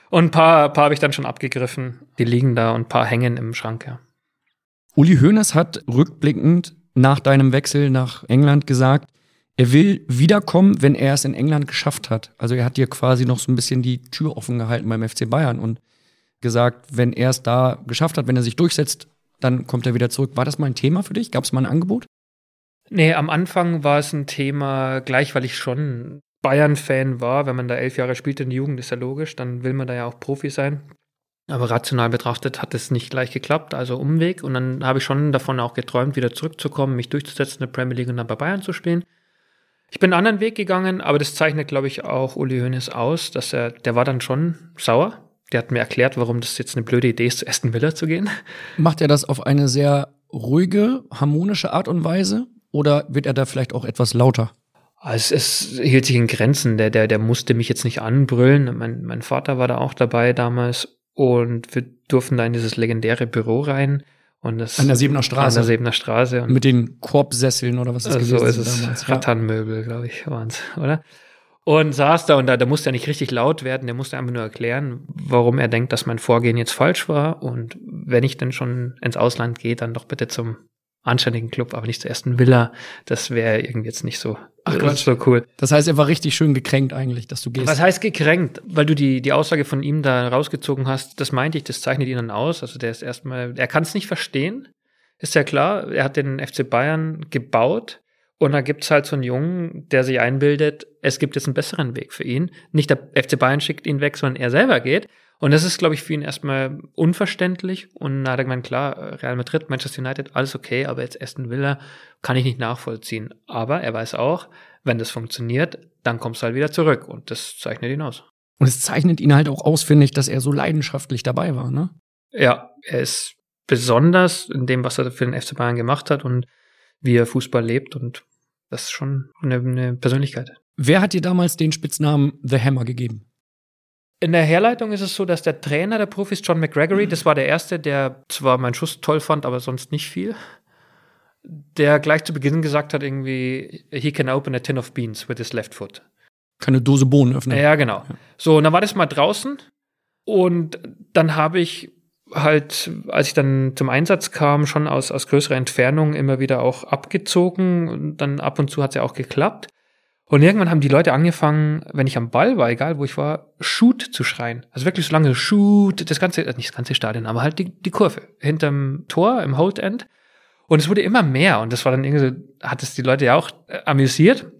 Und ein paar, paar habe ich dann schon abgegriffen. Die liegen da und ein paar hängen im Schrank, ja. Uli Hoeneß hat rückblickend nach deinem Wechsel nach England gesagt, er will wiederkommen, wenn er es in England geschafft hat. Also er hat dir quasi noch so ein bisschen die Tür offen gehalten beim FC Bayern und gesagt, wenn er es da geschafft hat, wenn er sich durchsetzt, dann kommt er wieder zurück. War das mal ein Thema für dich? Gab es mal ein Angebot? Nee, am Anfang war es ein Thema, gleich weil ich schon Bayern-Fan war. Wenn man da elf Jahre spielt in der Jugend, ist ja logisch, dann will man da ja auch Profi sein. Aber rational betrachtet hat es nicht gleich geklappt, also Umweg. Und dann habe ich schon davon auch geträumt, wieder zurückzukommen, mich durchzusetzen in der Premier League und dann bei Bayern zu spielen. Ich bin einen anderen Weg gegangen, aber das zeichnet, glaube ich, auch Uli Hoeneß aus, dass er, der war dann schon sauer, der hat mir erklärt, warum das jetzt eine blöde Idee ist, zu Aston Villa zu gehen. Macht er das auf eine sehr ruhige, harmonische Art und Weise? Oder wird er da vielleicht auch etwas lauter? Also es, hielt sich in Grenzen. Der, der, der musste mich jetzt nicht anbrüllen. Mein, mein Vater war da auch dabei damals. und wir durften da in dieses legendäre Büro rein. Und das, An der Siebener Straße. An der Siebener Straße. Und Mit den Korbsesseln oder was das so ist es. damals. Ja. Ratternmöbel, glaube ich, waren's, oder? Und saß da und da, da musste er nicht richtig laut werden, der musste einfach nur erklären, warum er denkt, dass mein Vorgehen jetzt falsch war. Und wenn ich denn schon ins Ausland gehe, dann doch bitte zum anständigen Club, aber nicht zur ersten Villa. Das wäre irgendwie jetzt nicht so, Ach äh, Quatsch. so cool. Das heißt, er war richtig schön gekränkt eigentlich, dass du gehst. Was heißt gekränkt? Weil du die, die Aussage von ihm da rausgezogen hast, das meinte ich, das zeichnet ihn dann aus. Also der ist erstmal, er kann es nicht verstehen. Ist ja klar, er hat den FC Bayern gebaut und da gibt's halt so einen Jungen, der sich einbildet, es gibt jetzt einen besseren Weg für ihn. Nicht der FC Bayern schickt ihn weg, sondern er selber geht. Und das ist, glaube ich, für ihn erstmal unverständlich. Und da hat er gemeint, klar, Real Madrid, Manchester United, alles okay, aber jetzt Aston Villa kann ich nicht nachvollziehen. Aber er weiß auch, wenn das funktioniert, dann kommst du halt wieder zurück. Und das zeichnet ihn aus. Und es zeichnet ihn halt auch aus, finde ich, dass er so leidenschaftlich dabei war, ne? Ja, er ist besonders in dem, was er für den FC Bayern gemacht hat und wie er Fußball lebt. Und das ist schon eine, eine Persönlichkeit. Wer hat dir damals den Spitznamen The Hammer gegeben? In der Herleitung ist es so, dass der Trainer der Profis, John McGregory, das war der Erste, der zwar meinen Schuss toll fand, aber sonst nicht viel, der gleich zu Beginn gesagt hat, irgendwie, he can open a tin of beans with his left foot. Keine Dose Bohnen öffnen. Ja, genau. So, und dann war das mal draußen und dann habe ich halt, als ich dann zum Einsatz kam, schon aus, aus größerer Entfernung immer wieder auch abgezogen und dann ab und zu hat es ja auch geklappt. Und irgendwann haben die Leute angefangen, wenn ich am Ball war, egal wo ich war, Shoot zu schreien. Also wirklich so lange Shoot, das ganze, äh, nicht das ganze Stadion, aber halt die, die Kurve hinterm Tor, im Hold End. Und es wurde immer mehr und das war dann irgendwie so, hat es die Leute ja auch äh, amüsiert.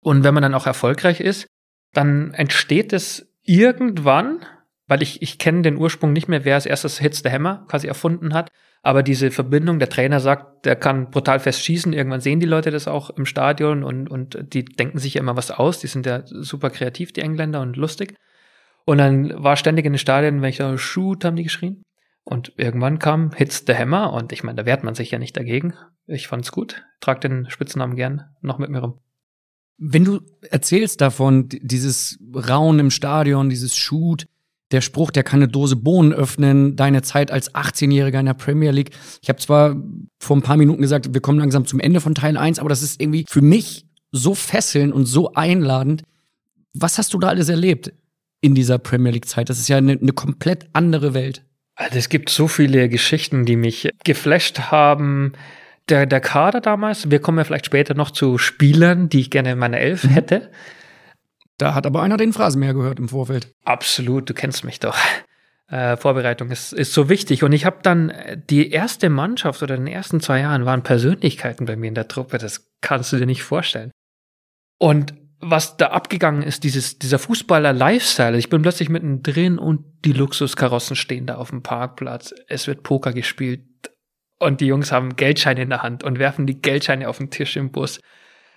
Und wenn man dann auch erfolgreich ist, dann entsteht es irgendwann, weil ich, ich kenne den Ursprung nicht mehr, wer als erstes Hits the Hammer quasi erfunden hat, aber diese Verbindung, der Trainer sagt, der kann brutal fest schießen, irgendwann sehen die Leute das auch im Stadion und, und die denken sich ja immer was aus, die sind ja super kreativ, die Engländer, und lustig. Und dann war ständig in den Stadien, wenn ich da Shoot, haben die geschrien. Und irgendwann kam Hits the Hammer und ich meine, da wehrt man sich ja nicht dagegen. Ich fand's gut, trag den Spitznamen gern noch mit mir rum. Wenn du erzählst davon, dieses Rauen im Stadion, dieses Shoot, der Spruch, der kann eine Dose Bohnen öffnen, deine Zeit als 18-Jähriger in der Premier League. Ich habe zwar vor ein paar Minuten gesagt, wir kommen langsam zum Ende von Teil 1, aber das ist irgendwie für mich so fesselnd und so einladend. Was hast du da alles erlebt in dieser Premier League-Zeit? Das ist ja eine, eine komplett andere Welt. Also es gibt so viele Geschichten, die mich geflasht haben. Der, der Kader damals, wir kommen ja vielleicht später noch zu Spielern, die ich gerne in meiner Elf hätte. Da hat aber einer den Phrasenmäher gehört im Vorfeld. Absolut, du kennst mich doch. Äh, Vorbereitung ist, ist so wichtig. Und ich habe dann äh, die erste Mannschaft oder in den ersten zwei Jahren waren Persönlichkeiten bei mir in der Truppe. Das kannst du dir nicht vorstellen. Und was da abgegangen ist, dieses, dieser Fußballer-Lifestyle. Ich bin plötzlich mittendrin und die Luxuskarossen stehen da auf dem Parkplatz. Es wird Poker gespielt und die Jungs haben Geldscheine in der Hand und werfen die Geldscheine auf den Tisch im Bus.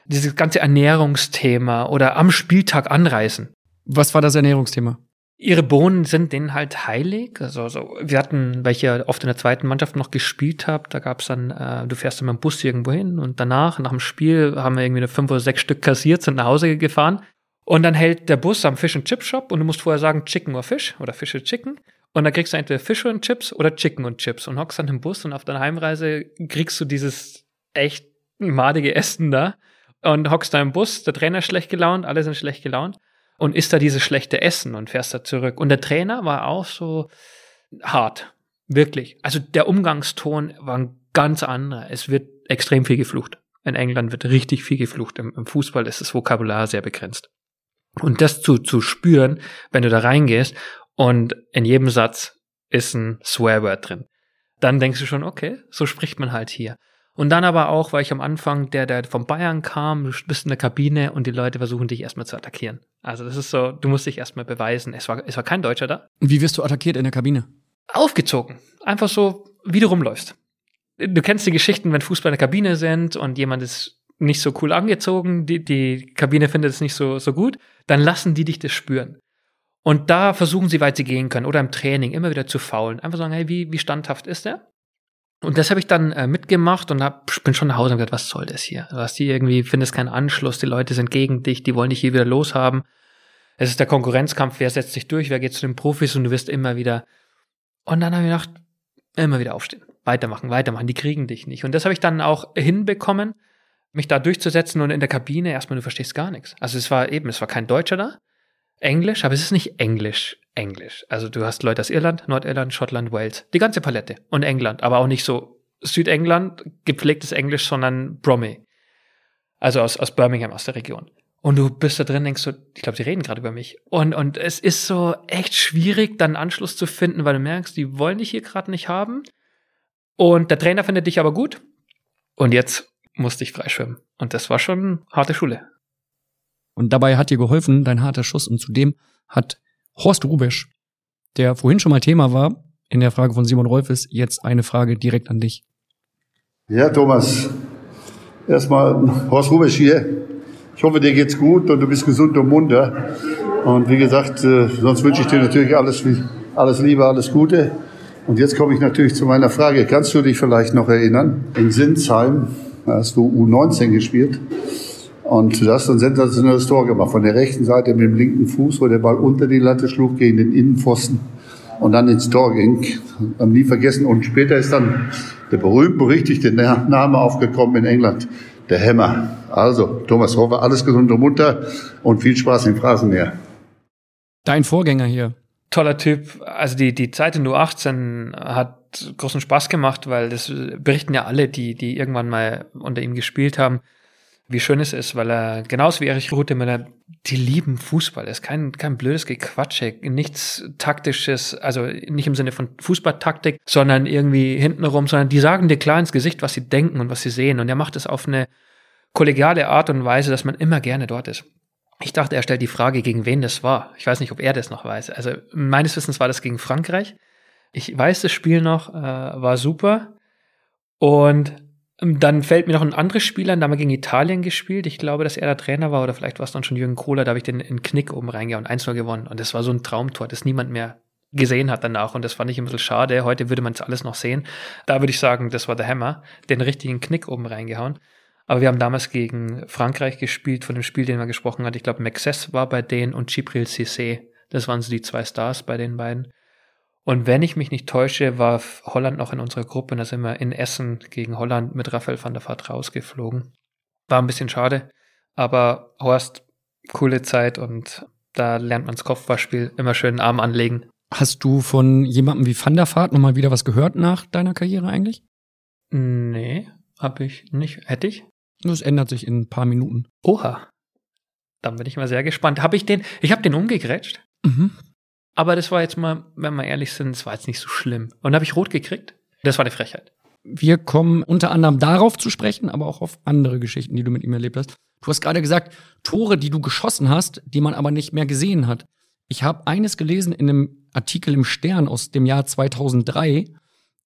Dieses ganze Ernährungsthema oder am Spieltag anreisen. Was war das Ernährungsthema? Ihre Bohnen sind denen halt heilig. Also, so, wir hatten, weil ich ja oft in der zweiten Mannschaft noch gespielt habe, da gab's dann, äh, du fährst dann mit dem Bus irgendwo hin und danach, nach dem Spiel, haben wir irgendwie fünf oder sechs Stück kassiert, sind nach Hause gefahren. Und dann hält der Bus am Fish and Chip Shop und du musst vorher sagen Chicken or Fish oder Fish or Chicken. Und dann kriegst du entweder Fish und Chips oder Chicken und Chips und hockst dann im Bus und auf deiner Heimreise kriegst du dieses echt madige Essen da und hockst da im Bus, der Trainer ist schlecht gelaunt, alle sind schlecht gelaunt und isst da dieses schlechte Essen und fährst da zurück. Und der Trainer war auch so hart. Wirklich. Also der Umgangston war ein ganz anderer. Es wird extrem viel geflucht. In England wird richtig viel geflucht. Im, im Fußball ist das Vokabular sehr begrenzt. Und das zu, zu spüren, wenn du da reingehst und in jedem Satz ist ein Swearword drin, dann denkst du schon, okay, so spricht man halt hier. Und dann aber auch, weil ich am Anfang, der, der von Bayern kam, du bist in der Kabine und die Leute versuchen dich erstmal zu attackieren. Also das ist so, du musst dich erstmal beweisen. Es war, es war kein Deutscher da. Wie wirst du attackiert in der Kabine? Aufgezogen. Einfach so, wie du rumläufst. Du kennst die Geschichten, wenn Fußball in der Kabine sind und jemand ist nicht so cool angezogen, die, die Kabine findet es nicht so, so gut, dann lassen die dich das spüren. Und da versuchen sie, weit sie gehen können, oder im Training immer wieder zu faulen. Einfach sagen, hey, wie, wie standhaft ist der? Und das habe ich dann äh, mitgemacht und hab, bin schon nach Hause und gesagt, was soll das hier? Du hast die irgendwie, findest keinen Anschluss, die Leute sind gegen dich, die wollen dich hier wieder loshaben. Es ist der Konkurrenzkampf, wer setzt sich durch, wer geht zu den Profis und du wirst immer wieder. Und dann habe ich gedacht, immer wieder aufstehen, weitermachen, weitermachen, die kriegen dich nicht. Und das habe ich dann auch hinbekommen, mich da durchzusetzen und in der Kabine erstmal, du verstehst gar nichts. Also es war eben, es war kein Deutscher da, Englisch, aber es ist nicht Englisch, Englisch. Also du hast Leute aus Irland, Nordirland, Schottland, Wales, die ganze Palette und England, aber auch nicht so Südengland, gepflegtes Englisch, sondern Bromley. Also aus, aus Birmingham, aus der Region. Und du bist da drin, denkst du, ich glaube, die reden gerade über mich. Und, und es ist so echt schwierig, dann Anschluss zu finden, weil du merkst, die wollen dich hier gerade nicht haben. Und der Trainer findet dich aber gut. Und jetzt musste ich freischwimmen. Und das war schon harte Schule. Und dabei hat dir geholfen dein harter Schuss. Und zudem hat Horst Rubesch, der vorhin schon mal Thema war, in der Frage von Simon Rolfes, jetzt eine Frage direkt an dich. Ja, Thomas. Erstmal Horst Rubesch hier. Ich hoffe, dir geht's gut und du bist gesund und munter. Und wie gesagt, äh, sonst wünsche ich dir natürlich alles, alles Liebe, alles Gute. Und jetzt komme ich natürlich zu meiner Frage. Kannst du dich vielleicht noch erinnern? In Sinsheim hast du U19 gespielt. Und du hast ein sensationelles Tor gemacht. Von der rechten Seite mit dem linken Fuß, wo der Ball unter die Latte schlug gegen den Innenpfosten und dann ins Tor ging. Haben nie vergessen. Und später ist dann der berühmt-berüchtigte Name aufgekommen in England. Der Hämmer. Also, Thomas Hofer, alles gesund und munter und viel Spaß im Phrasenmeer. Dein Vorgänger hier. Toller Typ. Also die, die Zeit in U18 hat großen Spaß gemacht, weil das berichten ja alle, die, die irgendwann mal unter ihm gespielt haben wie schön es ist, weil er genauso wie Erich Rutemüller, die lieben Fußball. Es ist kein, kein blödes Gequatsche, nichts taktisches, also nicht im Sinne von Fußballtaktik, sondern irgendwie hintenrum, sondern die sagen dir klar ins Gesicht, was sie denken und was sie sehen. Und er macht es auf eine kollegiale Art und Weise, dass man immer gerne dort ist. Ich dachte, er stellt die Frage, gegen wen das war. Ich weiß nicht, ob er das noch weiß. Also meines Wissens war das gegen Frankreich. Ich weiß das Spiel noch, äh, war super. Und dann fällt mir noch ein anderes Spiel an, da haben wir gegen Italien gespielt. Ich glaube, dass er der Trainer war oder vielleicht war es dann schon Jürgen Kohler, da habe ich den in Knick oben reingehauen, 1-0 gewonnen. Und das war so ein Traumtor, das niemand mehr gesehen hat danach. Und das fand ich ein bisschen schade. Heute würde man es alles noch sehen. Da würde ich sagen, das war der Hammer, den richtigen Knick oben reingehauen. Aber wir haben damals gegen Frankreich gespielt, von dem Spiel, den wir gesprochen hat. Ich glaube, Maxess war bei denen und Gibril Cissé. Das waren so die zwei Stars bei den beiden. Und wenn ich mich nicht täusche, war Holland noch in unserer Gruppe und da sind wir in Essen gegen Holland mit Raphael van der Vaart rausgeflogen. War ein bisschen schade, aber Horst, coole Zeit und da lernt man das Kopfballspiel immer schön Arm anlegen. Hast du von jemandem wie Van der Vaart nochmal wieder was gehört nach deiner Karriere eigentlich? Nee, hab ich nicht. Hätte ich? Das ändert sich in ein paar Minuten. Oha. Dann bin ich mal sehr gespannt. Habe ich den, ich habe den umgegrätscht. Mhm. Aber das war jetzt mal, wenn wir ehrlich sind, das war jetzt nicht so schlimm. Und da habe ich rot gekriegt. Das war eine Frechheit. Wir kommen unter anderem darauf zu sprechen, aber auch auf andere Geschichten, die du mit ihm erlebt hast. Du hast gerade gesagt, Tore, die du geschossen hast, die man aber nicht mehr gesehen hat. Ich habe eines gelesen in einem Artikel im Stern aus dem Jahr 2003.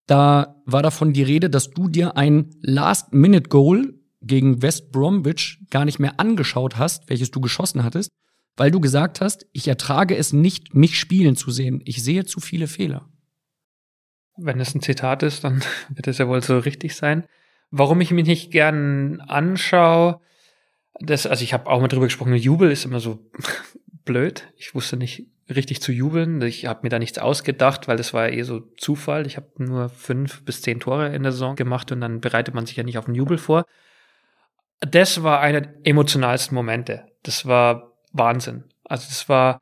Da war davon die Rede, dass du dir ein Last-Minute-Goal gegen West Bromwich gar nicht mehr angeschaut hast, welches du geschossen hattest, weil du gesagt hast, ich ertrage es nicht, mich spielen zu sehen. Ich sehe zu viele Fehler. Wenn es ein Zitat ist, dann [LAUGHS] wird es ja wohl so richtig sein. Warum ich mich nicht gern anschaue, das, also ich habe auch mal drüber gesprochen, Jubel ist immer so [LAUGHS] blöd. Ich wusste nicht richtig zu jubeln. Ich habe mir da nichts ausgedacht, weil das war ja eh so Zufall. Ich habe nur fünf bis zehn Tore in der Saison gemacht und dann bereitet man sich ja nicht auf den Jubel vor. Das war einer der emotionalsten Momente. Das war Wahnsinn. Also es war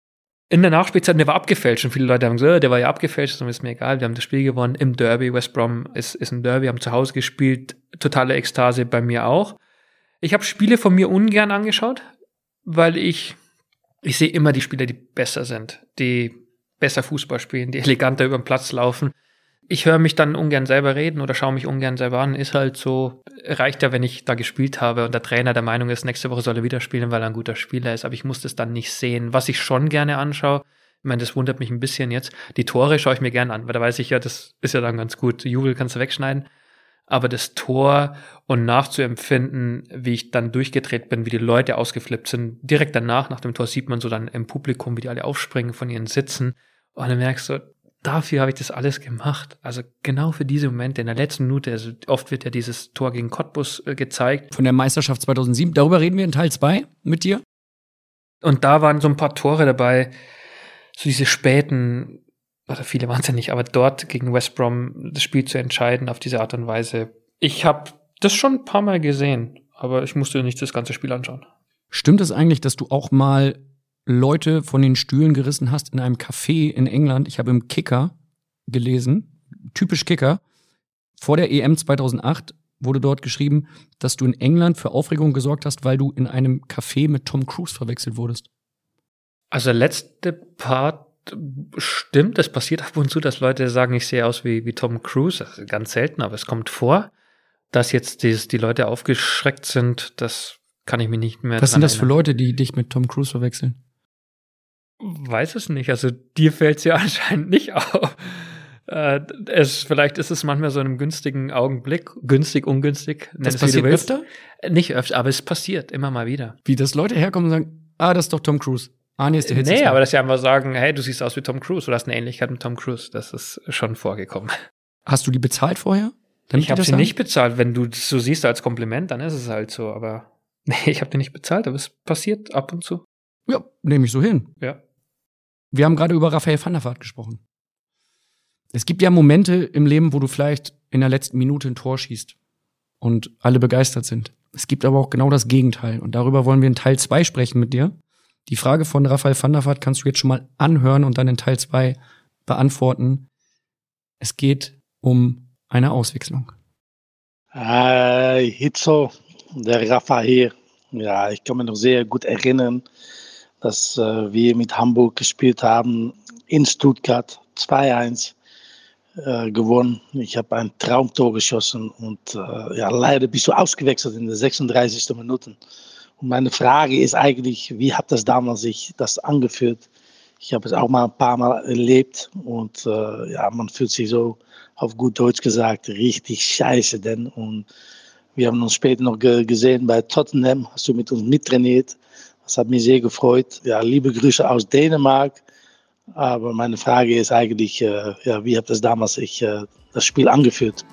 in der Nachspielzeit, der war abgefälscht und viele Leute haben gesagt, der war ja abgefälscht, das ist mir egal, wir haben das Spiel gewonnen im Derby, West Brom ist, ist ein Derby, haben zu Hause gespielt, totale Ekstase bei mir auch. Ich habe Spiele von mir ungern angeschaut, weil ich, ich sehe immer die Spieler, die besser sind, die besser Fußball spielen, die eleganter über den Platz laufen ich höre mich dann ungern selber reden oder schaue mich ungern selber an. Ist halt so, reicht ja, wenn ich da gespielt habe und der Trainer der Meinung ist, nächste Woche soll er wieder spielen, weil er ein guter Spieler ist. Aber ich muss das dann nicht sehen. Was ich schon gerne anschaue, ich meine, das wundert mich ein bisschen jetzt. Die Tore schaue ich mir gern an, weil da weiß ich ja, das ist ja dann ganz gut. Jubel kannst du wegschneiden. Aber das Tor und nachzuempfinden, wie ich dann durchgedreht bin, wie die Leute ausgeflippt sind, direkt danach, nach dem Tor sieht man so dann im Publikum, wie die alle aufspringen von ihren Sitzen. Und dann merkst du, dafür habe ich das alles gemacht. Also genau für diese Momente in der letzten Minute. Also oft wird ja dieses Tor gegen Cottbus äh, gezeigt. Von der Meisterschaft 2007. Darüber reden wir in Teil 2 mit dir. Und da waren so ein paar Tore dabei, so diese späten, oder viele waren es ja nicht, aber dort gegen West Brom das Spiel zu entscheiden auf diese Art und Weise. Ich habe das schon ein paar Mal gesehen, aber ich musste nicht das ganze Spiel anschauen. Stimmt es eigentlich, dass du auch mal Leute von den Stühlen gerissen hast in einem Café in England? Ich habe im Kicker gelesen, typisch Kicker, vor der EM 2008 wurde dort geschrieben, dass du in England für Aufregung gesorgt hast, weil du in einem Café mit Tom Cruise verwechselt wurdest. Also der letzte Part stimmt, es passiert ab und zu, dass Leute sagen, ich sehe aus wie, wie Tom Cruise. Also ganz selten, aber es kommt vor. Dass jetzt die, die Leute aufgeschreckt sind, das kann ich mir nicht mehr Was sind das erinnern. für Leute, die dich mit Tom Cruise verwechseln? Weiß es nicht. Also dir fällt es ja [LAUGHS] anscheinend nicht auf. Äh, es, vielleicht ist es manchmal so in einem günstigen Augenblick, günstig, ungünstig. Das passiert öfter? Nicht öfter, aber es passiert immer mal wieder. Wie, dass Leute herkommen und sagen, ah, das ist doch Tom Cruise. Ah, nee, ist der Nee, aber dass sie einfach sagen, hey, du siehst aus wie Tom Cruise, du hast eine Ähnlichkeit mit Tom Cruise. Das ist schon vorgekommen. Hast du die bezahlt vorher? ich habe sie sagen? nicht bezahlt. Wenn du es so siehst als Kompliment, dann ist es halt so. Aber [LAUGHS] nee, ich habe die nicht bezahlt, aber es passiert ab und zu. Ja, nehme ich so hin. Ja. Wir haben gerade über Raphael van der Vaart gesprochen. Es gibt ja Momente im Leben, wo du vielleicht in der letzten Minute ein Tor schießt und alle begeistert sind. Es gibt aber auch genau das Gegenteil und darüber wollen wir in Teil 2 sprechen mit dir. Die Frage von Raphael van der Vaart kannst du jetzt schon mal anhören und dann in Teil 2 beantworten. Es geht um eine Auswechslung. Äh, Hitzo, der Raphael. Ja, ich kann mich noch sehr gut erinnern, dass äh, wir mit Hamburg gespielt haben in Stuttgart 2-1 äh, gewonnen. Ich habe ein Traumtor geschossen und äh, ja, leider bist du ausgewechselt in der 36. Minute. Und meine Frage ist eigentlich, wie hat das damals sich das angefühlt? Ich habe es auch mal ein paar Mal erlebt und äh, ja, man fühlt sich so, auf gut Deutsch gesagt, richtig scheiße denn. Und wir haben uns später noch gesehen bei Tottenham, hast du mit uns mittrainiert. Das hat mich sehr gefreut. Ja, liebe Grüße aus Dänemark. Aber meine Frage ist eigentlich, äh, ja, wie hat das damals sich äh, das Spiel angefühlt?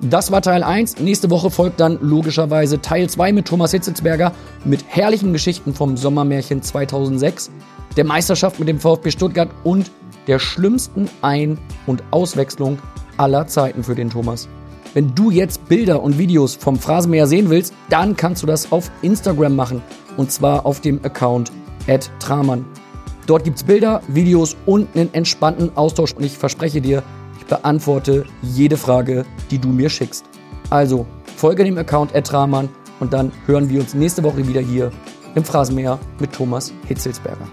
Das war Teil 1. Nächste Woche folgt dann logischerweise Teil 2 mit Thomas Hitzelsberger mit herrlichen Geschichten vom Sommermärchen 2006, der Meisterschaft mit dem VfB Stuttgart und der schlimmsten Ein- und Auswechslung aller Zeiten für den Thomas. Wenn du jetzt Bilder und Videos vom Phrasenmäher sehen willst, dann kannst du das auf Instagram machen. Und zwar auf dem Account @tramann. Dort gibt es Bilder, Videos und einen entspannten Austausch. Und ich verspreche dir, ich beantworte jede Frage, die du mir schickst. Also folge dem Account @tramann und dann hören wir uns nächste Woche wieder hier im Phrasenmäher mit Thomas Hitzelsberger.